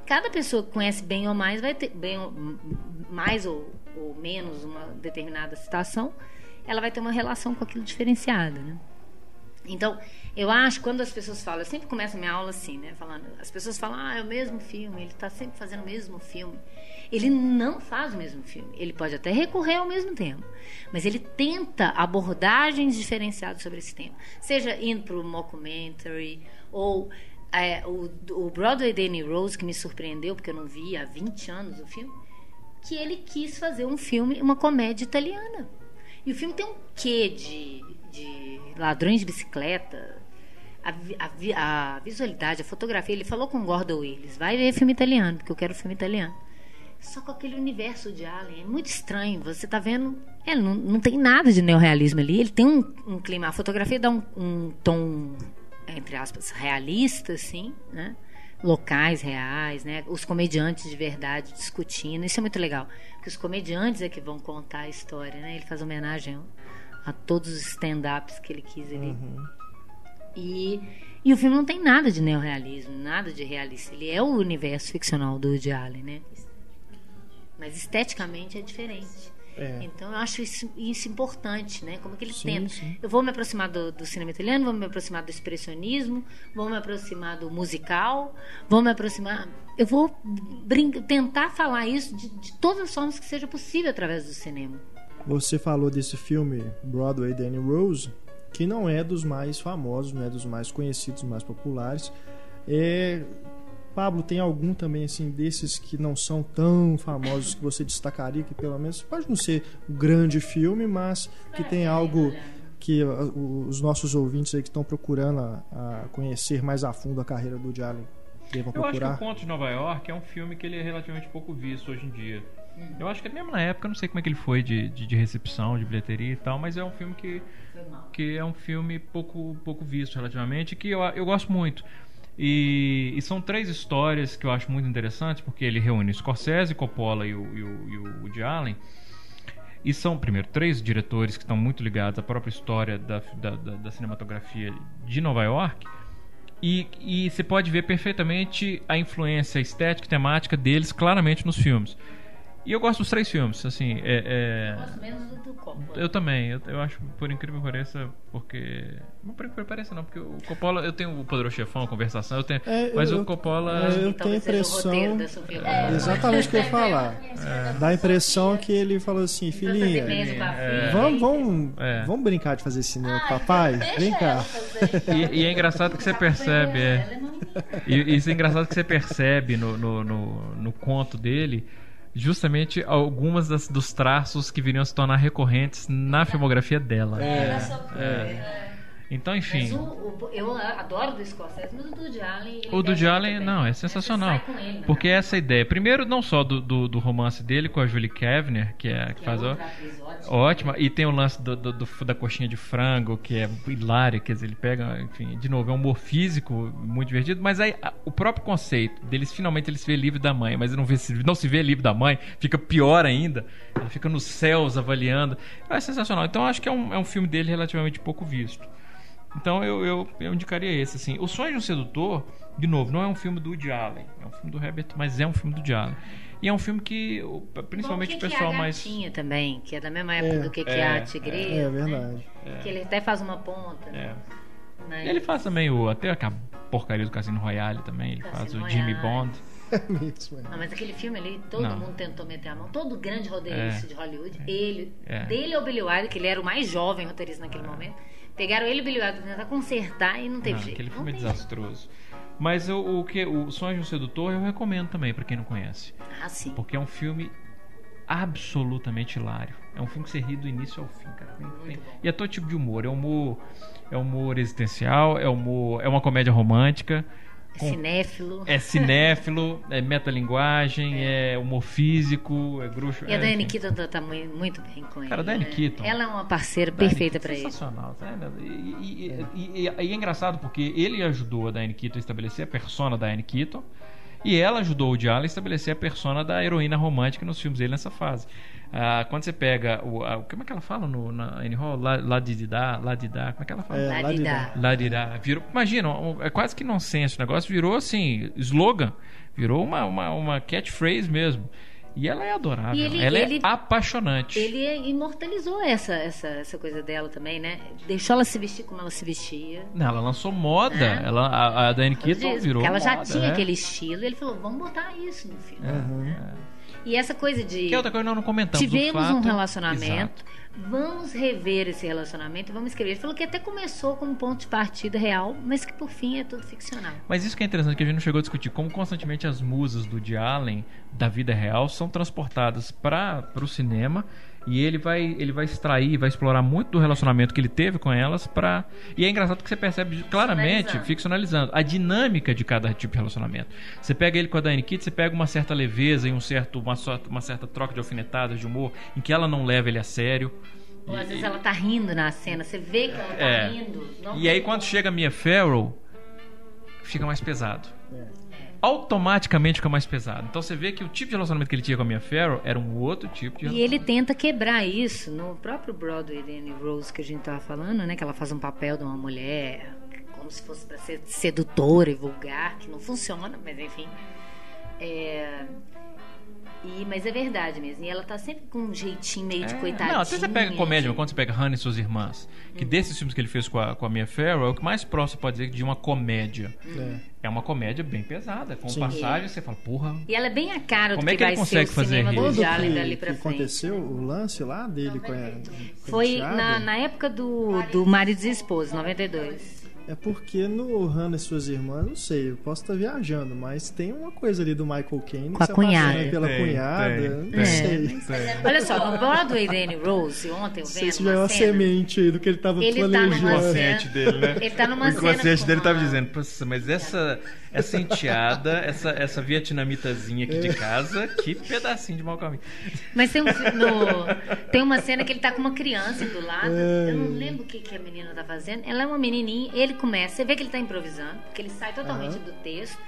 Cada pessoa que conhece bem ou mais vai ter bem mais ou, ou menos uma determinada situação, ela vai ter uma relação com aquilo diferenciada, né? Então, eu acho, quando as pessoas falam, eu sempre começo a minha aula assim, né? Falando, as pessoas falam, ah, é o mesmo filme, ele está sempre fazendo o mesmo filme. Ele não faz o mesmo filme. Ele pode até recorrer ao mesmo tema, mas ele tenta abordagens diferenciadas sobre esse tema. Seja indo para o mockumentary, ou é, o, o Broadway Danny Rose, que me surpreendeu, porque eu não vi há 20 anos o filme, que ele quis fazer um filme, uma comédia italiana. E o filme tem um quê de, de ladrões de bicicleta, a, a, a, visualidade, a fotografia. Ele falou com o Gordon Willis: vai ver filme italiano, porque eu quero filme italiano. Só com aquele universo de Alien. É muito estranho. Você está vendo. É, não, não tem nada de neorrealismo ali. Ele tem um, um clima. A fotografia dá um, um, tom, entre aspas, realista, assim, né? Locais reais, né? Os comediantes de verdade discutindo. Isso é muito legal. Porque os comediantes é que vão contar a história, né? Ele faz homenagem a todos os stand-ups que ele quis ali. Uhum. E, e o filme não tem nada de neorrealismo, nada de realista. Ele é o universo ficcional do Woody Allen, né? mas esteticamente é diferente. É. Então eu acho isso, isso importante, né? Como que ele sim, tenta. Sim. Eu vou me aproximar do, do, cinema italiano, vou me aproximar do expressionismo, vou me aproximar do musical, vou me aproximar. Eu vou tentar falar isso de, de, todas as formas que seja possível através do cinema. Você falou desse filme Broadway Danny Rose, que não é dos mais famosos, não é dos mais conhecidos, mais populares. É, Pablo, tem algum também assim desses que não são tão famosos que você destacaria que pelo menos pode não ser um grande filme, mas que tem algo que os nossos ouvintes aí que estão procurando a, a conhecer mais a fundo a carreira do Allen devam Eu procurar? acho que o Ponto de Nova York é um filme que ele é relativamente pouco visto hoje em dia. Eu acho que mesmo na época, eu não sei como é que ele foi de, de, de, recepção, de bilheteria e tal, mas é um filme que, que é um filme pouco, pouco visto relativamente, que eu, eu gosto muito. E, e, são três histórias que eu acho muito interessantes, porque ele reúne Scorsese, Coppola e o, e o, e o Woody Allen. E são, primeiro, três diretores que estão muito ligados à própria história da, da, da, da cinematografia de Nova York. E, e você pode ver perfeitamente a influência estética e temática deles claramente nos filmes. E eu gosto dos três filmes, assim. É, é... Eu gosto menos do, Coppola. Eu também, eu, eu acho, por incrível que pareça, porque. Não por incrível que pareça, não, porque o Coppola, eu tenho o Poderoso Chefão, a conversação, eu tenho. É, mas eu, o Coppola. É, eu tenho a impressão. É, exatamente o que eu ia falar. É. Dá a impressão que ele falou assim, filhinha. É. Vamos, vamos, é. vamos brincar de fazer cinema com papai? Vem cá. E, e, é engraçado que você percebe, é. E, isso é engraçado que você percebe no, no, no, no conto dele justamente algumas das, dos traços que viriam se tornar recorrentes na filmografia dela. É, é. É. Então, enfim. O, o, eu adoro do Scorsese, mas o do Allen. O do Allen, não, é sensacional. Ele, porque essa ideia, primeiro, não só do, do, do, romance dele com a Julie Kavner, que é que, que faz. É ótima, e tem o lance do, do, do, da coxinha de frango, que é hilário, quer dizer, ele pega, enfim, de novo, é um humor físico muito divertido, mas aí a, o próprio conceito deles, finalmente, ele se vê livre da mãe, mas não, vê, não se vê livre da mãe, fica pior ainda, ele fica nos céus avaliando. É sensacional. Então, acho que é um, é um filme dele relativamente pouco visto. Então eu, eu, eu indicaria esse, assim. O Sonho de um Sedutor, de novo, não é um filme do Woody Allen. É um filme do Herbert, mas é um filme do Woody Allen. E é um filme que, principalmente Bom, o pessoal que mais. também, que é da mesma época é, do que, que é, a Tigresa. É, é verdade. Né? Que ele até faz uma ponta. Né? Mas... Ele faz também o. Até a porcaria do Cassino Royale também. Ele Cassino faz o Royale. Jimmy Bond. [LAUGHS] É não, mas aquele filme ali, todo não. mundo tentou meter a mão. Todo grande roteirista é. de Hollywood, ele, é. dele ou Billy Wilder, que ele era o mais jovem roteirista naquele é. momento, Pegaram ele e Billy Wilder tentar consertar e não teve não, jeito. Aquele filme é desastroso. Mas o, o que o Sonho de um Sedutor eu recomendo também para quem não conhece. Ah, sim. Porque é um filme absolutamente hilário. É um filme que você ri do início ao fim, cara. Tem, tem... E é todo tipo de humor. É humor, é humor existencial, é humor, é uma comédia romântica com... Cinéfilo. É cinéfilo, é metalinguagem, é. é humor físico, é bruxo. E a é, Dani Keaton tá, muito bem com ele. Cara, a Dani né? Keaton. Ela é uma parceira perfeita para ele. Sensacional, tá E, e, é. E, e, é engraçado porque ele ajudou a Diane Keaton a estabelecer a persona da Diane Keaton e ela ajudou o Diallo a estabelecer a persona da heroína romântica nos filmes dele nessa fase. Ah, quando você pega o. A, como é que ela fala no, na Annie Hall? Ladidá, ladidá, como é que ela fala? É, ladidá. Ladidá. Virou, imagina, é quase que nonsense o negócio, virou assim, slogan, virou uma, uma, uma catchphrase mesmo. E ela é adorável. Ele- ela ele- é apaixonante. Ele imortalizou essa, essa, essa coisa dela também, né? Deixou ela se vestir como ela se vestia. Não, ela lançou moda. É. Ela, a, a Diane Keaton virou porque ela já moda, tinha é. aquele estilo. E ele falou, vamos botar isso no filme. Aham. E essa coisa de... Que é outra coisa que nós não comentamos. Tivemos fato- um relacionamento, Exato. vamos rever esse relacionamento, vamos escrever. Ele falou que até começou com um ponto de partida real, mas que por fim é tudo ficcional. Mas isso que é interessante, que a gente não chegou a discutir, como constantemente as musas do Woody Allen, da vida real, são transportadas para o cinema e ele vai, ele vai extrair, vai explorar muito do relacionamento que ele teve com elas para E é engraçado que você percebe claramente, Ficcionalizando. a dinâmica de cada tipo de relacionamento. Você pega ele com a Diane Keaton, você pega uma certa leveza e um certo, uma, uma certa troca de alfinetadas, de humor, em que ela não leva ele a sério. Ou às E- vezes ela tá rindo na cena, você vê que ela tá É. rindo. não E aí tem quando como. chega a Mia Farrow, fica mais pesado. É. Automaticamente fica mais pesado. Então você vê que o tipo de relacionamento que ele tinha com a Mia Farrow era um outro tipo de E ele tenta quebrar isso no próprio Broadway Danny Rose que a gente tava falando, né? Que ela faz um papel de uma mulher como se fosse para ser sedutora e vulgar, que não funciona, mas enfim. É... E, mas é verdade mesmo. E ela tá sempre com um jeitinho meio de É. coitadinha. Não, até você pega comédia, de- quando você pega Hannah e suas irmãs, que desses filmes que ele fez com a, com a Mia Farrow, é o que mais próximo pode dizer de uma comédia. É. É uma comédia bem pesada, com Sim. passagem você fala, porra. E ela é bem a cara do Como é que, que ele vai consegue ser o fazer cinema rir? do que, dali que pra frente. aconteceu o lance lá dele com a, com a Foi na, na época do, do Maridos e Esposos, 92. É porque no Hannah e suas irmãs, não sei, eu posso estar viajando, mas tem uma coisa ali do Michael Caine Com a cunhada. pela Tem, cunhada, tem, não tem. sei. Olha só, no Broadway Danny Rose, ontem eu vendo se já é uma cena, semente aí do que ele tava Ele tá planejando. numa inconsciente dele, né? Ele tá numa o inconsciente cena dele com tava uma- dizendo, "Poxa, mas essa, essa enteada, essa, essa vietnamitazinha aqui de casa, que pedacinho de mau caminho. Mas tem, um, no- tem uma cena que ele tá com uma criança do lado. É. Eu não lembro o que, que a menina tá fazendo. Ela é uma menininha, ele começa, você vê que ele tá improvisando, porque ele sai totalmente Aham. do texto.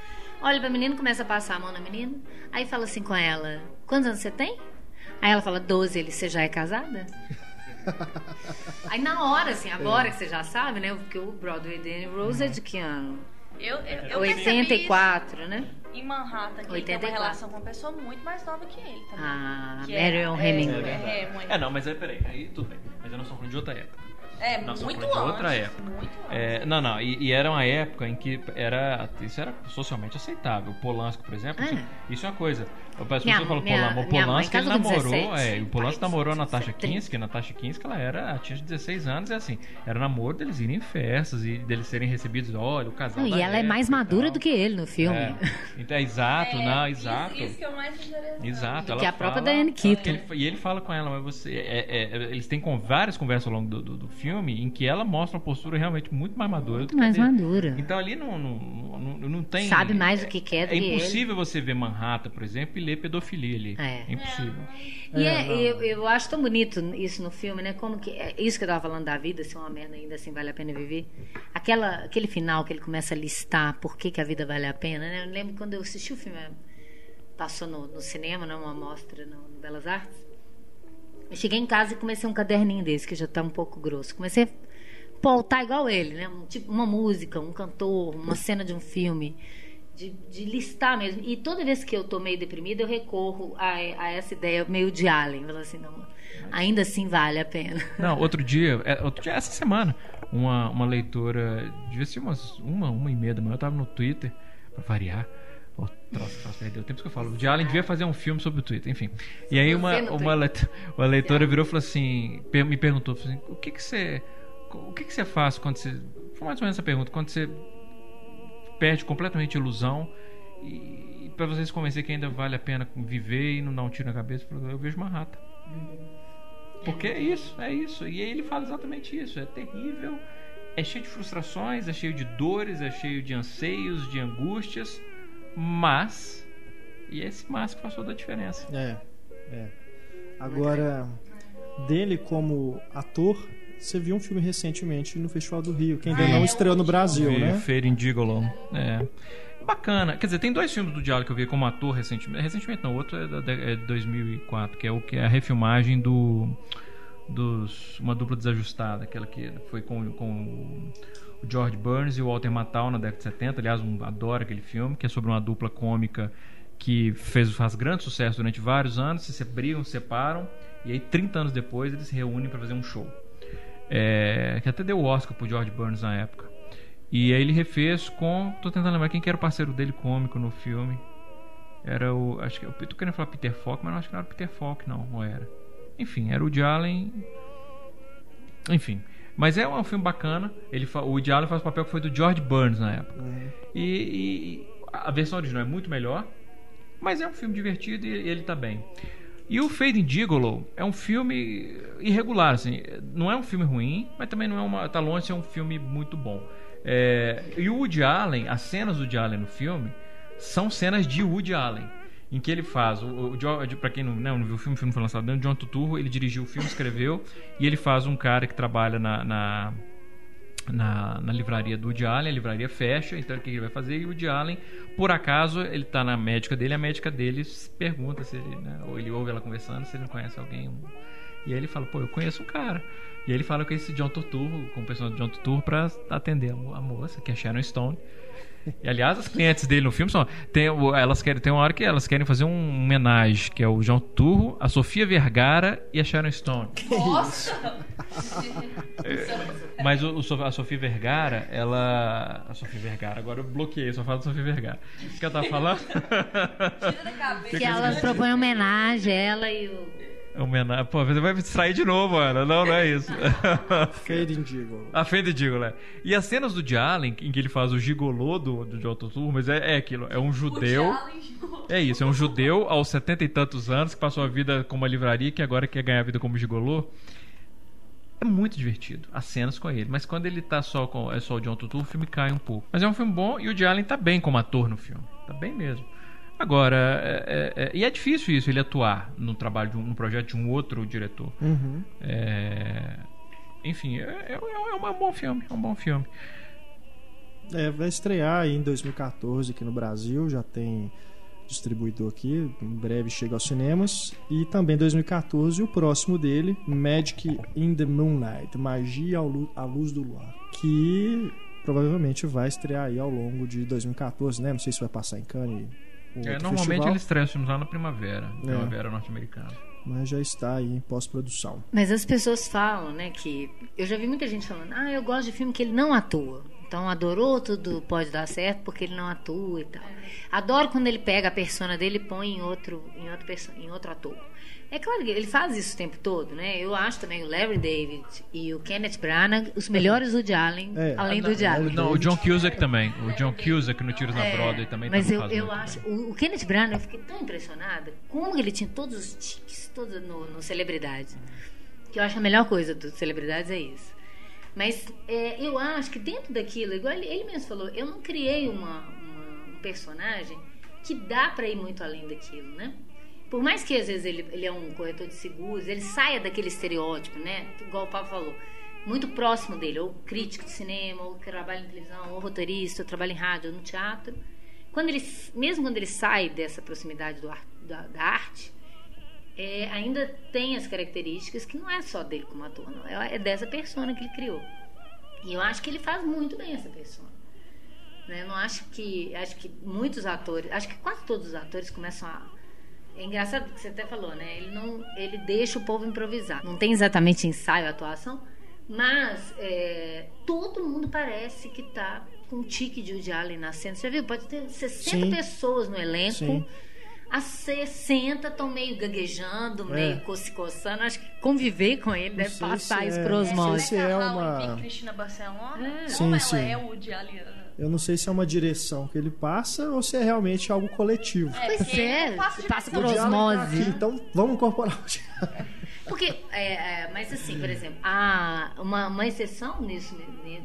Olha pra menina, começa a passar a mão na menina. Aí fala assim com ela: Quantos anos você tem? Aí ela fala: 12. Ele, você já é casada? [LAUGHS] Aí na hora, assim, agora que você já sabe, né? Porque o Broadway Danny Rose é de que ano? Eu, eu, eu 84, né? percebi isso em Manhattan, que ele tem 84. uma relação com uma pessoa muito mais nova que ele também. A Que Marion é, Hemingway. É, é, É, não, mas aí, peraí, aí tudo bem. Mas eu não sou falando de outra época. É Nós muito de outra época. Muito. É, não, não, e, e era uma época em que era, isso era socialmente aceitável. O Polanski, por exemplo, isso, isso é uma coisa. As pessoas Minha- falam minha- Polan- o Polanski ele namorou, 17, é, o Polanski pai, namorou a 17, Natasha 30. Kinski, a Natasha Kinski, ela era, ela tinha 16 anos e assim, era namoro deles irem em festas e deles serem recebidos, olha, o casal Não, e ela é mais madura do que ele no filme. É, então, é exato, É, não, isso- exato. Isso, que eu mais interessante. Exato. Que a própria fala- Diane Keaton. Ele- e ele fala com ela, mas você. é- é- é- eles têm com várias conversas ao longo do, do, do filme em que ela mostra uma postura realmente muito mais madura do que mais dele. madura. Então ali não, não, não, não tem. Sabe mais o que quer do É que impossível você ver Manhattan, por exemplo, e ler pedofilia ali. É. impossível. E É, é, eu, eu acho tão bonito isso no filme, né? Como que. é isso que eu tava falando da vida, se é uma merda ainda assim vale a pena viver. Aquela, aquele final que ele começa a listar por que, que a vida vale a pena, né? Eu lembro quando eu assisti o filme, passou no, no cinema, né? Uma mostra no, no Belas Artes. Eu cheguei em casa e comecei um caderninho desse, que já tá um pouco grosso. Comecei a pautar igual ele, né? Um, tipo, uma música, um cantor, uma cena de um filme. De, de listar mesmo. E toda vez que eu tô meio deprimida, eu recorro a, a essa ideia meio de Allen. Falo assim, não, ainda assim vale a pena. Não, [LAUGHS] outro dia, é, outro dia, essa semana, uma, uma leitora, devia ser umas uma, uma e meia da manhã, eu tava no Twitter, pra variar. Ô, troço, troço, perdeu tempo que eu falo. O Allen devia fazer um filme sobre o Twitter, enfim. E aí uma, uma, leit- uma leitora virou e falou assim, me perguntou, assim, o que que você, o que que você faz quando você, foi mais ou menos essa pergunta, quando você perde completamente a ilusão e, para você se convencer que ainda vale a pena viver e não dar um tiro na cabeça, eu vejo uma rata. Porque é isso, é isso. E aí ele fala exatamente isso. É terrível, é cheio de frustrações, é cheio de dores, é cheio de anseios, de angústias, mas. E é esse mas que faz toda a diferença. É, é. Agora, dele como ator, você viu um filme recentemente no Festival do Rio, que ainda Ah, não é, estreou no Brasil, Vi né? Feira em Gigolo. É. Bacana. Quer dizer, tem dois filmes do Diálogo que eu vi como ator recentemente. Recentemente não, o outro é de- é de 2004, que é o que é a refilmagem do dos uma dupla desajustada, aquela que foi com, com o George Burns e o Walter Matthau na década de 70. Aliás, um, adoro aquele filme, que é sobre uma dupla cômica que fez, faz grande sucesso durante vários anos, se brigam, se separam, e aí 30 anos depois eles se reúnem para fazer um show. É, que até deu o Oscar pro George Burns na época. E aí ele refez com. tô tentando lembrar quem que era o parceiro dele cômico no filme. Era o. Acho que. Eu tô querendo falar Peter Falk, mas não acho que não era Peter Falk, não, ou era. Enfim, era o de Allen. Enfim. Mas é um filme bacana. Ele, o Woody Allen faz o papel que foi do George Burns na época. Uhum. E, e, a versão original é muito melhor. Mas é um filme divertido e ele tá bem. E o Fade Gigolo é um filme irregular, assim. Não é um filme ruim, mas também não é uma. Tá longe de ser um filme muito bom. É, e o Woody Allen, as cenas do Woody Allen no filme, são cenas de Woody Allen. Em que ele faz, o, o para quem não, não, não, viu o filme, o filme foi lançado dentro, John Turturro, ele dirigiu o filme, escreveu, e ele faz um cara que trabalha na, na na, na, livraria do Woody Allen, a livraria fecha, então o que ele vai fazer? E o Woody Allen, por acaso, ele está na médica dele, a médica dele pergunta se ele, né, ou ele ouve ela conversando, se ele não conhece alguém. E aí ele fala, pô, eu conheço um cara. E aí ele fala com esse John Turturro, com o pessoal do John Turturro, para atender a moça, que é Sharon Stone. E aliás, as clientes dele no filme são. Tem, elas querem, tem uma hora que elas querem fazer um homenagem, que é o João Turro, a Sofia Vergara e a Sharon Stone. Nossa! Mas o, o, a Sofia Vergara, ela. A Sofia Vergara, agora eu bloqueei, só falo da Sofia Vergara. O que ela tá falando? que ela propõe homenagem, ela e o. Homenagem. Pô, você vai me distrair de novo, Ana. Não, não é isso. [LAUGHS] Fade in Gigolo. A Fade in Gigolo, é. E as cenas do Allen, em que ele faz o gigolô do, do John Turturro, mas é, é aquilo. É um judeu... É isso, é um judeu aos setenta e tantos anos que passou a vida com uma livraria que agora quer ganhar a vida como gigolô. É muito divertido as cenas com ele, mas quando ele tá só com é só o John Turturro, o filme cai um pouco. Mas é um filme bom e o Allen tá bem como ator no filme. Tá bem mesmo. Agora, é, é, é, e é difícil isso, ele atuar no trabalho de um, projeto de um outro diretor. Uhum. É, enfim, é, é, é, um bom filme, é um bom filme. É, vai estrear em 2014 aqui no Brasil, já tem distribuidor aqui, em breve chega aos cinemas. E também 2014 o próximo dele, Magic in the Moonlight, Magia à Luz do Luar, que provavelmente vai estrear aí ao longo de 2014, né? Não sei se vai passar em Cannes é, normalmente festival. eles estreiam lá na primavera, é. primavera norte-americana. Mas já está aí em pós-produção. Mas as pessoas falam, né, que eu já vi muita gente falando: "Ah, eu gosto de filme que ele não atua". Então adorou tudo pode dar certo porque ele não atua e tal. Adoro quando ele pega a persona dele e põe em outro em outro em outro ator. É claro que ele faz isso o tempo todo, né? Eu acho também o Larry David e o Kenneth Branagh os melhores do Allen, é, além do Allen. Não, o John Cusack também. O John Cusack no Tiros na é, Broadway também Mas eu, eu acho... O, o, Kenneth Branagh, eu fiquei tão impressionada como ele tinha todos os tiques, todos no, no Celebridades. Que eu acho a melhor coisa do Celebridades é isso. Mas é, eu acho que dentro daquilo, igual ele, mesmo falou, eu não criei uma, uma um personagem que dá para ir muito além daquilo, né? por mais que às vezes ele, ele é um corretor de seguros, ele saia daquele estereótipo, né? Igual o Paulo falou, muito próximo dele, ou crítico de cinema, ou trabalha em televisão, ou roteirista, ou trabalha em rádio, ou no teatro. Quando ele, mesmo quando ele sai dessa proximidade do, da, da, arte, é, ainda tem as características que não é só dele como ator, não, é, é dessa persona que ele criou. E eu acho que ele faz muito bem essa persona. Né? Não acho que. Acho que muitos atores, acho que quase todos os atores começam a é engraçado que você até falou, né? Ele não, ele deixa o povo improvisar. Não tem exatamente ensaio, atuação, mas é, todo mundo parece que tá com um tique de Woody Allen na cena. Você viu? Pode ter 60 Sim. pessoas no elenco. Sim. As 60 estão meio gaguejando, é. meio se coçando. Acho que conviver com ele deve passar isso é, por osmose. Não sei se é uma... Cristina Barcelona? É. Sim, sim. ela é o Woody Allen eu não sei se é uma direção que ele passa ou se é realmente algo coletivo. É, pois é, passa, passa por osmose. Aqui, então vamos incorporar o diálogo. Porque, é, é, mas assim, por exemplo, há uma, uma exceção nisso,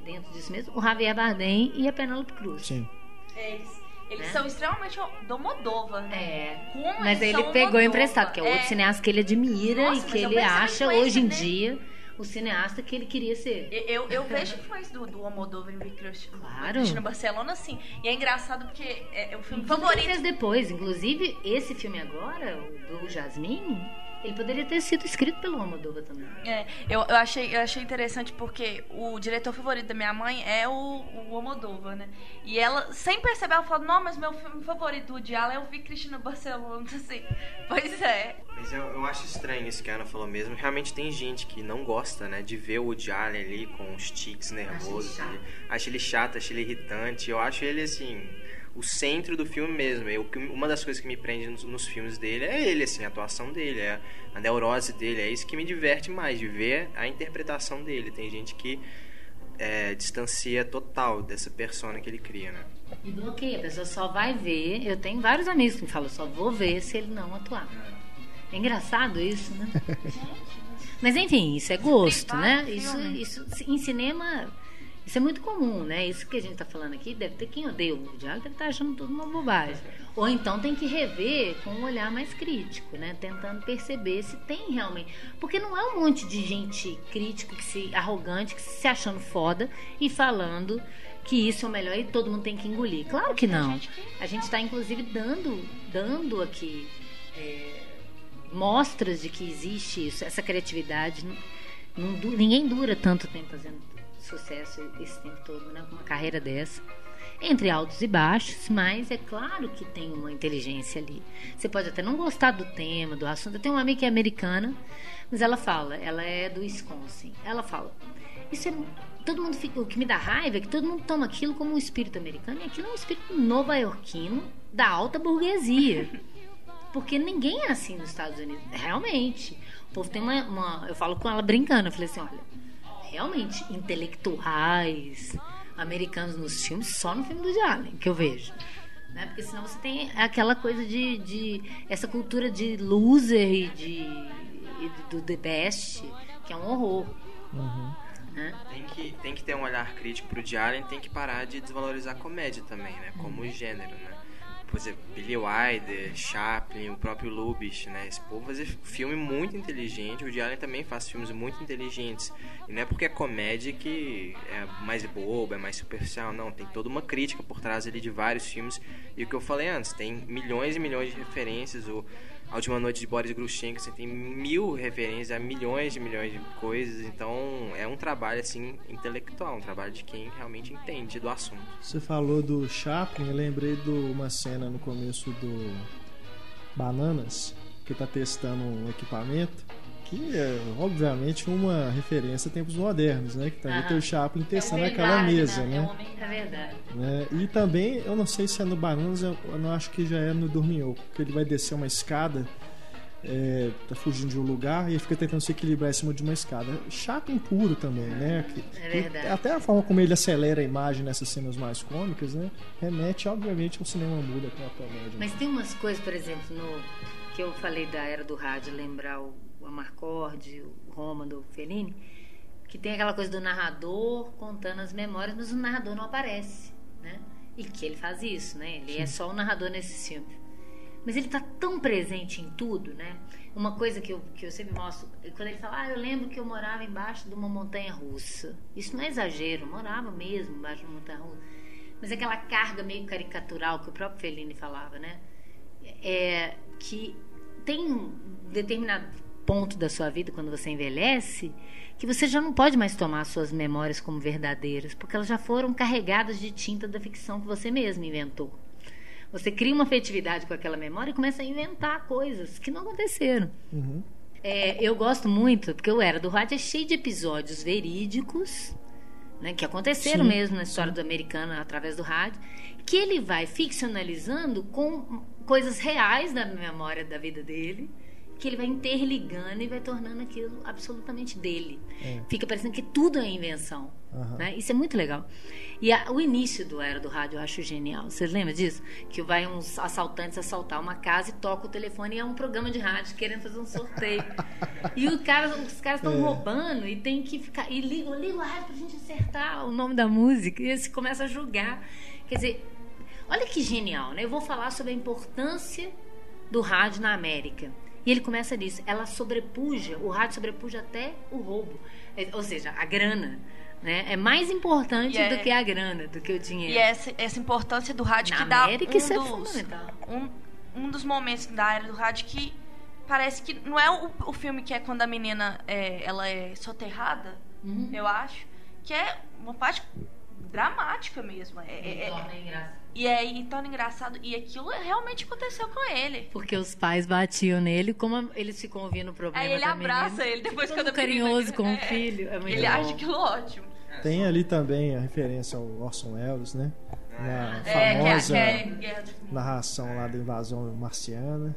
dentro disso mesmo, o Javier Bardem e a Penélope Cruz. Sim. Eles, eles né? são extremamente do Modova, né? É. Como mas ele pegou emprestado, que é outro é. cineasta que ele admira Nossa, e que ele acha hoje em dia o cineasta que ele queria ser. Eu, eu vejo influência do, do Almodóvar em. Claro. No Barcelona, sim. E é engraçado porque é, é o filme e favorito. Ele fez depois. Inclusive, esse filme agora, o Blue Jasmine, Ele poderia ter sido escrito pelo Almodóvar também. É, eu, eu, achei, eu achei interessante porque o diretor favorito da minha mãe é o, o Almodóvar, né? E ela, sem perceber, ela falou, não, mas meu filme favorito de Allen eu vi Cristina Barcelona, [LAUGHS] assim. Pois é. Mas eu, eu acho estranho isso que a Ana falou mesmo. Realmente tem gente que não gosta, né, de ver o Woody Allen ali com os tics nervosos. Acho ele chato, acho ele, chato, acho ele irritante. Eu acho ele, assim o centro do filme mesmo. Eu, uma das coisas que me prende nos, nos, filmes dele é ele, assim, a atuação dele, é a neurose dele. É isso que me diverte mais, de ver a interpretação dele. Tem gente que é, distancia total dessa persona que ele cria, né? E bloqueia, a pessoa só vai ver. Eu tenho vários amigos que me falam, só vou ver se ele não atuar. É engraçado isso, né? [LAUGHS] Mas enfim, isso é gosto, né? Isso, isso em cinema isso é muito comum, né? Isso que a gente está falando aqui, deve ter quem odeia o Woody Allen, deve estar tá achando tudo uma bobagem. Ou então tem que rever com um olhar mais crítico, né? Tentando perceber se tem realmente. Porque não é um monte de gente crítico, que se arrogante, que se achando foda e falando que isso é o melhor e todo mundo tem que engolir. Claro que não. A gente está, inclusive, dando, dando aqui é, mostras de que existe isso, essa criatividade. Não, não, ninguém dura tanto tempo fazendo sucesso esse tempo todo, né? Com uma carreira dessa. Entre altos e baixos, mas é claro que tem uma inteligência ali. Você pode até não gostar do tema, do assunto. Eu tenho uma amiga que é americana, mas ela fala, ela é do Wisconsin. Ela fala, isso é todo mundo fica, o que me dá raiva é que todo mundo toma aquilo como um espírito americano e aquilo é um espírito nova-iorquino da alta burguesia. Porque ninguém é assim nos Estados Unidos. Realmente. O povo tem uma, uma. Eu falo com ela brincando. Eu falei assim: olha, realmente intelectuais americanos nos filmes, só no filme do Allen que eu vejo. Né? Porque senão você tem aquela coisa de, de essa cultura de loser e de e do the best, que é um horror. Uhum. Né? Tem, que, tem que ter um olhar crítico pro Allen, tem que parar de desvalorizar a comédia também, né? Como uhum. gênero, né? Por exemplo, Billy Wilder, Chaplin, o próprio Lubitsch, né? Esse povo faz filme muito inteligente. O Woody Allen também faz filmes muito inteligentes. E não é porque é comédia que é mais boba, é mais superficial. Não, tem toda uma crítica por trás ali de vários filmes. E o que eu falei antes, tem milhões e milhões de referências. O a Última Noite de Boris Grushenko, você tem mil referências a milhões de milhões de coisas, então é um trabalho assim intelectual, um trabalho de quem realmente entende do assunto. Você falou do Chaplin, eu lembrei de uma cena no começo do Bananas, que está testando um equipamento que é obviamente uma referência a tempos modernos, né? Que tá aí o Chaplin testando é aquela mesa, né? É verdade. Né? E também, eu não sei se é no Bananas, eu não acho que já é no Dorminhoco, que ele vai descer uma escada, é, tá fugindo de um lugar e fica tentando se equilibrar em cima de uma escada. Chaplin puro também, né? Que, é verdade. até a forma como ele acelera a imagem nessas cenas mais cômicas, né? Remete, obviamente, ao cinema muda com a comédia. Mas tem umas coisas, por exemplo, no que eu falei da era do rádio, lembrar o o Amarcord, o Roma do Fellini, que tem aquela coisa do narrador contando as memórias, mas o narrador não aparece, né? E que ele faz isso, né? Ele é Sim. é só o narrador nesse filme. Mas ele está tão presente em tudo, né? Uma coisa que eu, que eu sempre mostro, quando ele fala, ah, eu lembro que eu morava embaixo de uma montanha russa. Isso não é exagero, eu morava mesmo embaixo de uma montanha russa. Mas é aquela carga meio caricatural que o próprio Fellini falava, né? É que tem um determinado ponto da sua vida, quando você envelhece, que você já não pode mais tomar suas memórias como verdadeiras, porque elas já foram carregadas de tinta da ficção que você mesmo inventou. Você cria uma afetividade com aquela memória e começa a inventar coisas que não aconteceram. Uhum. É, eu gosto muito, porque o Era do Rádio é cheio de episódios verídicos, né, que aconteceram Sim. mesmo na história do americano através do rádio, que ele vai ficcionalizando com coisas reais da memória da vida dele que ele vai interligando e vai tornando aquilo absolutamente dele. É. Fica parecendo que tudo é invenção. Uhum. Né? Isso é muito legal. E a, o início do Era do Rádio eu acho genial. Você lembra disso? Que vai uns assaltantes assaltar uma casa e toca o telefone e é um programa de rádio querendo fazer um sorteio. [LAUGHS] e o cara, os caras estão é. roubando e tem que ficar. E liga, liga o rádio pra gente acertar o nome da música. E eles começam a julgar. Quer dizer, olha que genial, né? Eu vou falar sobre a importância do rádio na América. E ele começa nisso. Ela sobrepuja, o rádio sobrepuja até o roubo. É, ou seja, a grana. Né? É mais importante é, do que a grana, do que o dinheiro. E essa, essa importância do rádio Na que América, dá. Um isso é dos, é. Um, um dos momentos da era do rádio que parece que não é o, o filme que é quando a menina é, ela é soterrada, Uhum. eu acho, que é uma parte dramática mesmo. É, é- é-. E aí torna engraçado. E aquilo realmente aconteceu com ele. Porque os pais batiam nele, como eles ficam ouvindo o problema Aí ele da abraça menina. ele depois a menina- carinhoso com o é, filho. É Ele bom. acha aquilo ótimo. Tem ali também a referência ao Orson Welles, né? Na É, que é, famosa que é narração lá da invasão marciana.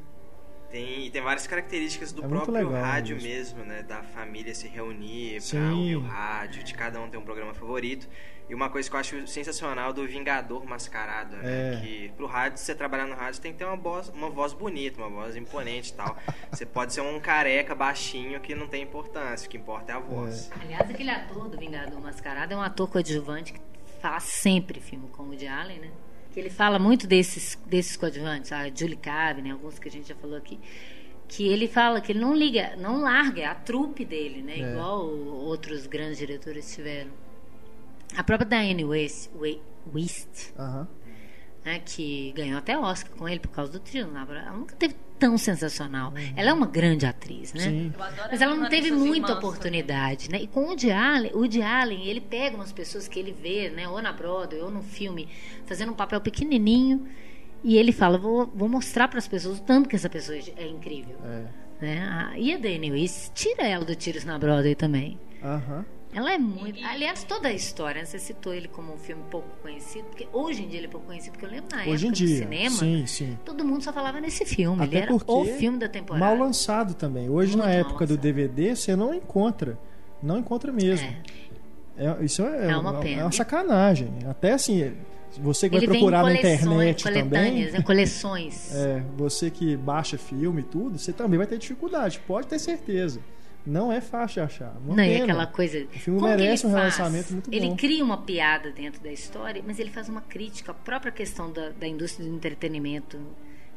Tem, e tem várias características do É próprio legal rádio mesmo. mesmo, né? Da família se reunir pra Sim. ouvir o rádio, de cada um ter um programa favorito. E uma coisa que eu acho sensacional do Vingador Mascarado, né? É. Que pro rádio, se você trabalhar no rádio, tem que ter uma voz, uma voz bonita, uma voz imponente e tal. [LAUGHS] Você pode ser um careca baixinho que não tem importância, o que importa é a voz. Aliás, aquele ator do Vingador Mascarado é um ator coadjuvante que faz sempre filme com o Woody Allen, né? Que ele fala muito desses, desses coadjuvantes, a Julie Cabe, né? Alguns que a gente já falou aqui. Que ele fala que ele não liga, não larga, é a trupe dele, né? É. Igual outros grandes diretores tiveram. A própria Diane West, We- West Aham. né, que ganhou até Oscar com ele por causa do trio. né? Ela nunca teve tão sensacional. Uhum. Ela é uma grande atriz, né? Sim. Mas ela não teve muita oportunidade, né? E com o Woody Allen, o Woody Allen, ele pega umas pessoas que ele vê, né? Ou na Broadway, ou no filme, fazendo um papel pequenininho. E ele fala, vou, vou mostrar para as pessoas o tanto que essa pessoa é incrível. É. Né? A- E a Dani Weiss, tira ela do Tiros na Broadway também. Aham. Ela é muito. Aliás, toda a história, você citou ele como um filme pouco conhecido, porque hoje em dia ele é pouco conhecido, porque eu lembro na Hoje em época do dia. cinema, Sim, sim. todo mundo só falava nesse filme. ele Até era porque o filme da temporada. Mal lançado também. Hoje, Muito na época do. DVD, você não encontra. Não encontra mesmo. É. É, isso é, É uma pena. é uma sacanagem. Até assim, você que vai Ele em procurar na internet também. coletâneas, né? coleções. [LAUGHS] É, você que baixa filme e tudo, você também vai ter dificuldade, pode ter certeza. Não é fácil de achar. Uma Não, pena. aquela coisa. O filme Como que merece ele um faz? relançamento muito Ele bom. cria uma piada dentro da história, mas ele faz uma crítica à própria questão da, da indústria do entretenimento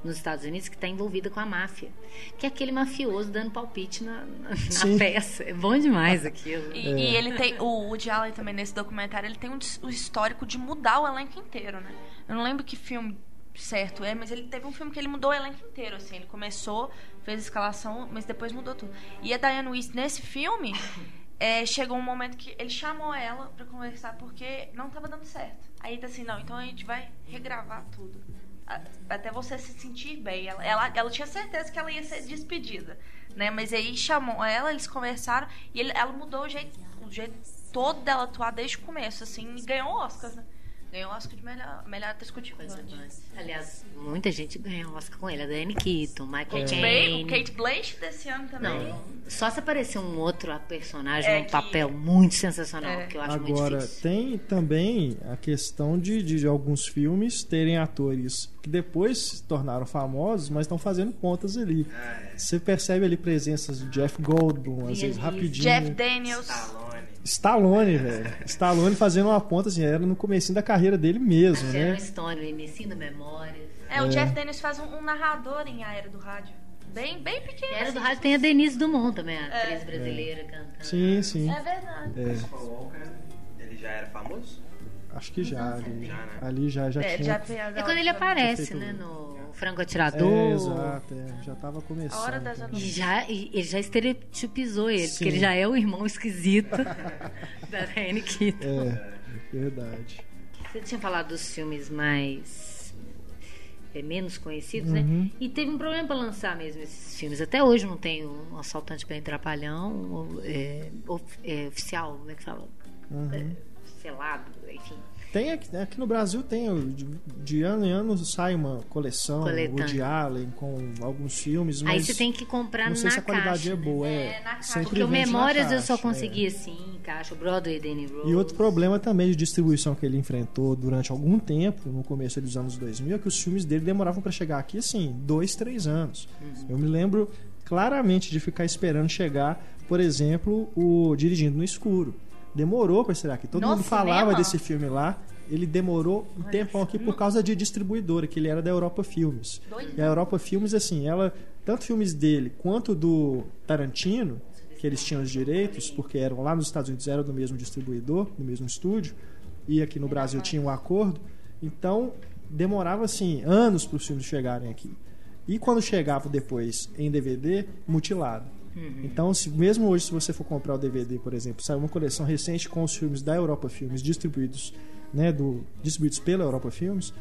nos Estados Unidos que está envolvida com a máfia. Que é aquele mafioso dando palpite na, na, peça. É bom demais aquilo. E, É. e ele tem. O Woody Allen também nesse documentário, ele tem um, o histórico de mudar o elenco inteiro, né? Eu não lembro que filme certo é, mas ele teve um filme que ele mudou o elenco inteiro, assim. Ele começou, fez a escalação, mas depois mudou tudo. E a Diane Weiss, nesse filme, [COUGHS] é, chegou um momento que ele chamou ela pra conversar porque não tava dando certo. Aí tá assim, não, então a gente vai regravar tudo. Até você se sentir bem. Ela, ela, ela tinha certeza que ela ia ser despedida. Né? Mas aí chamou ela, eles conversaram e ele- ela mudou o jeito, o jeito todo dela atuar desde o começo, assim, e ganhou o Oscar, né? Ganhou o Oscar de melhor, melhor atriz coadjuvante. Aliás, muita gente ganhou Oscar com ele. A Diane Keaton, Michael Kate, Caine. Kate Blanchett desse ano também. Não, só se aparecer um outro personagem É num que- papel muito sensacional, É. que eu acho muito Agora, difícil. tem também a questão de, de, de alguns filmes terem atores que depois se tornaram famosos, mas estão fazendo pontas ali. Você percebe ali presenças do Jeff Goldblum, às vezes rapidinho. Jeff Daniels. Stallone. Stallone, velho. Stallone fazendo uma ponta, assim, era no comecinho da carreira dele mesmo, né? Stone, o início da memória. É, o Jeff Daniels faz um, um narrador em A Era do Rádio. Bem, bem pequeno. Era do assim. rádio tem a Denise Dumont também, a atriz brasileira cantando. Sim, sim. É verdade. É, ele já era famoso? Acho que já. Ali Já, né? ali já, já É, tinha. já É quando ele aparece, feito- né, no Franco É, Atirador. exato, é, já tava começando. A Hora das então. E já, ele já estereotipizou ele, Sim. porque ele já é o irmão esquisito [LAUGHS] da Diane Keaton. É, verdade. Você tinha falado dos filmes mais é, menos conhecidos, né? Uhum. E teve um problema para lançar mesmo esses filmes. Até hoje não tem um assaltante bem trapalhão, é, of- é, oficial, como é que fala? Uhum. É, selado, enfim. Tem aqui, aqui no Brasil tem de, de ano em ano sai uma coleção Coletânea. Woody Allen com alguns filmes, mas Aí você tem que comprar não sei na se a qualidade caixa, é boa, né? é, É, na caixa. Porque o Memórias eu só caixa, consegui é. assim, em caixa, o Broadway e Danny Rose. E outro problema também de distribuição que ele enfrentou durante algum tempo, no começo dos anos 2000, é que os filmes dele demoravam para chegar aqui, assim, dois, três anos. Uhum. Eu me lembro claramente de ficar esperando chegar, por exemplo, o Dirigindo no Escuro. Demorou para chegar aqui. Todo No mundo falava cinema? desse filme lá. Ele demorou um tempão aqui por causa de distribuidora, que ele era da Europa Filmes. Dois E a Europa Filmes, assim, ela, tanto filmes dele quanto do Tarantino, que eles tinham os direitos, porque eram lá nos Estados Unidos, eram do mesmo distribuidor, do mesmo estúdio, e aqui no Brasil tinha um acordo, então demorava, assim, anos para os filmes chegarem aqui. E quando chegava depois em DVD, mutilado. Uhum. Então, se, mesmo hoje, se você for comprar o DVD, por exemplo, saiu uma coleção recente com os filmes da Europa Filmes distribuídos, né, do, distribuídos pela Europa Filmes,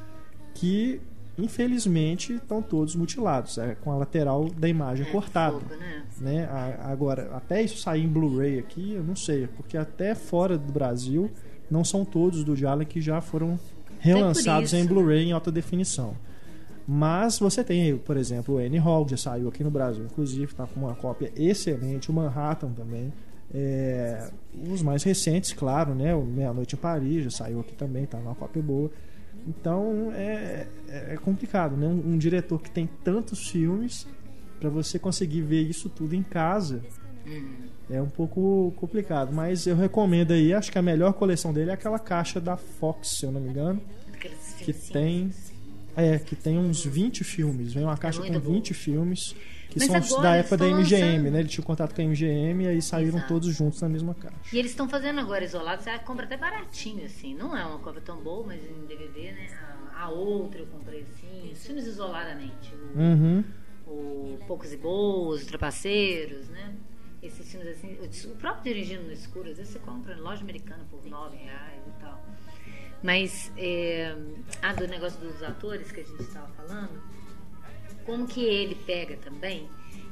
que infelizmente estão todos mutilados, é, com a lateral da imagem É, cortada. fogo, né? Né? A- Agora, até isso sair em Blu-ray aqui, eu não sei, porque até fora do Brasil não são todos do Allen que já foram relançados em? Blu-ray em alta definição. Mas você tem, por exemplo, o Annie Hall, que já saiu aqui no Brasil, inclusive, está com uma cópia excelente, o Manhattan também. É, os mais recentes, claro, né? O Meia Noite em Paris já saiu aqui também, tá numa cópia boa. Então é, é complicado, né? Um, um diretor que tem tantos filmes, para você conseguir ver isso tudo em casa, é um pouco complicado. Mas eu recomendo aí, acho que a melhor coleção dele é aquela caixa da Fox, se eu não me engano, que tem. É, que tem uns 20 filmes. Vem uma caixa com muito bom. 20 filmes. Que Mas são agora da época da MGM, lançando. né? Ele tinha contato com a MGM e aí saíram Exato. todos juntos na mesma caixa. E eles estão fazendo agora isolado, você compra até baratinho, assim. Não é uma cópia tão boa, mas em DVD, né? A, a outra eu comprei assim. Os filmes isoladamente. O, Uhum. o Poucos e Boas, os Trapaceiros, né? Esses filmes assim. O, o próprio Dirigindo no Escuro, às vezes você compra em loja americana por 9 reais e tal. Mas, é, ah, do negócio dos atores que a gente estava falando, como que ele pega também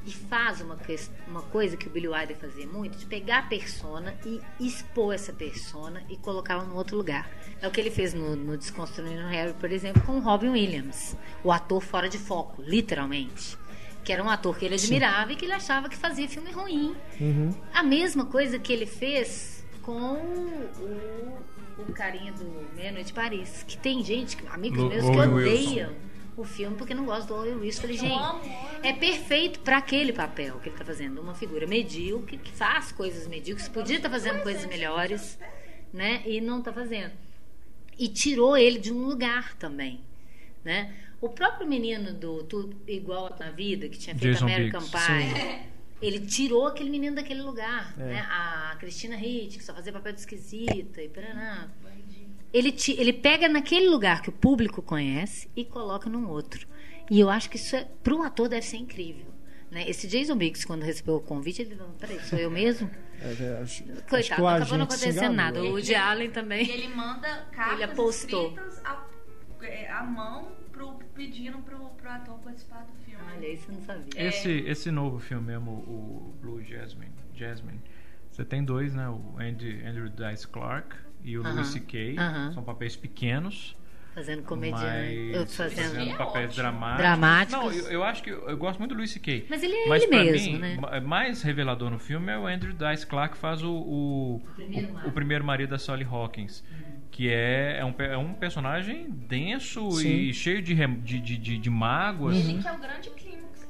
e faz uma, uma coisa que o Billy Wilder fazia muito, de pegar a persona e expor essa persona e colocá-la num outro lugar. É o que ele fez no, no Desconstruindo Harry, por exemplo, com o Robin Williams, o ator fora de foco, literalmente. Que era um ator que ele admirava e que ele achava que fazia filme ruim. Uhum. A mesma coisa que ele fez com o, o carinha do Meia Noite de Paris. Que tem gente, amigos Lo- meus, que odeiam o filme porque não gostam do Owen Wilson. Falei, gente, é perfeito para aquele papel que ele tá fazendo. Uma figura medíocre, que faz coisas medíocres, podia estar fazendo coisas melhores, né? E não tá fazendo. E tirou ele de um lugar também, né? O próprio menino do Tudo Igual na Vida, que tinha feito Jason American Biggs. Pie, ele tirou aquele menino daquele lugar, É. né? A Cristina Hitt, que só fazia papel de esquisita e paraná. Ele, ti- ele pega naquele lugar que o público conhece e coloca num outro. E eu acho que isso é, para um ator deve ser incrível. Né? Esse Jason Biggs, quando recebeu o convite, ele falou: peraí, sou eu mesmo? É, é, acho, acho que Coitado, o não acabou não acontecendo nada. O Woody Allen E também. ele manda cartas Ele apostou. escritas a, é, à mão pro, pedindo pro, pro ator participar do filme. Olha, isso eu não sabia. Esse, esse novo filme mesmo, o Blue Jasmine, Jasmine, você tem dois, né? O Andy, Andrew Dice Clark e o Aham, Louis C.K. aham. São papéis pequenos, Fazendo comediante. Eu mas fazendo. fazendo é papéis ótimo. dramáticos. Dramáticos. Não, eu, eu acho que eu, eu gosto muito do Louis C.K. Mas ele é Mas ele mesmo, mim, né? ma- mais revelador no filme é o Andrew Dice Clark que faz o, o, primeiro o- marido. o primeiro marido da Sally Hawkins. Que é, é, um, é um personagem denso Sim. e cheio de, de, de, de, de mágoas. Ele que é o grande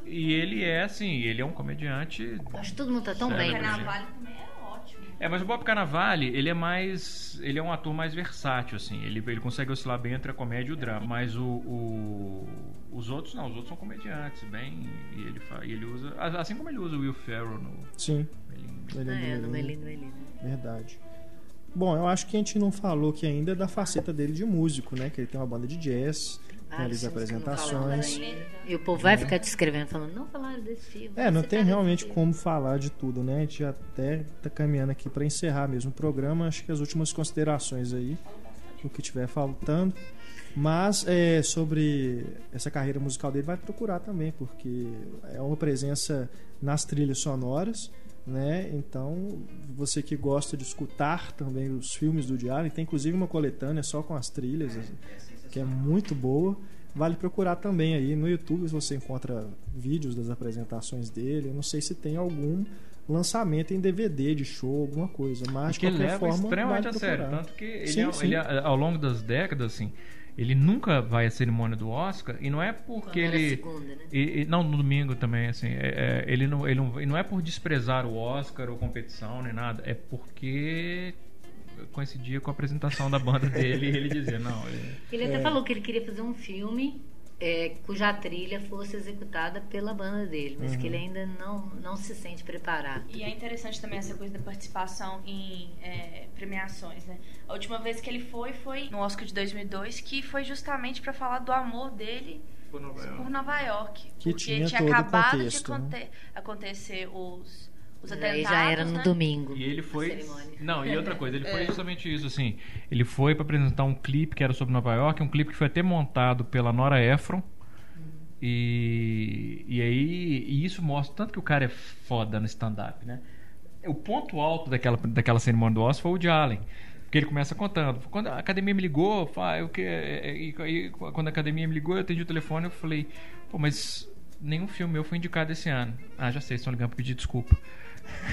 E ele é assim, ele é um comediante. Acho que todo mundo tá tão Cérebro, bem. né? Carnaval também é ótimo. É, mas o Bob Cannavale, ele é mais. Ele é um ator mais versátil, assim. Ele, ele consegue oscilar bem entre a comédia e o drama. Mas o, o- os outros não, os outros são comediantes, bem. E ele, fa, e ele usa. Assim como ele usa o Will Ferrell no. Sim, Melinda. ele Ah, é, é no Melinda, Melinda. Verdade. Bom, eu acho que a gente não falou aqui ainda da faceta dele de músico, né? Que ele tem uma banda de jazz, falaram apresentações. E o povo vai ficar te escrevendo, falando, não falaram desse filme. É, não tem tá realmente como falar de tudo, né? A gente até tá caminhando aqui para encerrar mesmo o programa. Acho que as últimas considerações aí, o que tiver faltando. Mas é, sobre essa carreira musical dele, vai procurar também, porque é uma presença nas trilhas sonoras, né? Então, você que gosta de escutar também os filmes do Diário, tem inclusive uma coletânea só com as trilhas, que é muito boa. Vale procurar também aí no YouTube, se você encontra vídeos das apresentações dele. Eu não sei se tem algum lançamento em DVD de show, alguma coisa, mas que ele qualquer leva forma extremamente vale a sério. procurar. Tanto que ele, Sim, é- sim. ele é- ao longo das décadas, assim, ele nunca vai à cerimônia do Oscar e não é porque ele. segunda, né? E, e- não, no domingo também, assim. é- é, ele, não, ele, não, e não é por desprezar o Oscar ou competição nem nada, é porque coincidia com a apresentação da banda dele e ele dizia, não, ele- [LAUGHS] Ele É. até falou que ele queria fazer um filme é, cuja trilha fosse executada pela banda dele, mas Uhum. que ele ainda não, não se sente preparado. E é interessante também essa coisa da participação em é, premiações, né? A última vez que ele foi foi no Oscar de 2002, que foi justamente para falar do amor dele Por Nova York. por Nova York. Que porque tinha tinha acabado contexto, de né? aconte- acontecer os, os Aí atentados. já era no né? domingo. E ele foi. Não, e outra coisa, ele foi É. justamente isso, assim. Ele foi pra apresentar um clipe que era sobre Nova York, um clipe que foi até montado pela Nora Ephron. E, e aí e isso mostra tanto que o cara é foda no stand-up, né? O ponto alto daquela, daquela cerimônia do Oscar foi o Woody Allen. Porque ele começa contando. Quando a academia me ligou, fa- eu que, e, e- quando a academia me ligou, eu atendi o telefone eu falei, pô, mas nenhum filme meu foi indicado esse ano. Ah, já sei, estão ligando pra pedir desculpa.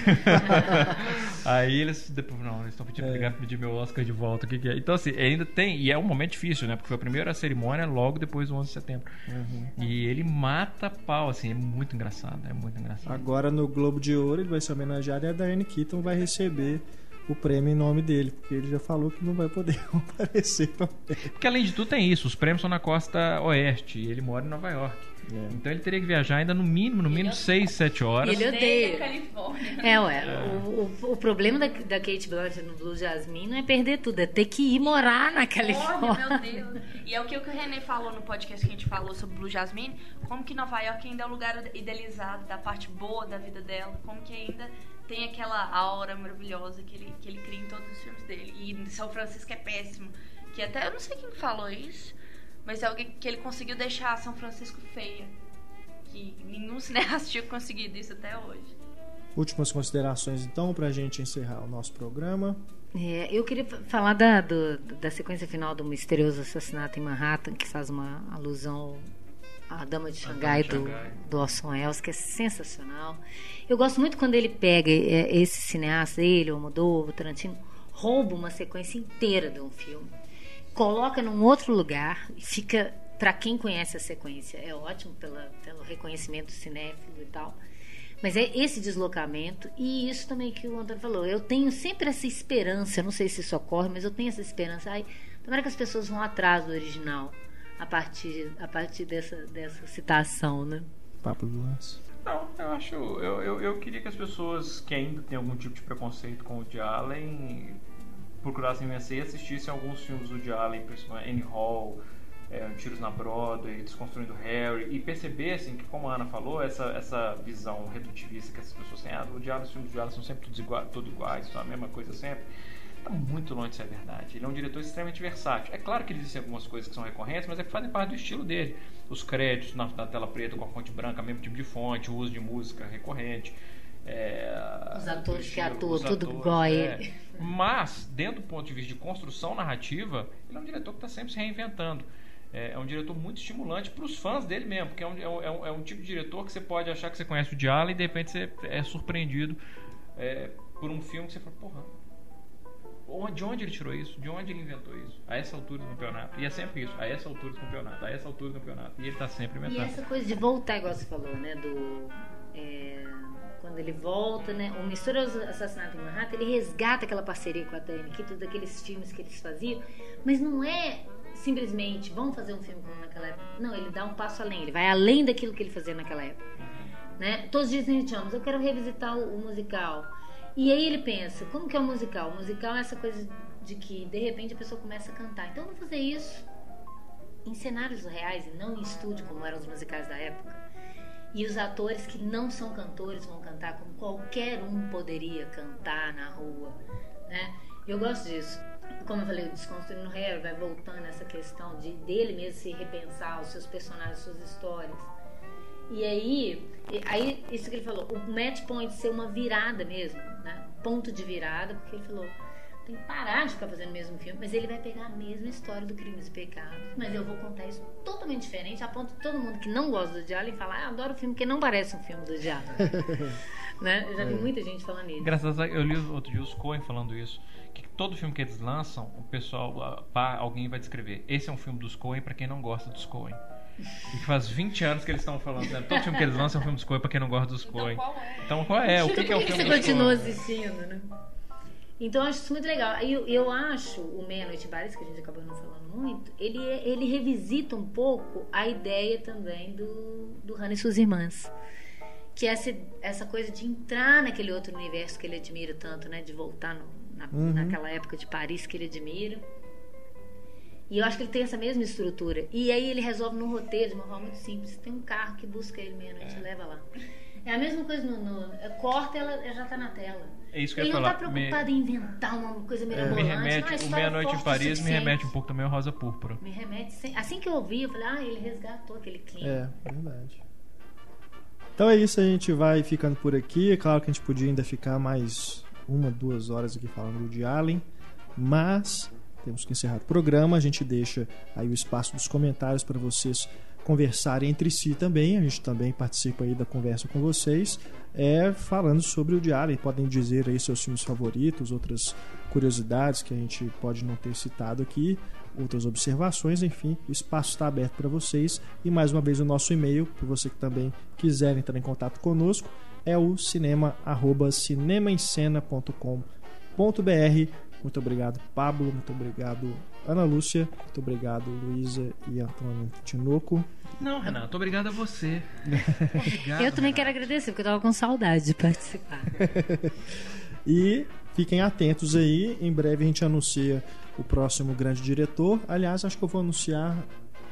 [LAUGHS] Aí eles depois não, eles estão pedindo É. pedir meu Oscar de volta. O que, que é? Então, assim, ainda tem. E é um momento difícil, né? Porque foi a primeira cerimônia logo depois do 11 de setembro. Uhum. E ele mata pau, assim, é muito engraçado. É muito engraçado. Agora no Globo de Ouro ele vai ser homenageado e a Diane Keaton vai receber o prêmio em nome dele, porque ele já falou que não vai poder [LAUGHS] aparecer também. Porque além de tudo tem isso, os prêmios são na costa oeste e ele mora em Nova York. É. Então ele teria que viajar ainda no mínimo, no mínimo 6, 7 horas. Ele odeia. a Califórnia. É, ué. O, o, o problema da, da Kate Blanchett no Blue Jasmine não é perder tudo, é ter que ir morar na Califórnia. Olha, meu Deus. E é o que o René falou no podcast que a gente falou sobre Blue Jasmine, como que Nova York ainda é o lugar idealizado da parte boa da vida dela, como que ainda tem aquela aura maravilhosa que ele, que ele cria em todos os filmes dele. E São Francisco é péssimo. Que até eu não sei quem falou isso, mas é alguém que ele conseguiu deixar São Francisco feia. Que nenhum [LAUGHS] cineasta tinha conseguido isso até hoje. Últimas considerações então pra gente encerrar o nosso programa. É, eu queria fa- falar da, do- da sequência final do misterioso assassinato em Manhattan, que faz uma alusão à Dama de Xangai, de do, Xangai. do Orson Welles, que é sensacional. Eu gosto muito quando ele pega é, esse cineasta, ele, o Almodóvar, o Tarantino, rouba uma sequência inteira de um filme, coloca num outro lugar e fica, para quem conhece a sequência, é ótimo pela, pelo reconhecimento cinéfilo e tal. Mas é esse deslocamento e isso também que o Antônio falou. Eu tenho sempre essa esperança, não sei se isso ocorre, mas eu tenho essa esperança. Ai, tomara que as pessoas vão atrás do original a partir, a partir dessa, dessa citação, né? Papo do Lance. Não, eu acho. Eu, eu, eu queria que as pessoas que ainda têm algum tipo de preconceito com o Woody Allen procurassem vencer e assistissem alguns filmes do Woody Allen, principalmente Annie Hall, é, Tiros na Broadway, Desconstruindo Harry, e percebessem que, como a Ana falou, essa, essa visão redutivista que essas pessoas têm, ah, o Allen, os filmes do Allen são sempre todos iguais, são a mesma coisa sempre. Está muito longe de ser verdade. Ele é um diretor extremamente versátil. É claro que existem algumas coisas que são recorrentes, mas é que fazem parte do estilo dele. Os créditos na, na tela preta com a fonte branca, mesmo tipo de fonte, o uso de música recorrente. é, Os atores que atuam, tudo a é. Mas, dentro do ponto de vista de construção narrativa, ele é um diretor que está sempre se reinventando. É, é um diretor muito estimulante para os fãs dele mesmo, porque é um, é, um, é um- é um tipo de diretor que você pode achar que você conhece o Diallo e de repente você é surpreendido por um filme que você fala, porra, de onde ele tirou isso? De onde ele inventou isso? A essa altura do campeonato. E é sempre isso, a essa altura do campeonato, a essa altura do campeonato. E ele está sempre E inventando. essa coisa de voltar, igual você falou, né? Do. é, quando ele volta, né? O Misterioso Assassinato em Manhattan, ele resgata aquela parceria com a Diane Keaton, daqueles filmes que eles faziam, mas não é simplesmente vamos fazer um filme como naquela época. Não, ele dá um passo além, ele vai além daquilo que ele fazia naquela época. Né? Todos dizem, gente, eu quero revisitar o, o musical. E aí ele pensa, como que é o musical? O musical é essa coisa de que de repente a pessoa começa a cantar. Então vamos fazer isso em cenários reais e não em estúdio, como eram os musicais da época. E os atores que não são cantores vão cantar como qualquer um poderia cantar na rua. Né? Eu gosto disso. Como eu falei, o Desconstruindo Harry vai voltando essa questão de dele mesmo se repensar, os seus personagens, suas histórias. E aí, e- aí isso que ele falou, o match point ser uma virada mesmo, né? Ponto de virada, porque ele falou, tem que parar de ficar fazendo o mesmo filme, mas ele vai pegar a mesma história do Crimes e Pecados, mas eu vou contar isso totalmente diferente, a ponto de todo mundo que não gosta do Diallo falar, ah, eu adoro filme que não parece um filme do Diallo. [LAUGHS] né? Eu já vi muita gente falando isso. Graças a eu li outro dia os Coen falando isso. Que todo filme que eles lançam, o pessoal, pá, alguém vai descrever. Esse é um filme dos Coen pra quem não gosta dos Coen. E que faz 20 anos que eles estão falando. Né? Todo filme que eles lançam é um filme dos Coen pra quem não gosta dos Coen. Então qual é? Então qual é? O que, que é o filme você dos continua Coen? assistindo, né? Então eu acho isso muito legal. Eu, eu acho o Meia-Noite Bares, que a gente acabou não falando muito, ele, é- ele revisita um pouco a ideia também do, do Hannah e suas irmãs. Que é essa, essa coisa de entrar naquele outro universo que ele admira tanto, né? De voltar no- na, naquela época de Paris que ele admira. E eu acho que ele tem essa mesma estrutura. E aí ele resolve no roteiro de uma forma muito simples. Tem um carro que busca ele meia-noite e leva lá. É a mesma coisa no. no é, corta, ela, ela já tá na tela. É isso que eu ele ia não falar. tá preocupado em inventar uma coisa mirabolante. Me não, a remete, o história Meia-Noite em o Paris me remete um pouco também ao Rosa Púrpura. Me remete. sem- Assim que eu ouvi, eu falei, ah, ele resgatou aquele clima. É, verdade. Então é isso, a gente vai ficando por aqui. É claro que a gente podia ainda ficar mais uma, duas horas aqui falando de Allen, mas temos que encerrar o programa. A gente deixa aí o espaço dos comentários para vocês conversarem entre si também. A gente também participa aí da conversa com vocês, é falando sobre o Allen. Podem dizer aí seus filmes favoritos, outras curiosidades que a gente pode não ter citado aqui, outras observações, enfim, o espaço está aberto para vocês. E mais uma vez o nosso e-mail, para você que também quiser entrar em contato conosco, é o cinema. Muito obrigado, Pablo. Muito obrigado, Ana Lúcia. Muito obrigado, Luísa e Antônio Tinoco. Não, Renato, obrigado a você. [LAUGHS] Obrigado, Eu também Renato. quero agradecer, porque eu tava com saudade de participar. [LAUGHS] E fiquem atentos aí, em breve a gente anuncia o próximo grande diretor. Aliás, acho que eu vou anunciar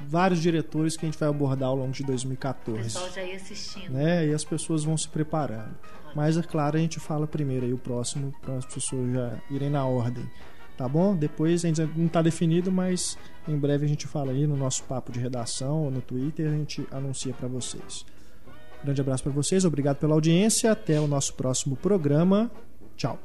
vários diretores que a gente vai abordar ao longo de O 2014. pessoal já ia assistindo. Né? E as pessoas vão se preparando. Mas, é claro, a gente fala primeiro aí o próximo para as pessoas já irem na ordem. Tá bom? Depois ainda não está definido, mas em breve a gente fala aí no nosso papo de redação ou no Twitter, a gente anuncia para vocês. Grande abraço para vocês, obrigado pela audiência, até o nosso próximo programa. Tchau.